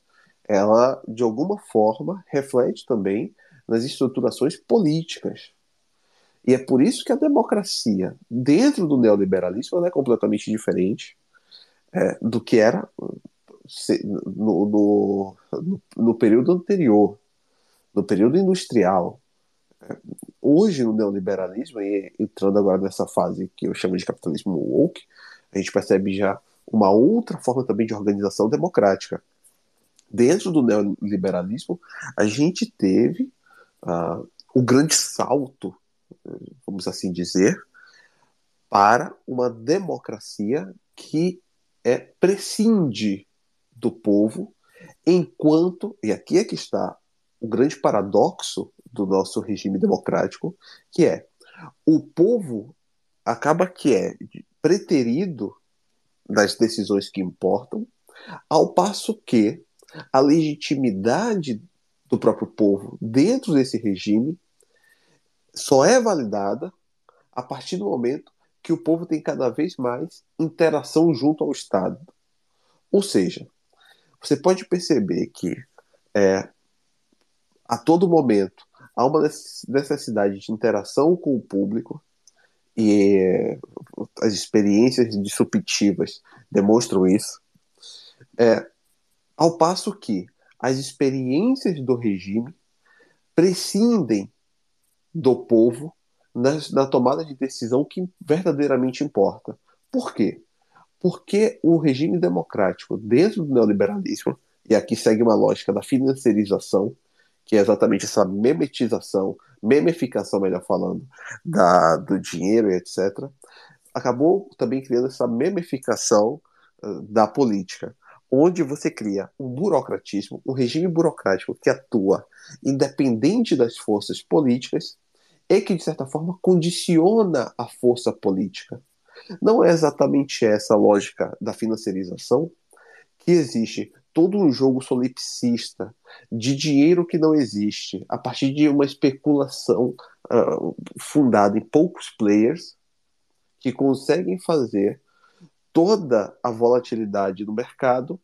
ela, de alguma forma, reflete também nas estruturações políticas. E é por isso que a democracia, dentro do neoliberalismo, é completamente diferente é, do que era no, no, no, no, período anterior, no período industrial. Hoje, no neoliberalismo, e entrando agora nessa fase que eu chamo de capitalismo woke, a gente percebe já uma outra forma também de organização democrática. Dentro do neoliberalismo, a gente teve uh, o grande salto, vamos assim dizer, para uma democracia que é, prescinde do povo, enquanto, e aqui é que está o grande paradoxo do nosso regime democrático, que é o povo acaba que é preterido das decisões que importam, ao passo que a legitimidade do próprio povo dentro desse regime só é validada a partir do momento que o povo tem cada vez mais interação junto ao Estado. Ou seja, você pode perceber que é, a todo momento há uma necessidade de interação com o público e é, as experiências disruptivas demonstram isso. É, ao passo que as experiências do regime prescindem do povo na, na tomada de decisão que verdadeiramente importa. Por quê? Porque o regime democrático, dentro do neoliberalismo, e aqui segue uma lógica da financiarização, que é exatamente essa memetização, memificação, melhor falando, da, do dinheiro e etc., acabou também criando essa memificação uh, da política, onde você cria um burocratismo, um regime burocrático que atua independente das forças políticas e que, de certa forma, condiciona a força política. Não é exatamente essa a lógica da financiarização, que existe todo um jogo solipsista de dinheiro que não existe, a partir de uma especulação uh, fundada em poucos players que conseguem fazer toda a volatilidade do mercado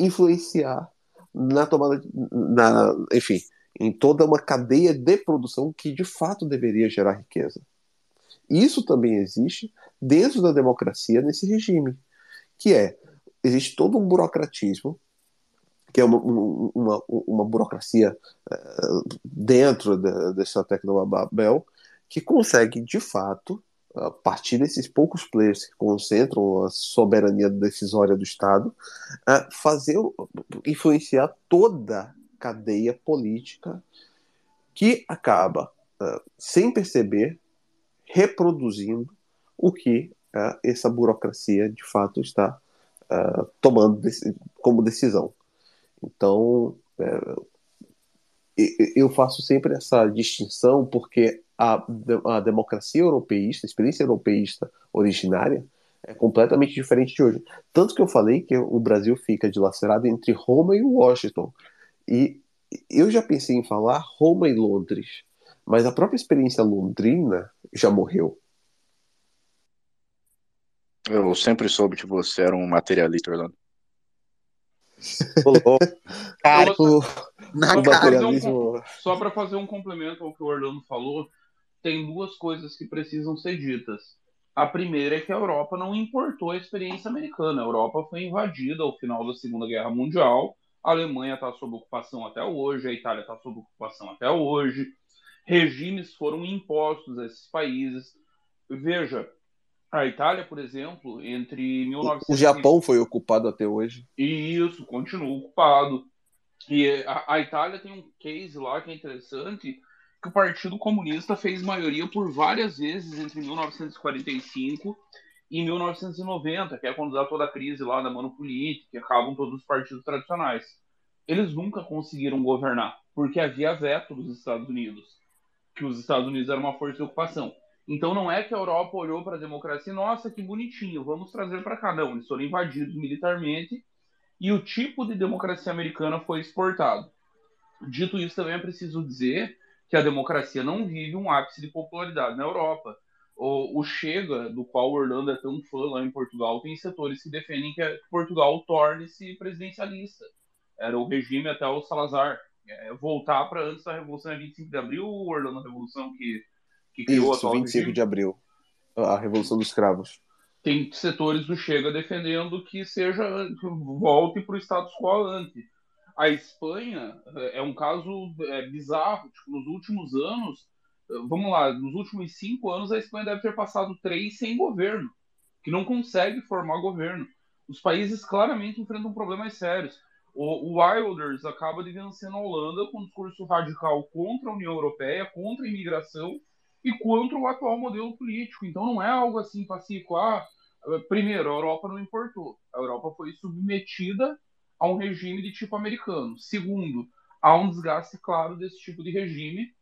influenciar na tomada, na, enfim, em toda uma cadeia de produção que de fato deveria gerar riqueza. Isso também existe dentro da democracia nesse regime, que é existe todo um burocratismo que é uma, uma, uma burocracia uh, dentro de, dessa Tecnobabel que consegue de fato a partir desses poucos players que concentram a soberania decisória do Estado, uh, fazer influenciar toda cadeia política que acaba, uh, sem perceber, reproduzindo o que uh, essa burocracia de fato está uh, tomando como decisão. Então, eu faço sempre essa distinção porque a, a democracia europeísta, a experiência europeísta originária, é completamente diferente de hoje. Tanto que eu falei que o Brasil fica dilacerado entre Roma e Washington. E eu já pensei em falar Roma e Londres, mas a própria experiência londrina já morreu. Eu sempre soube que você era um materialista, Orlando. [LAUGHS] cara, o, na só materialismo... Um, só para fazer um complemento ao que o Orlando falou, tem duas coisas que precisam ser ditas. A primeira é que a Europa não importou a experiência americana. A Europa foi invadida ao final da Segunda Guerra Mundial a Alemanha está sob ocupação até hoje, a Itália está sob ocupação até hoje. Regimes foram impostos a esses países. Veja, a Itália, por exemplo, entre 1900... O Japão foi ocupado até hoje. E isso, continua ocupado. E a, a, Itália tem um case lá que é interessante, que o Partido Comunista fez maioria por várias vezes entre 1945 e 1990, que é quando dá toda a crise lá da monopolítica, que acabam todos os partidos tradicionais. Eles nunca conseguiram governar, porque havia veto dos Estados Unidos, que os Estados Unidos eram uma força de ocupação. Então não é que a Europa olhou para a democracia e, nossa, que bonitinho, vamos trazer para cá. Não, eles foram invadidos militarmente e o tipo de democracia americana foi exportado. Dito isso, também é preciso dizer que a democracia não vive um ápice de popularidade na Europa. O, o Chega, do qual o Orlando é tão fã lá em Portugal, tem setores que defendem que Portugal torne-se presidencialista. Era o regime até o Salazar. É, voltar para antes da Revolução é 25 de Abril, ou Orlando, a Revolução que, que criou Isso, a 25 regime? de abril. A Revolução dos Cravos. tem setores do Chega defendendo que seja que volte para o status quo ante. A Espanha é um caso é, bizarro. Tipo, nos últimos anos, vamos lá, nos últimos cinco anos a Espanha deve ter passado três sem governo, que não consegue formar governo. Os países claramente enfrentam problemas sérios. O, Wilders acaba de vencer na Holanda com um discurso radical contra a União Europeia, contra a imigração e contra o atual modelo político. Então não é algo assim pacífico. Ah, primeiro, a Europa não importou. A Europa foi submetida a um regime de tipo americano. Segundo, há um desgaste claro desse tipo de regime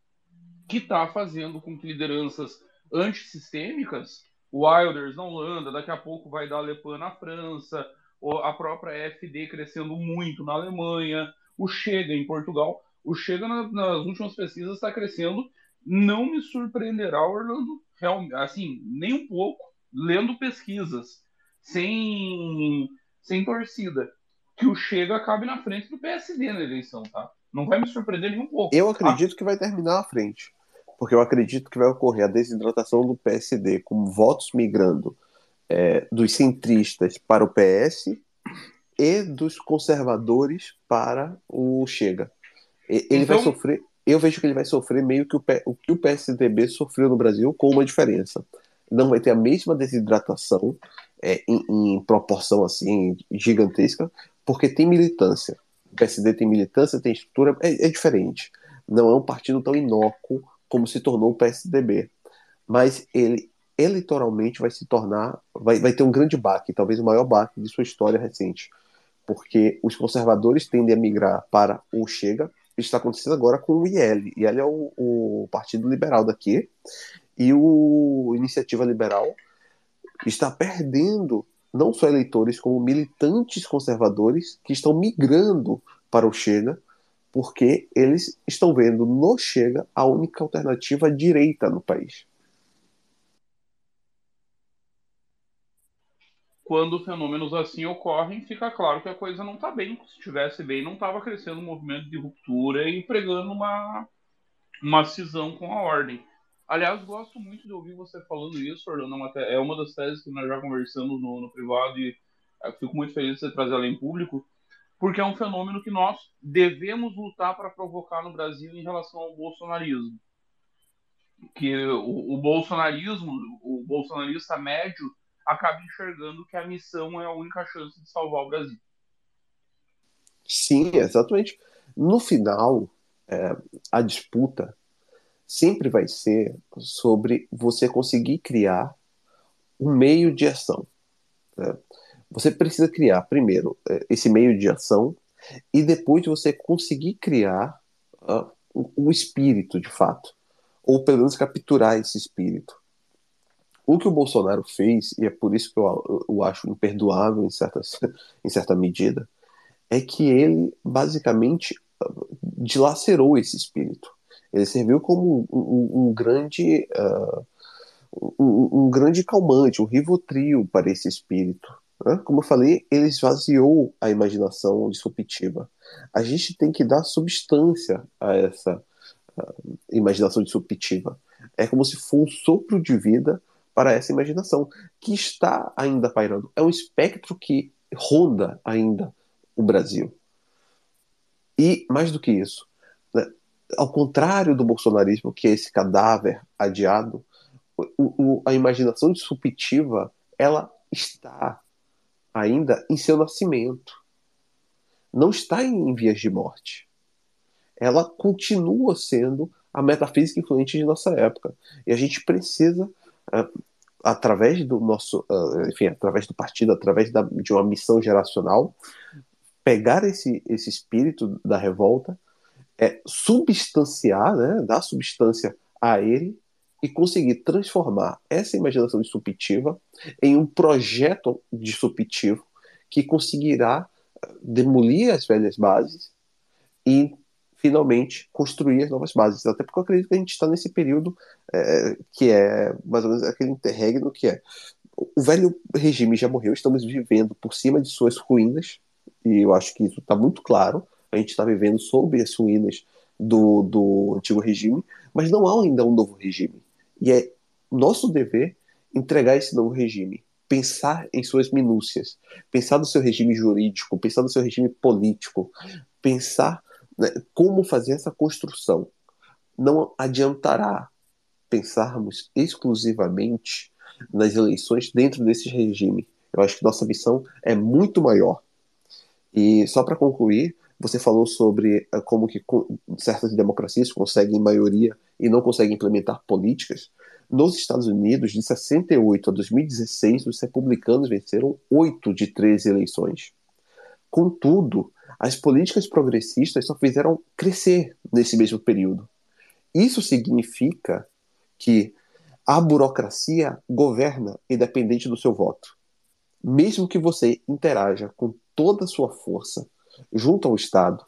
que está fazendo com que lideranças antissistêmicas, o Wilders na Holanda, daqui a pouco vai dar Le Pen na França, a própria AfD crescendo muito na Alemanha, o Chega em Portugal. O Chega na- nas últimas pesquisas está crescendo. Não me surpreenderá, Orlando, assim, nem um pouco, lendo pesquisas, sem, sem torcida, que o Chega acabe na frente do PSD na eleição, tá? Não vai me surpreender nem um pouco. Eu acredito que vai terminar à frente. Porque eu acredito que vai ocorrer a desidratação do PSD com votos migrando é, dos centristas para o PS e dos conservadores para o Chega. Ele vai Então- sofrer. Eu vejo que ele vai sofrer meio que o, o que o PSDB sofreu no Brasil, com uma diferença. Não vai ter a mesma desidratação é, em, em proporção assim gigantesca, porque tem militância. O PSD tem militância, tem estrutura, é, é diferente. Não é um partido tão inócuo como se tornou o PSDB. Mas ele eleitoralmente vai se tornar, vai, vai ter um grande baque, talvez o maior baque de sua história recente. Porque os conservadores tendem a migrar para o Chega, isso está acontecendo agora com o IL. IL é o, o Partido Liberal daqui, e o Iniciativa Liberal está perdendo não só eleitores, como militantes conservadores que estão migrando para o Chega, porque eles estão vendo no Chega a única alternativa direita no país. quando fenômenos assim ocorrem, fica claro que a coisa não está bem. Se estivesse bem, não estava crescendo um movimento de ruptura e pregando uma, uma cisão com a ordem. Aliás, gosto muito de ouvir você falando isso, Orlando. É É uma das teses que nós já conversamos no, no privado e eh, fico muito feliz de você trazer ela em público, porque é um fenômeno que nós devemos lutar para provocar no Brasil em relação ao bolsonarismo. Que o, o bolsonarismo, o bolsonarista médio, acaba enxergando que a missão é a única chance de salvar o Brasil. Sim, exatamente. No final, é, a disputa sempre vai ser sobre você conseguir criar um meio de ação. né? Você precisa criar, primeiro, é, esse meio de ação e depois você conseguir criar ah, o espírito, de fato. Ou pelo menos capturar esse espírito. O que o Bolsonaro fez, e é por isso que eu, eu, acho imperdoável em, certas, [LAUGHS] em certa medida, é que ele basicamente dilacerou esse espírito. Ele serviu como um, um- grande uh, um, um grande calmante, um rivotril para esse espírito. né? Como eu falei, ele esvaziou a imaginação disruptiva. A gente tem que dar substância a essa uh, imaginação disruptiva. É como se fosse um sopro de vida para essa imaginação, que está ainda pairando. É um espectro que ronda ainda o Brasil. E, mais do que isso, ao contrário do bolsonarismo, que é esse cadáver adiado, o, o, a imaginação disruptiva ela está ainda em seu nascimento. Não está em vias de morte. Ela continua sendo a metafísica influente de nossa época. E a gente precisa, uh, através do nosso, uh, enfim, através do partido, através da, de uma missão geracional, pegar esse, esse espírito da revolta, é, substanciar, né, dar substância a ele e conseguir transformar essa imaginação disruptiva em um projeto disruptivo que conseguirá demolir as velhas bases e finalmente construir as novas bases. Até porque eu acredito que a gente está nesse período é, que é mais ou menos aquele interregno que é o velho regime já morreu, estamos vivendo por cima de suas ruínas, e eu acho que isso está muito claro. A gente está vivendo sob as ruínas do, do antigo regime, mas não há ainda um novo regime. E é nosso dever entregar esse novo regime, pensar em suas minúcias, pensar no seu regime jurídico, pensar no seu regime político, pensar né, como fazer essa construção. Não adiantará pensarmos exclusivamente nas eleições dentro desse regime. Eu acho que nossa missão é muito maior. E só para concluir, você falou sobre uh, como que certas democracias conseguem maioria e não conseguem implementar políticas. Nos Estados Unidos, de 68 a 2016, os republicanos venceram 8 de 13 eleições. Contudo, as políticas progressistas só fizeram crescer nesse mesmo período. Isso significa que a burocracia governa independente do seu voto. Mesmo que você interaja com toda a sua força junto ao Estado,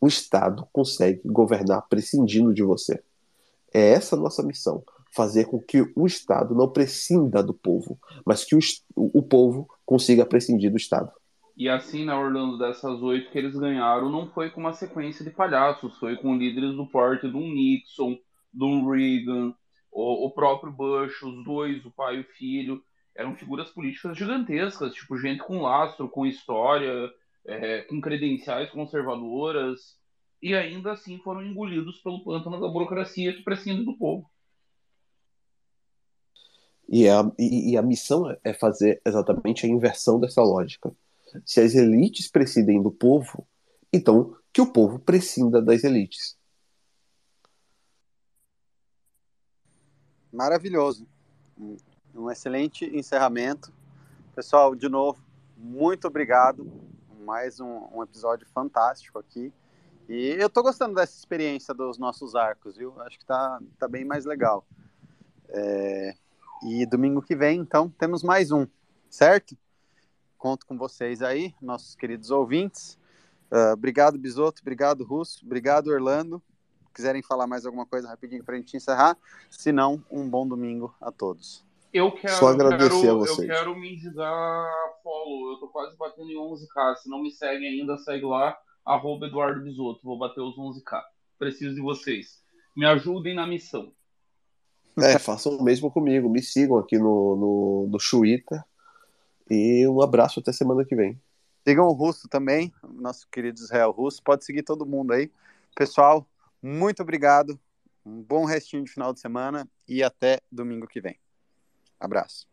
o Estado consegue governar prescindindo de você. É essa a nossa missão, fazer com que o Estado não prescinda do povo, mas que o, o povo consiga prescindir do Estado. E assim, na Orlando, dessas oito que eles ganharam, não foi com uma sequência de palhaços, foi com líderes do porte de um Nixon, de um Reagan, o, o próprio Bush, os dois, o pai e o filho, eram figuras políticas gigantescas, tipo gente com lastro, com história, é, com credenciais conservadoras, e ainda assim foram engolidos pelo pântano da burocracia que prescinde do povo. E a, e, e a missão é fazer exatamente a inversão dessa lógica. Se as elites prescindem do povo, então que o povo prescinda das elites. Maravilhoso. Um excelente encerramento. Pessoal, de novo, muito obrigado. Mais um, um episódio fantástico aqui. E eu tô gostando dessa experiência dos nossos arcos, viu? Acho que tá, tá bem mais legal. É... E domingo que vem, então, temos mais um, certo? Conto com vocês aí, nossos queridos ouvintes. Uh, obrigado, Bisoto. Obrigado, Russo. Obrigado, Orlando. Quiserem falar mais alguma coisa rapidinho para a gente encerrar? Se não, um bom domingo a todos. Eu quero, Só agradecer quero, a vocês. Eu quero me indicar follow. Eu tô quase batendo em 11k. Se não me seguem ainda, segue lá, arroba Eduardo Bisotto. Vou bater os 11k. Preciso de vocês. Me ajudem na missão. É, façam o mesmo comigo. Me sigam aqui no, no, no Twitter. E um abraço até semana que vem. Sigam o Russo também, nosso querido Israel Russo. Pode seguir todo mundo aí. Pessoal, muito obrigado. Um bom restinho de final de semana e até domingo que vem. Abraço.